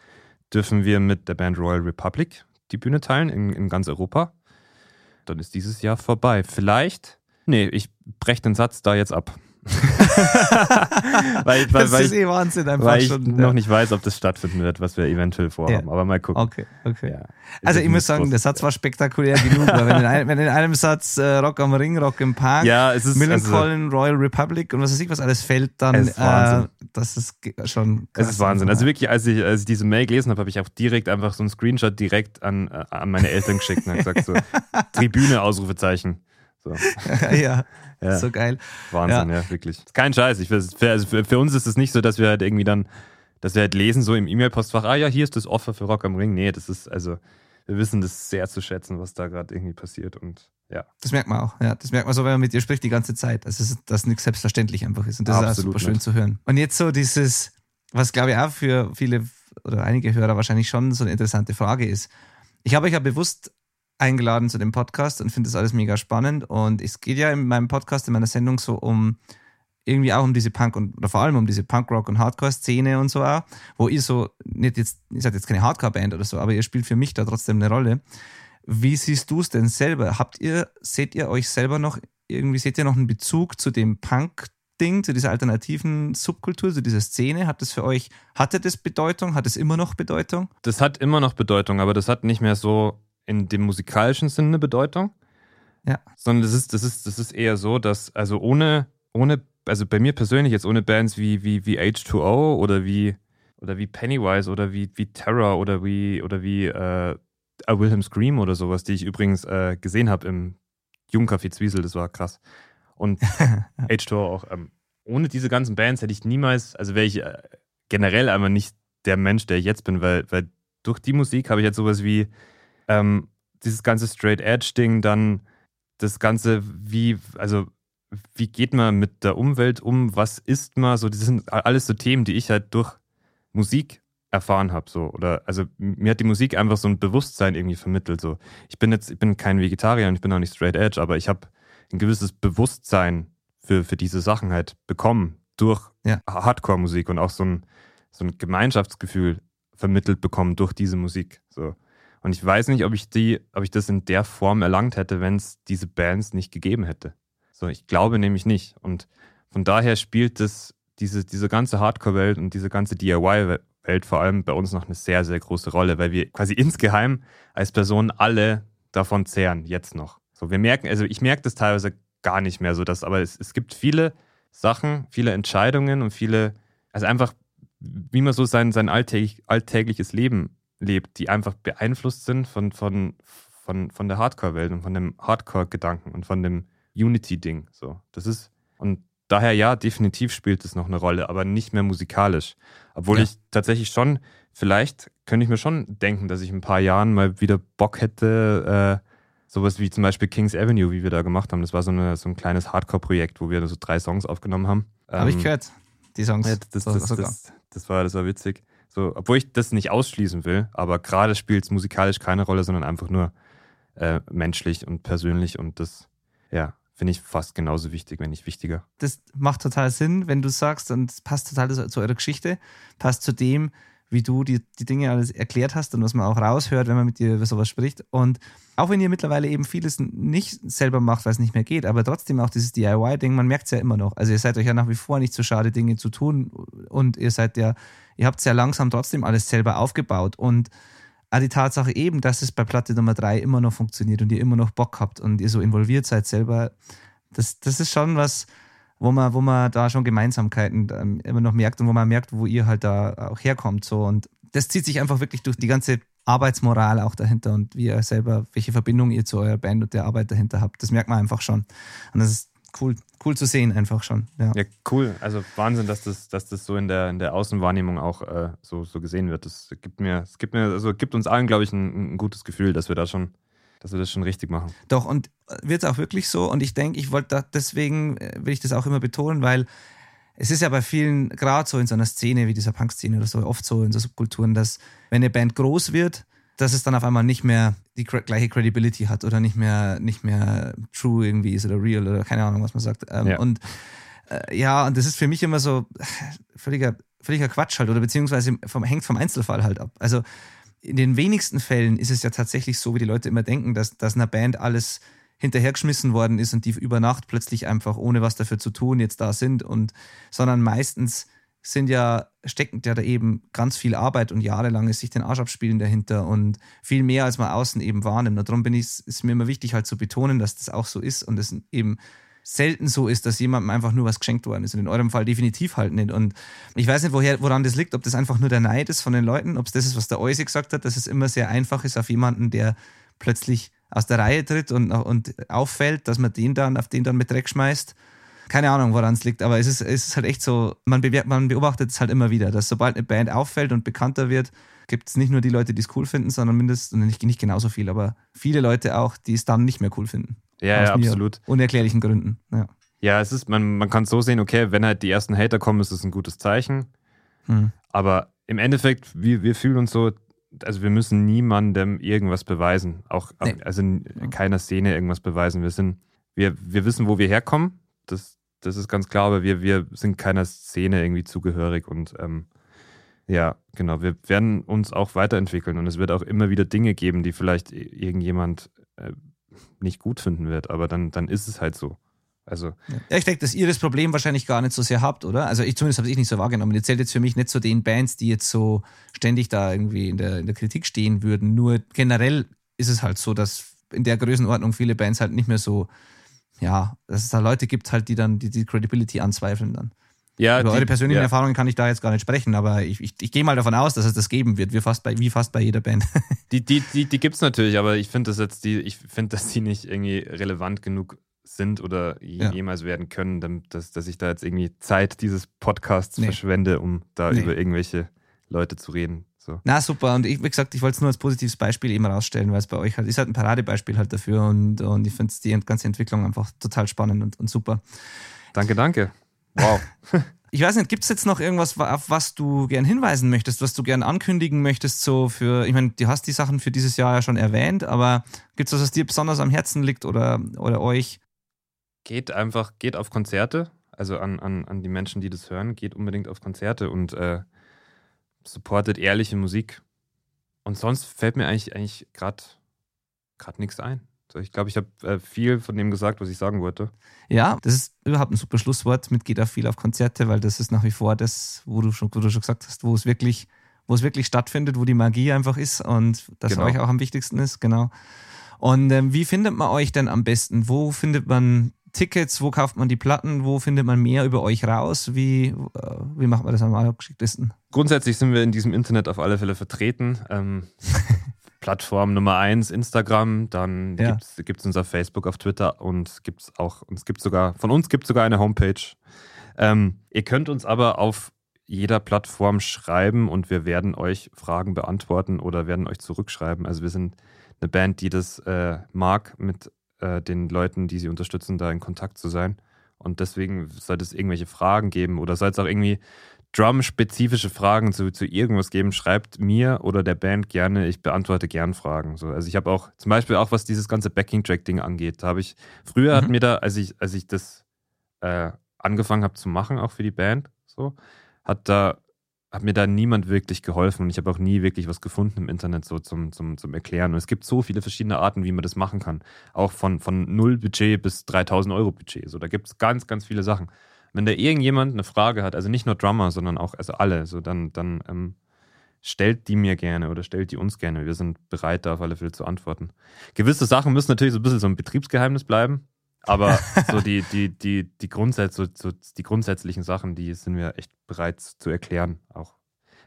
dürfen wir mit der Band Royal Republic die Bühne teilen in, in ganz Europa. Dann ist dieses Jahr vorbei. Vielleicht, nee, ich breche den Satz da jetzt ab. weil, weil, Das ist eh Wahnsinn einfach weil ich schon. noch ja. nicht weiß, ob das stattfinden wird, was wir eventuell vorhaben. Aber mal gucken. Okay, okay. Ja. Also ich muss sagen, der Satz war spektakulär genug, weil wenn in, einem, wenn in einem Satz äh, Rock am Ring, Rock im Park, Ja, es ist also, Millencolin, Royal Republic und was weiß ich, was alles fällt, dann Es ist Wahnsinn. äh, das ist schon Es ist krass Wahnsinn. Also wirklich, als ich, als ich diese Mail gelesen habe, habe ich auch direkt einfach so einen Screenshot direkt an, äh, an meine Eltern geschickt und habe gesagt so, Tribüne, Ausrufezeichen. So, ja, ja, so geil. Wahnsinn, ja. wirklich. Kein Scheiß. Ich, für, also für, für uns ist es nicht so, dass wir halt irgendwie dann, dass wir halt lesen so im E-Mail-Postfach, ah ja, hier ist das Offer für Rock am Ring. Nee, das ist, also, wir wissen das sehr zu schätzen, was da gerade irgendwie passiert und ja. Das merkt man auch. Ja, das merkt man so, wenn man mit dir spricht die ganze Zeit. Also, dass das nichts selbstverständlich einfach ist. Und das ist Absolut auch super schön nicht. zu hören. Und jetzt so dieses, was glaube ich auch für viele oder einige Hörer wahrscheinlich schon so eine interessante Frage ist. Ich habe euch ja bewusst eingeladen zu dem Podcast und finde das alles mega spannend. Und es geht ja in meinem Podcast, in meiner Sendung so um irgendwie auch um diese Punk und oder vor allem um diese Punkrock und Hardcore-Szene und so auch, wo ihr so nicht jetzt, ihr seid jetzt keine Hardcore-Band oder so, aber ihr spielt für mich da trotzdem eine Rolle. Wie siehst du es denn selber? Habt ihr, seht ihr euch selber noch, irgendwie seht ihr noch einen Bezug zu dem Punk-Ding, zu dieser alternativen Subkultur, zu dieser Szene? Hat das für euch, hatte das Bedeutung? Hat es immer noch Bedeutung? Das hat immer noch Bedeutung, aber das hat nicht mehr so in dem musikalischen Sinne eine Bedeutung. Ja. Sondern das ist, das ist, das ist eher so, dass, also ohne, ohne, also bei mir persönlich jetzt ohne Bands wie, wie, wie H2O oder wie, oder wie Pennywise oder wie, wie Terror oder wie, oder wie äh, A Wilhelm Scream oder sowas, die ich übrigens äh, gesehen habe im Jugendcafé Zwiesel, das war krass. Und H2O auch. Ähm, ohne diese ganzen Bands hätte ich niemals, also wäre ich äh, generell einfach nicht der Mensch, der ich jetzt bin, weil, weil durch die Musik habe ich jetzt sowas wie ähm, dieses ganze Straight Edge-Ding, dann das Ganze, wie, also wie geht man mit der Umwelt um, was isst man, so, das sind alles so Themen, die ich halt durch Musik erfahren habe, so, oder, also mir hat die Musik einfach so ein Bewusstsein irgendwie vermittelt, so. Ich bin jetzt, ich bin kein Vegetarier und ich bin auch nicht Straight Edge, aber ich habe ein gewisses Bewusstsein für, für diese Sachen halt bekommen durch Ja. Hardcore-Musik und auch so ein, so ein Gemeinschaftsgefühl vermittelt bekommen durch diese Musik. So. Und ich weiß nicht, ob ich die, ob ich das in der Form erlangt hätte, wenn es diese Bands nicht gegeben hätte. So, ich glaube nämlich nicht. Und von daher spielt das, diese, diese ganze Hardcore-Welt und diese ganze DIY-Welt vor allem bei uns noch eine sehr, sehr große Rolle, weil wir quasi insgeheim als Personen alle davon zehren, jetzt noch. So, wir merken, also ich merke das teilweise gar nicht mehr so, dass, aber es, es gibt viele Sachen, viele Entscheidungen und viele, also einfach, wie man so sein, sein alltäglich, alltägliches Leben lebt, die einfach beeinflusst sind von, von, von, von der Hardcore-Welt und von dem Hardcore-Gedanken und von dem Unity-Ding. So, das ist, und daher ja, definitiv spielt es noch eine Rolle, aber nicht mehr musikalisch. Obwohl Ja. ich tatsächlich schon, vielleicht könnte ich mir schon denken, dass ich in ein paar Jahren mal wieder Bock hätte, äh, sowas wie zum Beispiel Kings Avenue, wie wir da gemacht haben. Das war so, eine, so ein kleines Hardcore-Projekt, wo wir so drei Songs aufgenommen haben. Habe ich Ähm, gehört, die Songs. ja, das, das, das, das, war, das war witzig. So, obwohl ich das nicht ausschließen will, aber gerade spielt es musikalisch keine Rolle, sondern einfach nur äh, menschlich und persönlich und das, ja, finde ich fast genauso wichtig, wenn nicht wichtiger. das macht total Sinn, wenn du sagst, und es passt total zu eurer Geschichte, passt zu dem, wie du die, die Dinge alles erklärt hast und was man auch raushört, wenn man mit dir über sowas spricht. Und auch wenn ihr mittlerweile eben vieles nicht selber macht, weil es nicht mehr geht, aber trotzdem auch dieses DIY-Ding, man merkt es ja immer noch. Also ihr seid euch ja nach wie vor nicht so schade, Dinge zu tun und ihr seid ja, ihr habt sehr langsam trotzdem alles selber aufgebaut und auch die Tatsache eben, dass es bei Platte Nummer 3 immer noch funktioniert und ihr immer noch Bock habt und ihr so involviert seid selber, das, das ist schon was, wo man, wo man da schon Gemeinsamkeiten ähm, immer noch merkt und wo man merkt, wo ihr halt da auch herkommt. So. Und das zieht sich einfach wirklich durch die ganze Arbeitsmoral auch dahinter und wie ihr selber, welche Verbindung ihr zu eurer Band und der Arbeit dahinter habt. Das merkt man einfach schon. Und das ist cool, cool zu sehen, einfach schon. Ja, ja cool. Also Wahnsinn, dass das, dass das so in der, in der Außenwahrnehmung auch äh, so, so gesehen wird. Das gibt mir, es gibt mir, also gibt uns allen, glaube ich, ein, ein gutes Gefühl, dass wir da schon dass wir das schon richtig machen. Doch, und wird es auch wirklich so. Und ich denke, ich wollte deswegen, äh, will ich das auch immer betonen, weil es ist ja bei vielen, gerade so in so einer Szene wie dieser Punk-Szene oder so, oft so in so Subkulturen, dass wenn eine Band groß wird, dass es dann auf einmal nicht mehr die gleiche Credibility hat oder nicht mehr, nicht mehr true irgendwie ist oder real oder keine Ahnung, was man sagt. Ähm, ja. Und äh, ja, und das ist für mich immer so äh, völliger, völliger Quatsch halt oder beziehungsweise vom, hängt vom Einzelfall halt ab. Also in den wenigsten Fällen ist es ja tatsächlich so, wie die Leute immer denken, dass, dass einer Band alles hinterhergeschmissen worden ist und die über Nacht plötzlich einfach ohne was dafür zu tun jetzt da sind und sondern meistens sind ja steckend ja da eben ganz viel Arbeit und jahrelanges sich den Arsch abspielen dahinter und viel mehr als man außen eben wahrnimmt. Und darum bin ich ist mir immer wichtig halt zu betonen, dass das auch so ist und es eben selten so ist, dass jemandem einfach nur was geschenkt worden ist. Und in eurem Fall definitiv halt nicht. Und ich weiß nicht, woher, woran das liegt, ob das einfach nur der Neid ist von den Leuten, ob es das ist, was der Euse gesagt hat, dass es immer sehr einfach ist auf jemanden, der plötzlich aus der Reihe tritt und, und auffällt, dass man den dann auf den dann mit Dreck schmeißt. Keine Ahnung, woran es liegt, aber es ist, es ist halt echt so, man, man beobachtet es halt immer wieder, dass sobald eine Band auffällt und bekannter wird, gibt es nicht nur die Leute, die es cool finden, sondern mindestens, nicht, nicht genauso viel, aber viele Leute auch, die es dann nicht mehr cool finden. Ja, ja absolut. Unerklärlichen Gründen. Ja, ja es ist, man, man kann es so sehen, okay, wenn halt die ersten Hater kommen, ist es ein gutes Zeichen. Hm. Aber im Endeffekt, wir, wir fühlen uns so, also wir müssen niemandem irgendwas beweisen. Auch nee. also in keiner Szene irgendwas beweisen. Wir sind, wir, wir wissen, wo wir herkommen. Das, das ist ganz klar, aber wir, wir sind keiner Szene irgendwie zugehörig und ähm, ja, genau. Wir werden uns auch weiterentwickeln und es wird auch immer wieder Dinge geben, die vielleicht irgendjemand äh, nicht gut finden wird, aber dann, dann ist es halt so. Also. Ja, ich denke, dass ihr das Problem wahrscheinlich gar nicht so sehr habt, oder? Also ich zumindest habe ich nicht so wahrgenommen. Ihr zählt jetzt für mich nicht zu den Bands, die jetzt so ständig da irgendwie in der, in der Kritik stehen würden. Nur generell ist es halt so, dass in der Größenordnung viele Bands halt nicht mehr so, ja, dass es da Leute gibt halt, die dann die, die Credibility anzweifeln dann. Ja, Über die, eure persönlichen ja. Erfahrungen kann ich da jetzt gar nicht sprechen, aber ich, ich, ich gehe mal davon aus, dass es das geben wird, wie fast bei, wie fast bei jeder Band. Die, die, die, die gibt es natürlich, aber ich finde das jetzt, die, ich finde, dass die nicht irgendwie relevant genug sind oder ja. jemals werden können, dass, dass ich da jetzt irgendwie Zeit dieses Podcasts nee. verschwende, um da nee. über irgendwelche Leute zu reden. So. Na super, und ich, wie gesagt, ich wollte es nur als positives Beispiel eben rausstellen, weil es bei euch halt ist halt ein Paradebeispiel halt dafür und, und ich finde die ganze Entwicklung einfach total spannend und, und super. Danke, danke. Wow. ich weiß nicht, gibt es jetzt noch irgendwas, auf was du gern hinweisen möchtest, was du gern ankündigen möchtest, so für, ich meine, du hast die Sachen für dieses Jahr ja schon erwähnt, aber gibt es was, was dir besonders am Herzen liegt oder, oder euch? Geht einfach, geht auf Konzerte, also an, an, an die Menschen, die das hören, geht unbedingt auf Konzerte und äh, supportet ehrliche Musik. Und sonst fällt mir eigentlich, eigentlich gerade nichts ein. Ich glaube, ich habe äh, viel von dem gesagt, was ich sagen wollte. Ja, das ist überhaupt ein super Schlusswort mit geht auch viel auf Konzerte, weil das ist nach wie vor das, wo du schon, wo du schon gesagt hast, wo es wirklich, wo es wirklich stattfindet, wo die Magie einfach ist und das genau. euch auch am wichtigsten ist, genau. Und ähm, wie findet man euch denn am besten? Wo findet man Tickets? Wo kauft man die Platten? Wo findet man mehr über euch raus? Wie, äh, wie macht man das am allergeschicktesten? Grundsätzlich sind wir in diesem Internet auf alle Fälle vertreten. Ähm, Plattform Nummer eins Instagram, dann ja. gibt es unser Facebook auf Twitter und gibt's auch, uns gibt sogar, von uns gibt es sogar eine Homepage. Ähm, ihr könnt uns aber auf jeder Plattform schreiben und wir werden euch Fragen beantworten oder werden euch zurückschreiben. Also wir sind eine Band, die das äh, mag, mit äh, den Leuten, die sie unterstützen, da in Kontakt zu sein. Und deswegen sollte es irgendwelche Fragen geben oder soll es auch irgendwie Drum-spezifische Fragen zu, zu irgendwas geben, schreibt mir oder der Band gerne. Ich beantworte gern Fragen. So, also ich habe auch, zum Beispiel auch, was dieses ganze Backing-Track-Ding angeht, da habe ich, früher mhm. hat mir da, als ich, als ich das äh, angefangen habe zu machen, auch für die Band, so, hat da hat mir da niemand wirklich geholfen und ich habe auch nie wirklich was gefunden im Internet so zum, zum, zum Erklären. Und es gibt so viele verschiedene Arten, wie man das machen kann. Auch von, von null Budget bis 3000 Euro Budget. So, da gibt es ganz, ganz viele Sachen. Wenn da irgendjemand eine Frage hat, also nicht nur Drummer, sondern auch also alle, so dann, dann ähm, stellt die mir gerne oder stellt die uns gerne. Wir sind bereit, da auf alle Fälle zu antworten. Gewisse Sachen müssen natürlich so ein bisschen so ein Betriebsgeheimnis bleiben. Aber so die, die, die, die, Grundsätze, so, so die grundsätzlichen Sachen, die sind wir echt bereit zu erklären, auch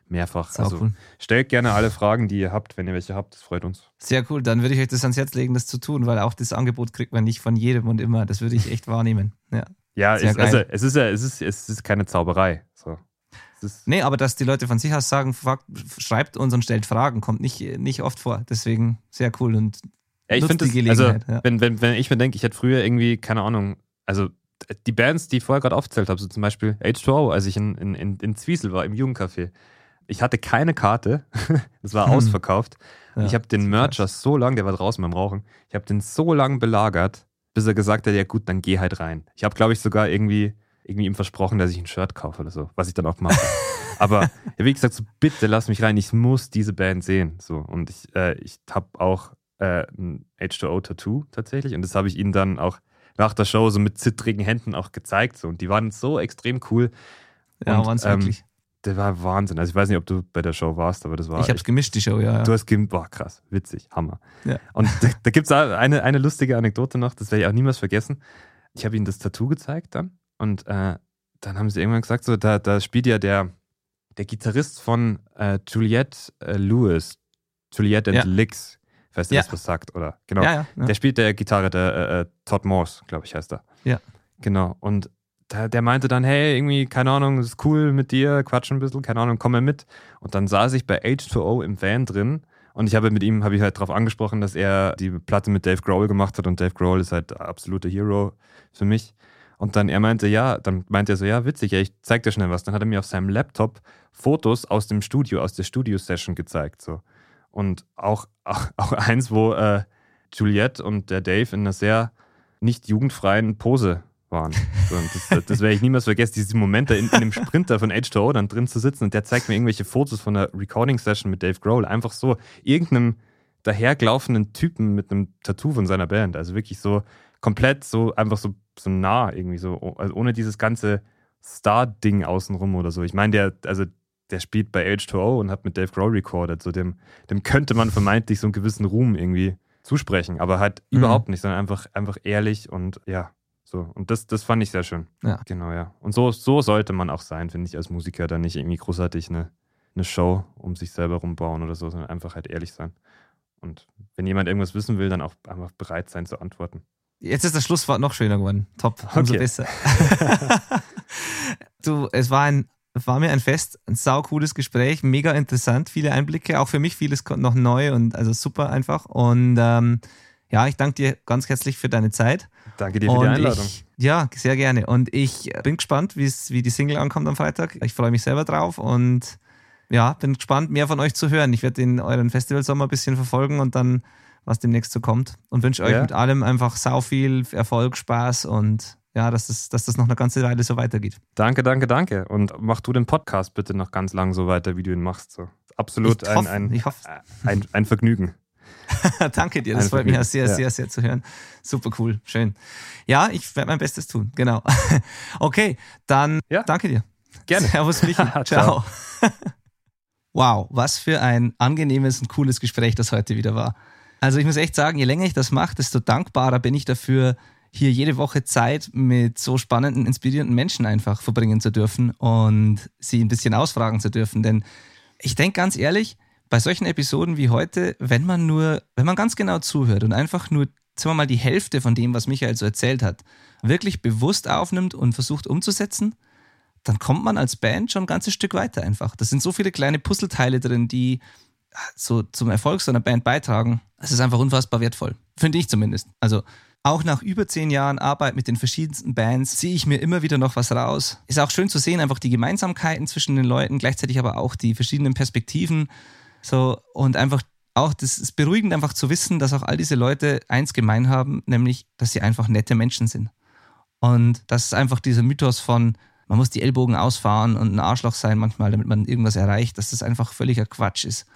mehrfach. Sau also cool. stellt gerne alle Fragen, die ihr habt, wenn ihr welche habt. Das freut uns. Sehr cool. Dann würde ich euch das ans Herz legen, das zu tun, weil auch das Angebot kriegt man nicht von jedem und immer. Das würde ich echt wahrnehmen. Ja. Ja, es, also es ist ja, es ist, es ist keine Zauberei. So. Ist, Nee, aber dass die Leute von sich aus sagen, fragt, schreibt uns und stellt Fragen, kommt nicht, nicht oft vor. Deswegen sehr cool und ja, ich finde also ja. wenn, wenn, wenn ich mir denke, ich hätte früher irgendwie, keine Ahnung, also die Bands, die ich vorher gerade aufgezählt habe, so zum Beispiel H2O, als ich in, in, in, in Zwiesel war, im Jugendcafé, ich hatte keine Karte, es war Hm. ausverkauft. Ja, ich habe den. Mercher so lang, der war draußen beim Rauchen, ich habe den so lang belagert, bis er gesagt hat, ja gut, dann geh halt rein. Ich habe, glaube ich, sogar irgendwie, irgendwie ihm versprochen, dass ich ein Shirt kaufe oder so, was ich dann auch habe. Aber wie gesagt, so bitte lass mich rein, ich muss diese Band sehen. So. Und ich, äh, ich habe auch äh, ein H2O-Tattoo tatsächlich und das habe ich ihnen dann auch nach der Show so mit zittrigen Händen auch gezeigt. So. Und die waren so extrem cool. Ja, und, waren's ähm, wirklich. Der war Wahnsinn. Also ich weiß nicht, ob du bei der Show warst, aber das war Ich habe es echt gemischt, die Show, ja. ja. Du hast gem boah, krass, witzig, Hammer. Ja. Und da, da gibt es eine, eine lustige Anekdote noch, das werde ich auch niemals vergessen. Ich habe ihnen das Tattoo gezeigt dann und äh, dann haben sie irgendwann gesagt, so, da, da spielt ja der, der Gitarrist von äh, Juliette äh, Lewis, Juliette and Ja. Licks, weiß nicht, Ja. was das sagt, oder? Genau. ja, ja. Der spielt der Gitarre, der äh, äh, Todd Morse, glaube ich, heißt er. Ja. Genau. Und der, der meinte dann, hey, irgendwie, keine Ahnung, ist cool mit dir, quatsch ein bisschen, keine Ahnung, komm mal mit. Und dann saß ich bei H2O im Van drin und ich habe mit ihm, habe ich halt darauf angesprochen, dass er die Platte mit Dave Grohl gemacht hat und Dave Grohl ist halt der absolute Hero für mich. Und dann er meinte, ja, dann meinte er so, ja, witzig, ja, ich zeig dir schnell was. Dann hat er mir auf seinem Laptop Fotos aus dem Studio, aus der Studio-Session gezeigt. So. Und auch, auch, auch eins, wo äh, Juliette und der Dave in einer sehr nicht jugendfreien Pose waren. So, das das werde ich niemals vergessen, diese Momente in, in dem Sprinter von H2O dann drin zu sitzen und der zeigt mir irgendwelche Fotos von einer Recording-Session mit Dave Grohl. Einfach so irgendeinem dahergelaufenen Typen mit einem Tattoo von seiner Band. Also wirklich so komplett so einfach so, so nah irgendwie so, also ohne dieses ganze Star-Ding außenrum oder so. Ich meine, der, also der spielt bei H2O und hat mit Dave Grohl recorded. So dem, dem könnte man vermeintlich so einen gewissen Ruhm irgendwie zusprechen, aber halt Mhm. überhaupt nicht, sondern einfach, einfach ehrlich und ja, so. Und das, das fand ich sehr schön. Ja. Genau, ja. Und so, so sollte man auch sein, finde ich, als Musiker, da nicht irgendwie großartig eine, eine Show um sich selber rumbauen oder so, sondern einfach halt ehrlich sein. Und wenn jemand irgendwas wissen will, dann auch einfach bereit sein zu antworten. Jetzt ist das Schlusswort noch schöner geworden. Top, umso Okay. besser. du, es war ein war mir ein Fest, ein sau cooles Gespräch, mega interessant, viele Einblicke, auch für mich vieles noch neu und also super einfach. Und ähm, ja, ich danke dir ganz herzlich für deine Zeit. Danke dir für die Und Einladung. Ich, ja, sehr gerne. Und ich bin gespannt, wie die Single ankommt am Freitag. Ich freue mich selber drauf und ja, bin gespannt, mehr von euch zu hören. Ich werde den euren Festivalsommer ein bisschen verfolgen und dann, was demnächst so kommt. Und wünsche euch Ja. mit allem einfach sau viel Erfolg, Spaß und ja, dass das, dass das noch eine ganze Weile so weitergeht. Danke, danke, danke. Und mach du den Podcast bitte noch ganz lang so weiter, wie du ihn machst. So. Absolut ich ein, hoffe, ein, ein, ein Vergnügen. Danke dir, das Ein freut mich auch Vergnügen. sehr, Ja. sehr, sehr zu hören. Super cool, schön. Ja, ich werde mein Bestes tun, genau. Okay, dann Ja. danke dir. Gerne. Servus, Michi. Ciao. wow, was für ein angenehmes und cooles Gespräch das heute wieder war. Also ich muss echt sagen, je länger ich das mache, desto dankbarer bin ich dafür, hier jede Woche Zeit mit so spannenden, inspirierenden Menschen einfach verbringen zu dürfen und sie ein bisschen ausfragen zu dürfen. Denn ich denke ganz ehrlich, bei solchen Episoden wie heute, wenn man nur, wenn man ganz genau zuhört und einfach nur, sagen wir mal, die Hälfte von dem, was Michael so erzählt hat, wirklich bewusst aufnimmt und versucht umzusetzen, dann kommt man als Band schon ein ganzes Stück weiter einfach. Das sind so viele kleine Puzzleteile drin, die so zum Erfolg so einer Band beitragen. Es ist einfach unfassbar wertvoll. Finde ich zumindest. Also auch nach über zehn Jahren Arbeit mit den verschiedensten Bands ziehe ich mir immer wieder noch was raus. Ist auch schön zu sehen, einfach die Gemeinsamkeiten zwischen den Leuten, gleichzeitig aber auch die verschiedenen Perspektiven. So und einfach auch, das ist beruhigend einfach zu wissen, dass auch all diese Leute eins gemein haben, nämlich, dass sie einfach nette Menschen sind. Und das ist einfach dieser Mythos von, man muss die Ellbogen ausfahren und ein Arschloch sein manchmal, damit man irgendwas erreicht, dass das einfach völliger Quatsch ist.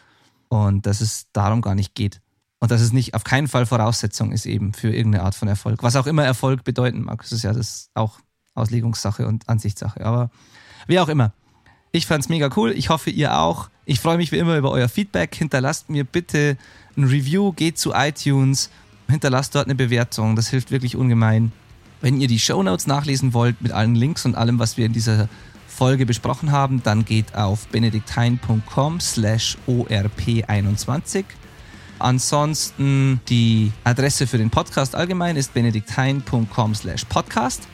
Und dass es darum gar nicht geht. Und dass es nicht auf keinen Fall Voraussetzung ist eben für irgendeine Art von Erfolg. Was auch immer Erfolg bedeuten mag. Das ist ja das auch Auslegungssache und Ansichtssache. Aber wie auch immer. Ich fand es mega cool. Ich hoffe, ihr auch. Ich freue mich wie immer über euer Feedback. Hinterlasst mir bitte ein Review, geht zu iTunes, hinterlasst dort eine Bewertung. Das hilft wirklich ungemein. Wenn ihr die Show Notes nachlesen wollt mit allen Links und allem, was wir in dieser Folge besprochen haben, dann geht auf benediktein.com slash orp21. Ansonsten die Adresse für den Podcast allgemein ist benediktein.com slash podcast.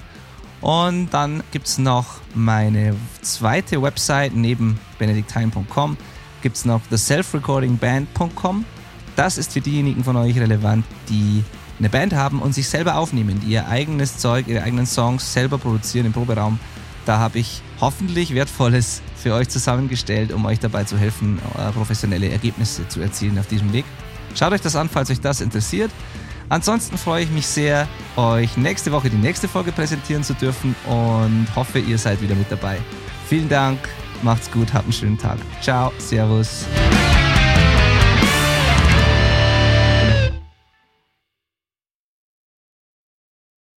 Und dann gibt es noch meine zweite Website neben benediktein.com gibt es noch theselfrecordingband.com. Das ist für diejenigen von euch relevant, die eine Band haben und sich selber aufnehmen, die ihr eigenes Zeug, ihre eigenen Songs selber produzieren im Proberaum. Da habe ich hoffentlich Wertvolles für euch zusammengestellt, um euch dabei zu helfen, äh, professionelle Ergebnisse zu erzielen auf diesem Weg. Schaut euch das an, falls euch das interessiert. Ansonsten freue ich mich sehr, euch nächste Woche die nächste Folge präsentieren zu dürfen und hoffe, ihr seid wieder mit dabei. Vielen Dank, macht's gut, habt einen schönen Tag. Ciao, Servus.